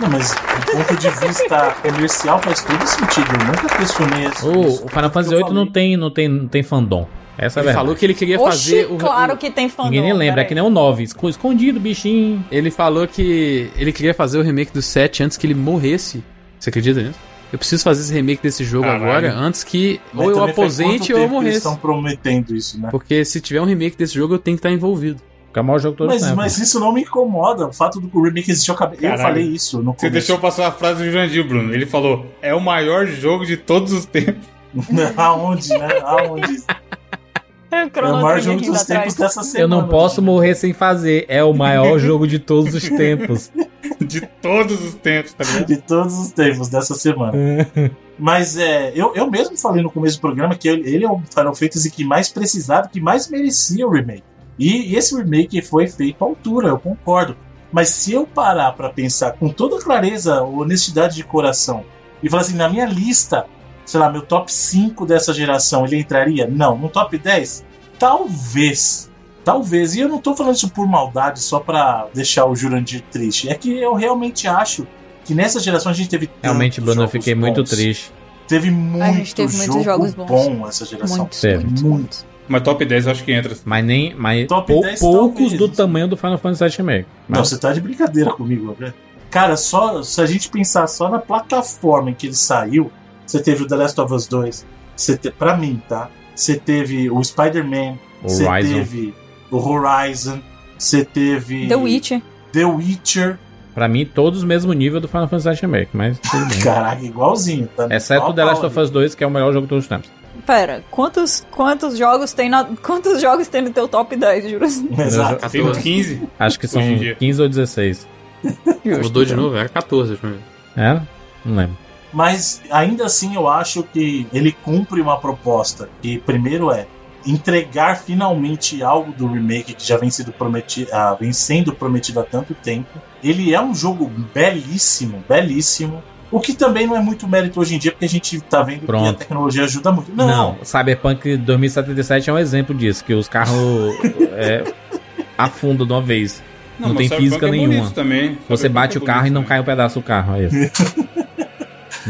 Não, mas do ponto de vista comercial faz todo sentido. Eu nunca questionei isso. O, isso. o Final Fantasy 8 não tem, não, tem, não tem fandom. Essa é a Ele verdade. falou que ele queria Oxi, fazer o, claro que tem fandom. Ninguém nem lembra, é que nem o 9. esco- Escondido, bichinho. Ele falou que ele queria fazer o remake do 7 antes que ele morresse. Você acredita nisso? Eu preciso fazer esse remake desse jogo Caralho. agora antes que Mas ou eu aposente ou eu que Eles morresse. estão prometendo isso, né? Porque se tiver um remake desse jogo, eu tenho que estar envolvido. Que é o maior jogo todo Mas, tempo. mas isso não me incomoda. O fato do que o remake existir, eu, acabei- eu falei isso no Você começo. deixou passar a frase do Jandir, Bruno. Ele falou: é o maior jogo de todos os tempos. [LAUGHS] Aonde, né? Aonde? [LAUGHS] É o maior jogo dos tempos dessa semana. Eu não posso morrer sem fazer. É o maior [LAUGHS] jogo de todos os tempos. [LAUGHS] De todos os tempos, tá ligado? De todos os tempos dessa semana. Mas é, eu, eu mesmo falei no começo do programa que ele ele é o Final Fantasy que mais precisava, que mais merecia o remake. E, e esse remake foi feito à altura, eu concordo. Mas se eu parar pra pensar com toda clareza, honestidade de coração, e falar assim, na minha lista, sei lá, meu top 5 dessa geração, ele entraria? Não. No top 10? Talvez. Talvez. E eu não tô falando isso por maldade, só pra deixar o Jurandir triste. É que eu realmente acho que nessa geração a gente teve Realmente, Bruno, eu fiquei muito bons. triste. Teve muito A gente teve jogo muitos jogos bons. bom essa geração. Muitos, Teve. Muito. muitos. Mas top 10 eu acho que entra. Mas nem. Mas Top pou- 10 poucos talvez. do tamanho do Final Fantasy VII Remake. Não, Mas- você tá de brincadeira comigo, né? Cara, só se a gente pensar só na plataforma em que ele saiu, você teve o The Last of Us 2, você te, pra mim, tá? Você teve o Spider-Man, você teve o Horizon, você teve The Witcher. The Witcher. Pra mim, todos o mesmo nível do Final Fantasy Remake, mas tudo bem. [LAUGHS] Caraca, igualzinho, tá? Exceto o The Last of Us 2, que é o melhor jogo de todos os tempos. Pera, quantos, quantos jogos tem na, quantos jogos tem no teu top 10, juro? ali. Exato. Tem uns 15. Acho que são Hoje em dia. 15 ou 16. Mudou de novo? Era 14, deixa eu ver. É? Não lembro. Mas ainda assim eu acho que ele cumpre uma proposta. Que primeiro é entregar finalmente algo do remake que já vem, sido prometi ah, vem sendo prometido há tanto tempo. Ele é um jogo belíssimo, belíssimo. O que também não é muito mérito hoje em dia, porque a gente tá vendo que a Pronto. tecnologia ajuda muito. Não, Não, Cyberpunk 2077 é um exemplo disso, que os carros é, afundam de uma vez. Não, tem mas física é nenhuma. também. Você bate é o carro e não cai um pedaço do carro. Aí. [LAUGHS]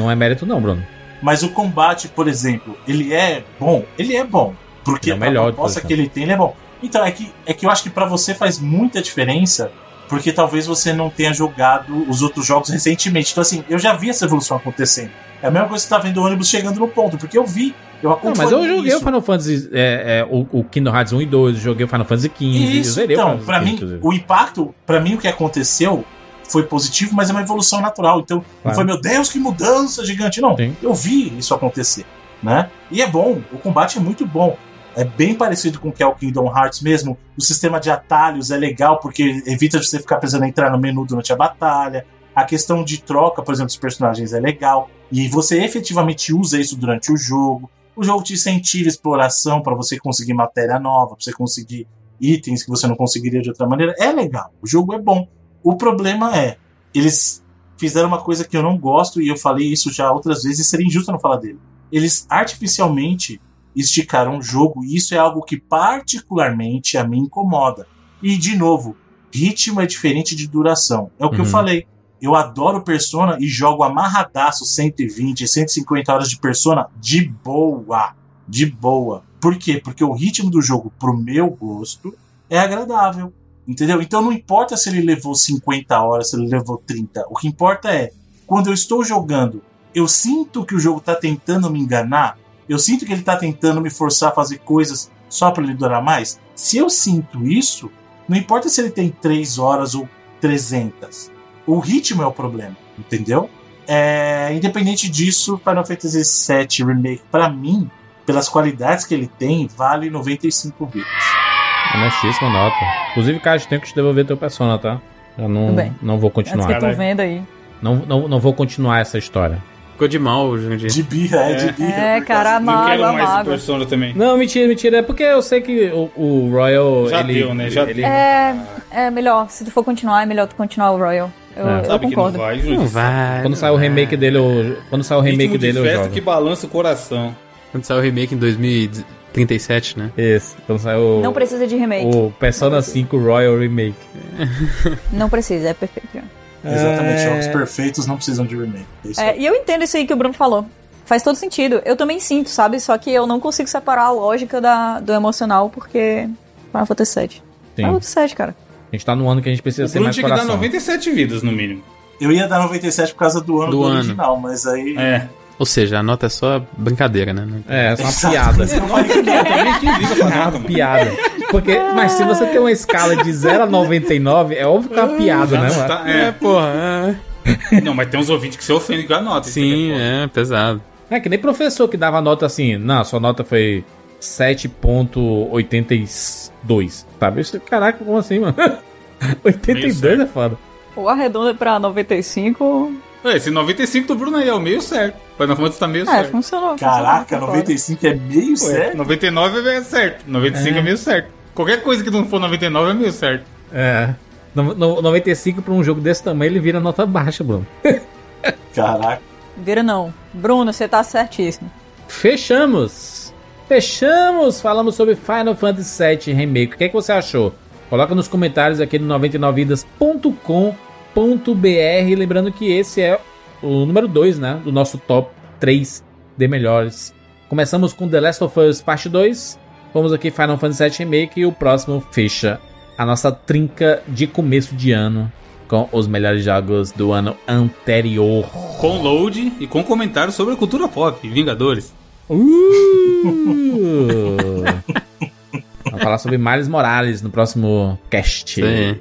não é mérito não, Bruno. Mas o combate, por exemplo, ele é bom. Ele é bom. Porque Ele é o melhor a de proposta todos, que ele tem, ele é bom. Então, é que, é que eu acho que pra você faz muita diferença, porque talvez você não tenha jogado os outros jogos recentemente. Então, assim, eu já vi essa evolução acontecendo. É a mesma coisa que você tá vendo o ônibus chegando no ponto, porque eu vi, eu Não, acompanhei mas eu joguei isso. o Final Fantasy, é, é, o, o Kingdom Hearts 1 e 2, eu joguei o Final Fantasy XV, eu Isso, zerei o então, Final pra mim, inclusive. o impacto, pra mim o que aconteceu foi positivo, mas é uma evolução natural. Então, não Claro. foi, meu Deus, que mudança gigante. Não, Sim. eu vi isso acontecer, né? E é bom, o combate é muito bom. É bem parecido com o que é o Kingdom Hearts mesmo. O sistema de atalhos é legal, porque evita você ficar precisando entrar no menu durante a batalha. A questão de troca, por exemplo, dos personagens é legal. E você efetivamente usa isso durante o jogo. O jogo te incentiva exploração para você conseguir matéria nova, para você conseguir itens que você não conseguiria de outra maneira. É legal, o jogo é bom. O problema é, eles fizeram uma coisa que eu não gosto, e eu falei isso já outras vezes, e seria injusto não falar dele. Eles artificialmente esticaram o jogo, e isso é algo que particularmente a mim incomoda. E, de novo, ritmo é diferente de duração. É o que eu Uhum. falei. Eu adoro Persona e jogo amarradaço 120, 150 horas de Persona de boa. De boa. Por quê? Porque o ritmo do jogo, pro meu gosto, é agradável. Entendeu? Então não importa se ele levou 50 horas, se ele levou 30. O que importa é, quando eu estou jogando, eu sinto que o jogo tá tentando me enganar, eu sinto que ele tá tentando me forçar a fazer coisas só para ele durar mais. Se eu sinto isso, não importa se ele tem 3 horas ou 300. O ritmo é o problema, entendeu? É, independente disso, Final Fantasy VII Remake, pra mim, pelas qualidades que ele tem, vale 95 bits. Honestíssima nota. Inclusive, cara, tem que te devolver teu persona, tá? Eu não, não vou Antes continuar. que eu tô vendo aí. Não, não, não vou continuar essa história. Ficou de mal, Jandir. De birra, é, de birra. É, cara, Não amargo, quero mais amargo. Persona também. Não, mentira, mentira. É porque eu sei que o, o Royal. Já ele, deu, né? Já ele, É, é melhor, se tu for continuar, é melhor tu continuar o Royal. Eu, É. eu Sabe que concordo. não vai, Júlio. Não vai. Quando não sair o vai. remake dele, eu, quando sair o remake Ritmo de dele, eu festa jogo. que balança o coração. Quando saiu o remake em 2037, né? Esse. Quando sair o. Não precisa de remake. O Persona 5 Royal Remake. [LAUGHS] Não precisa, é perfeito. já. Exatamente, É. jogos perfeitos não precisam de remake. É isso É, e eu entendo isso aí que o Bruno falou. Faz todo sentido. Eu também sinto, sabe? Só que eu não consigo separar a lógica da, do emocional, porque. Final Fantasy VII. Sim. Final Fantasy VII, cara. A gente tá no ano que a gente precisa O ser Bruno mais tinha que dar coração. 97 vidas, no mínimo. Eu ia dar 97 por causa do ano Do do, ano. original, mas aí. É. Ou seja, a nota é só brincadeira, né? É, é só uma Exato, piada. É uma piada. Porque, mas se você tem uma escala de 0 a 99, é óbvio que é uma piada, Já né, mano? tá- É, é. porra. [LAUGHS] Não, mas tem uns ouvintes que se ofendem com a nota. Sim, é é, pesado. É que nem professor que dava nota assim, não, sua nota foi 7.82, sabe? Isso, caraca, como assim, mano? [LAUGHS] 82 é foda. O arredonda pra 95. Ué, Esse 95 do Bruno aí é o meio certo. Final Fantasy tá meio É, certo. funcionou. Caraca, funcionou, tá 95 é meio Ué, certo? 99 é certo. 95 é. meio certo. Qualquer coisa que não for 99 é meio certo. É. No, no, 95 pra um jogo desse tamanho, ele vira nota baixa, Bruno. [LAUGHS] Caraca. Vira não. Bruno, você tá certíssimo. Fechamos. Fechamos. Falamos sobre Final Fantasy VII Remake. O que, é que você achou? Coloca nos comentários aqui no 99vidas.com.br. Lembrando que esse é o número 2, né? Do nosso top 3 de melhores. Começamos com The Last of Us Parte 2. Vamos aqui Final Fantasy VII Remake e o próximo fecha a nossa trinca de começo de ano com os melhores jogos do ano anterior. Com load e com comentários sobre a cultura pop, Vingadores. Uh! [LAUGHS] Vamos falar sobre Miles Morales no próximo cast. Sim.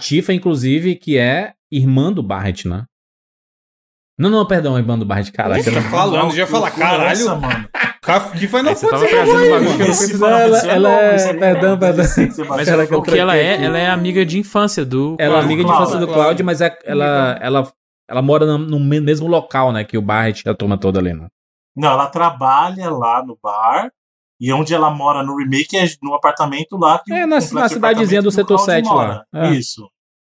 A Tifa, inclusive, que é irmã do Barret, né? Não, não, perdão, irmã do Barret, caraca. Você tá falando, já ia falar, caralho. Essa, mano. Que foi ela, você é ela louco, é. é Perdão, perdão. você Mas Caraca, eu o que ela é, aqui. ela é amiga de infância do. Ela é amiga de infância do Cláudio. Mas é- ela, ela, ela mora no, mesmo local, né? Que o Barret e a turma toda ali, né? Não, ela trabalha lá no. E onde ela mora no remake é no apartamento lá. Que É, na- na de cidadezinha do setor Cláudio 7 lá. mora. É. Isso.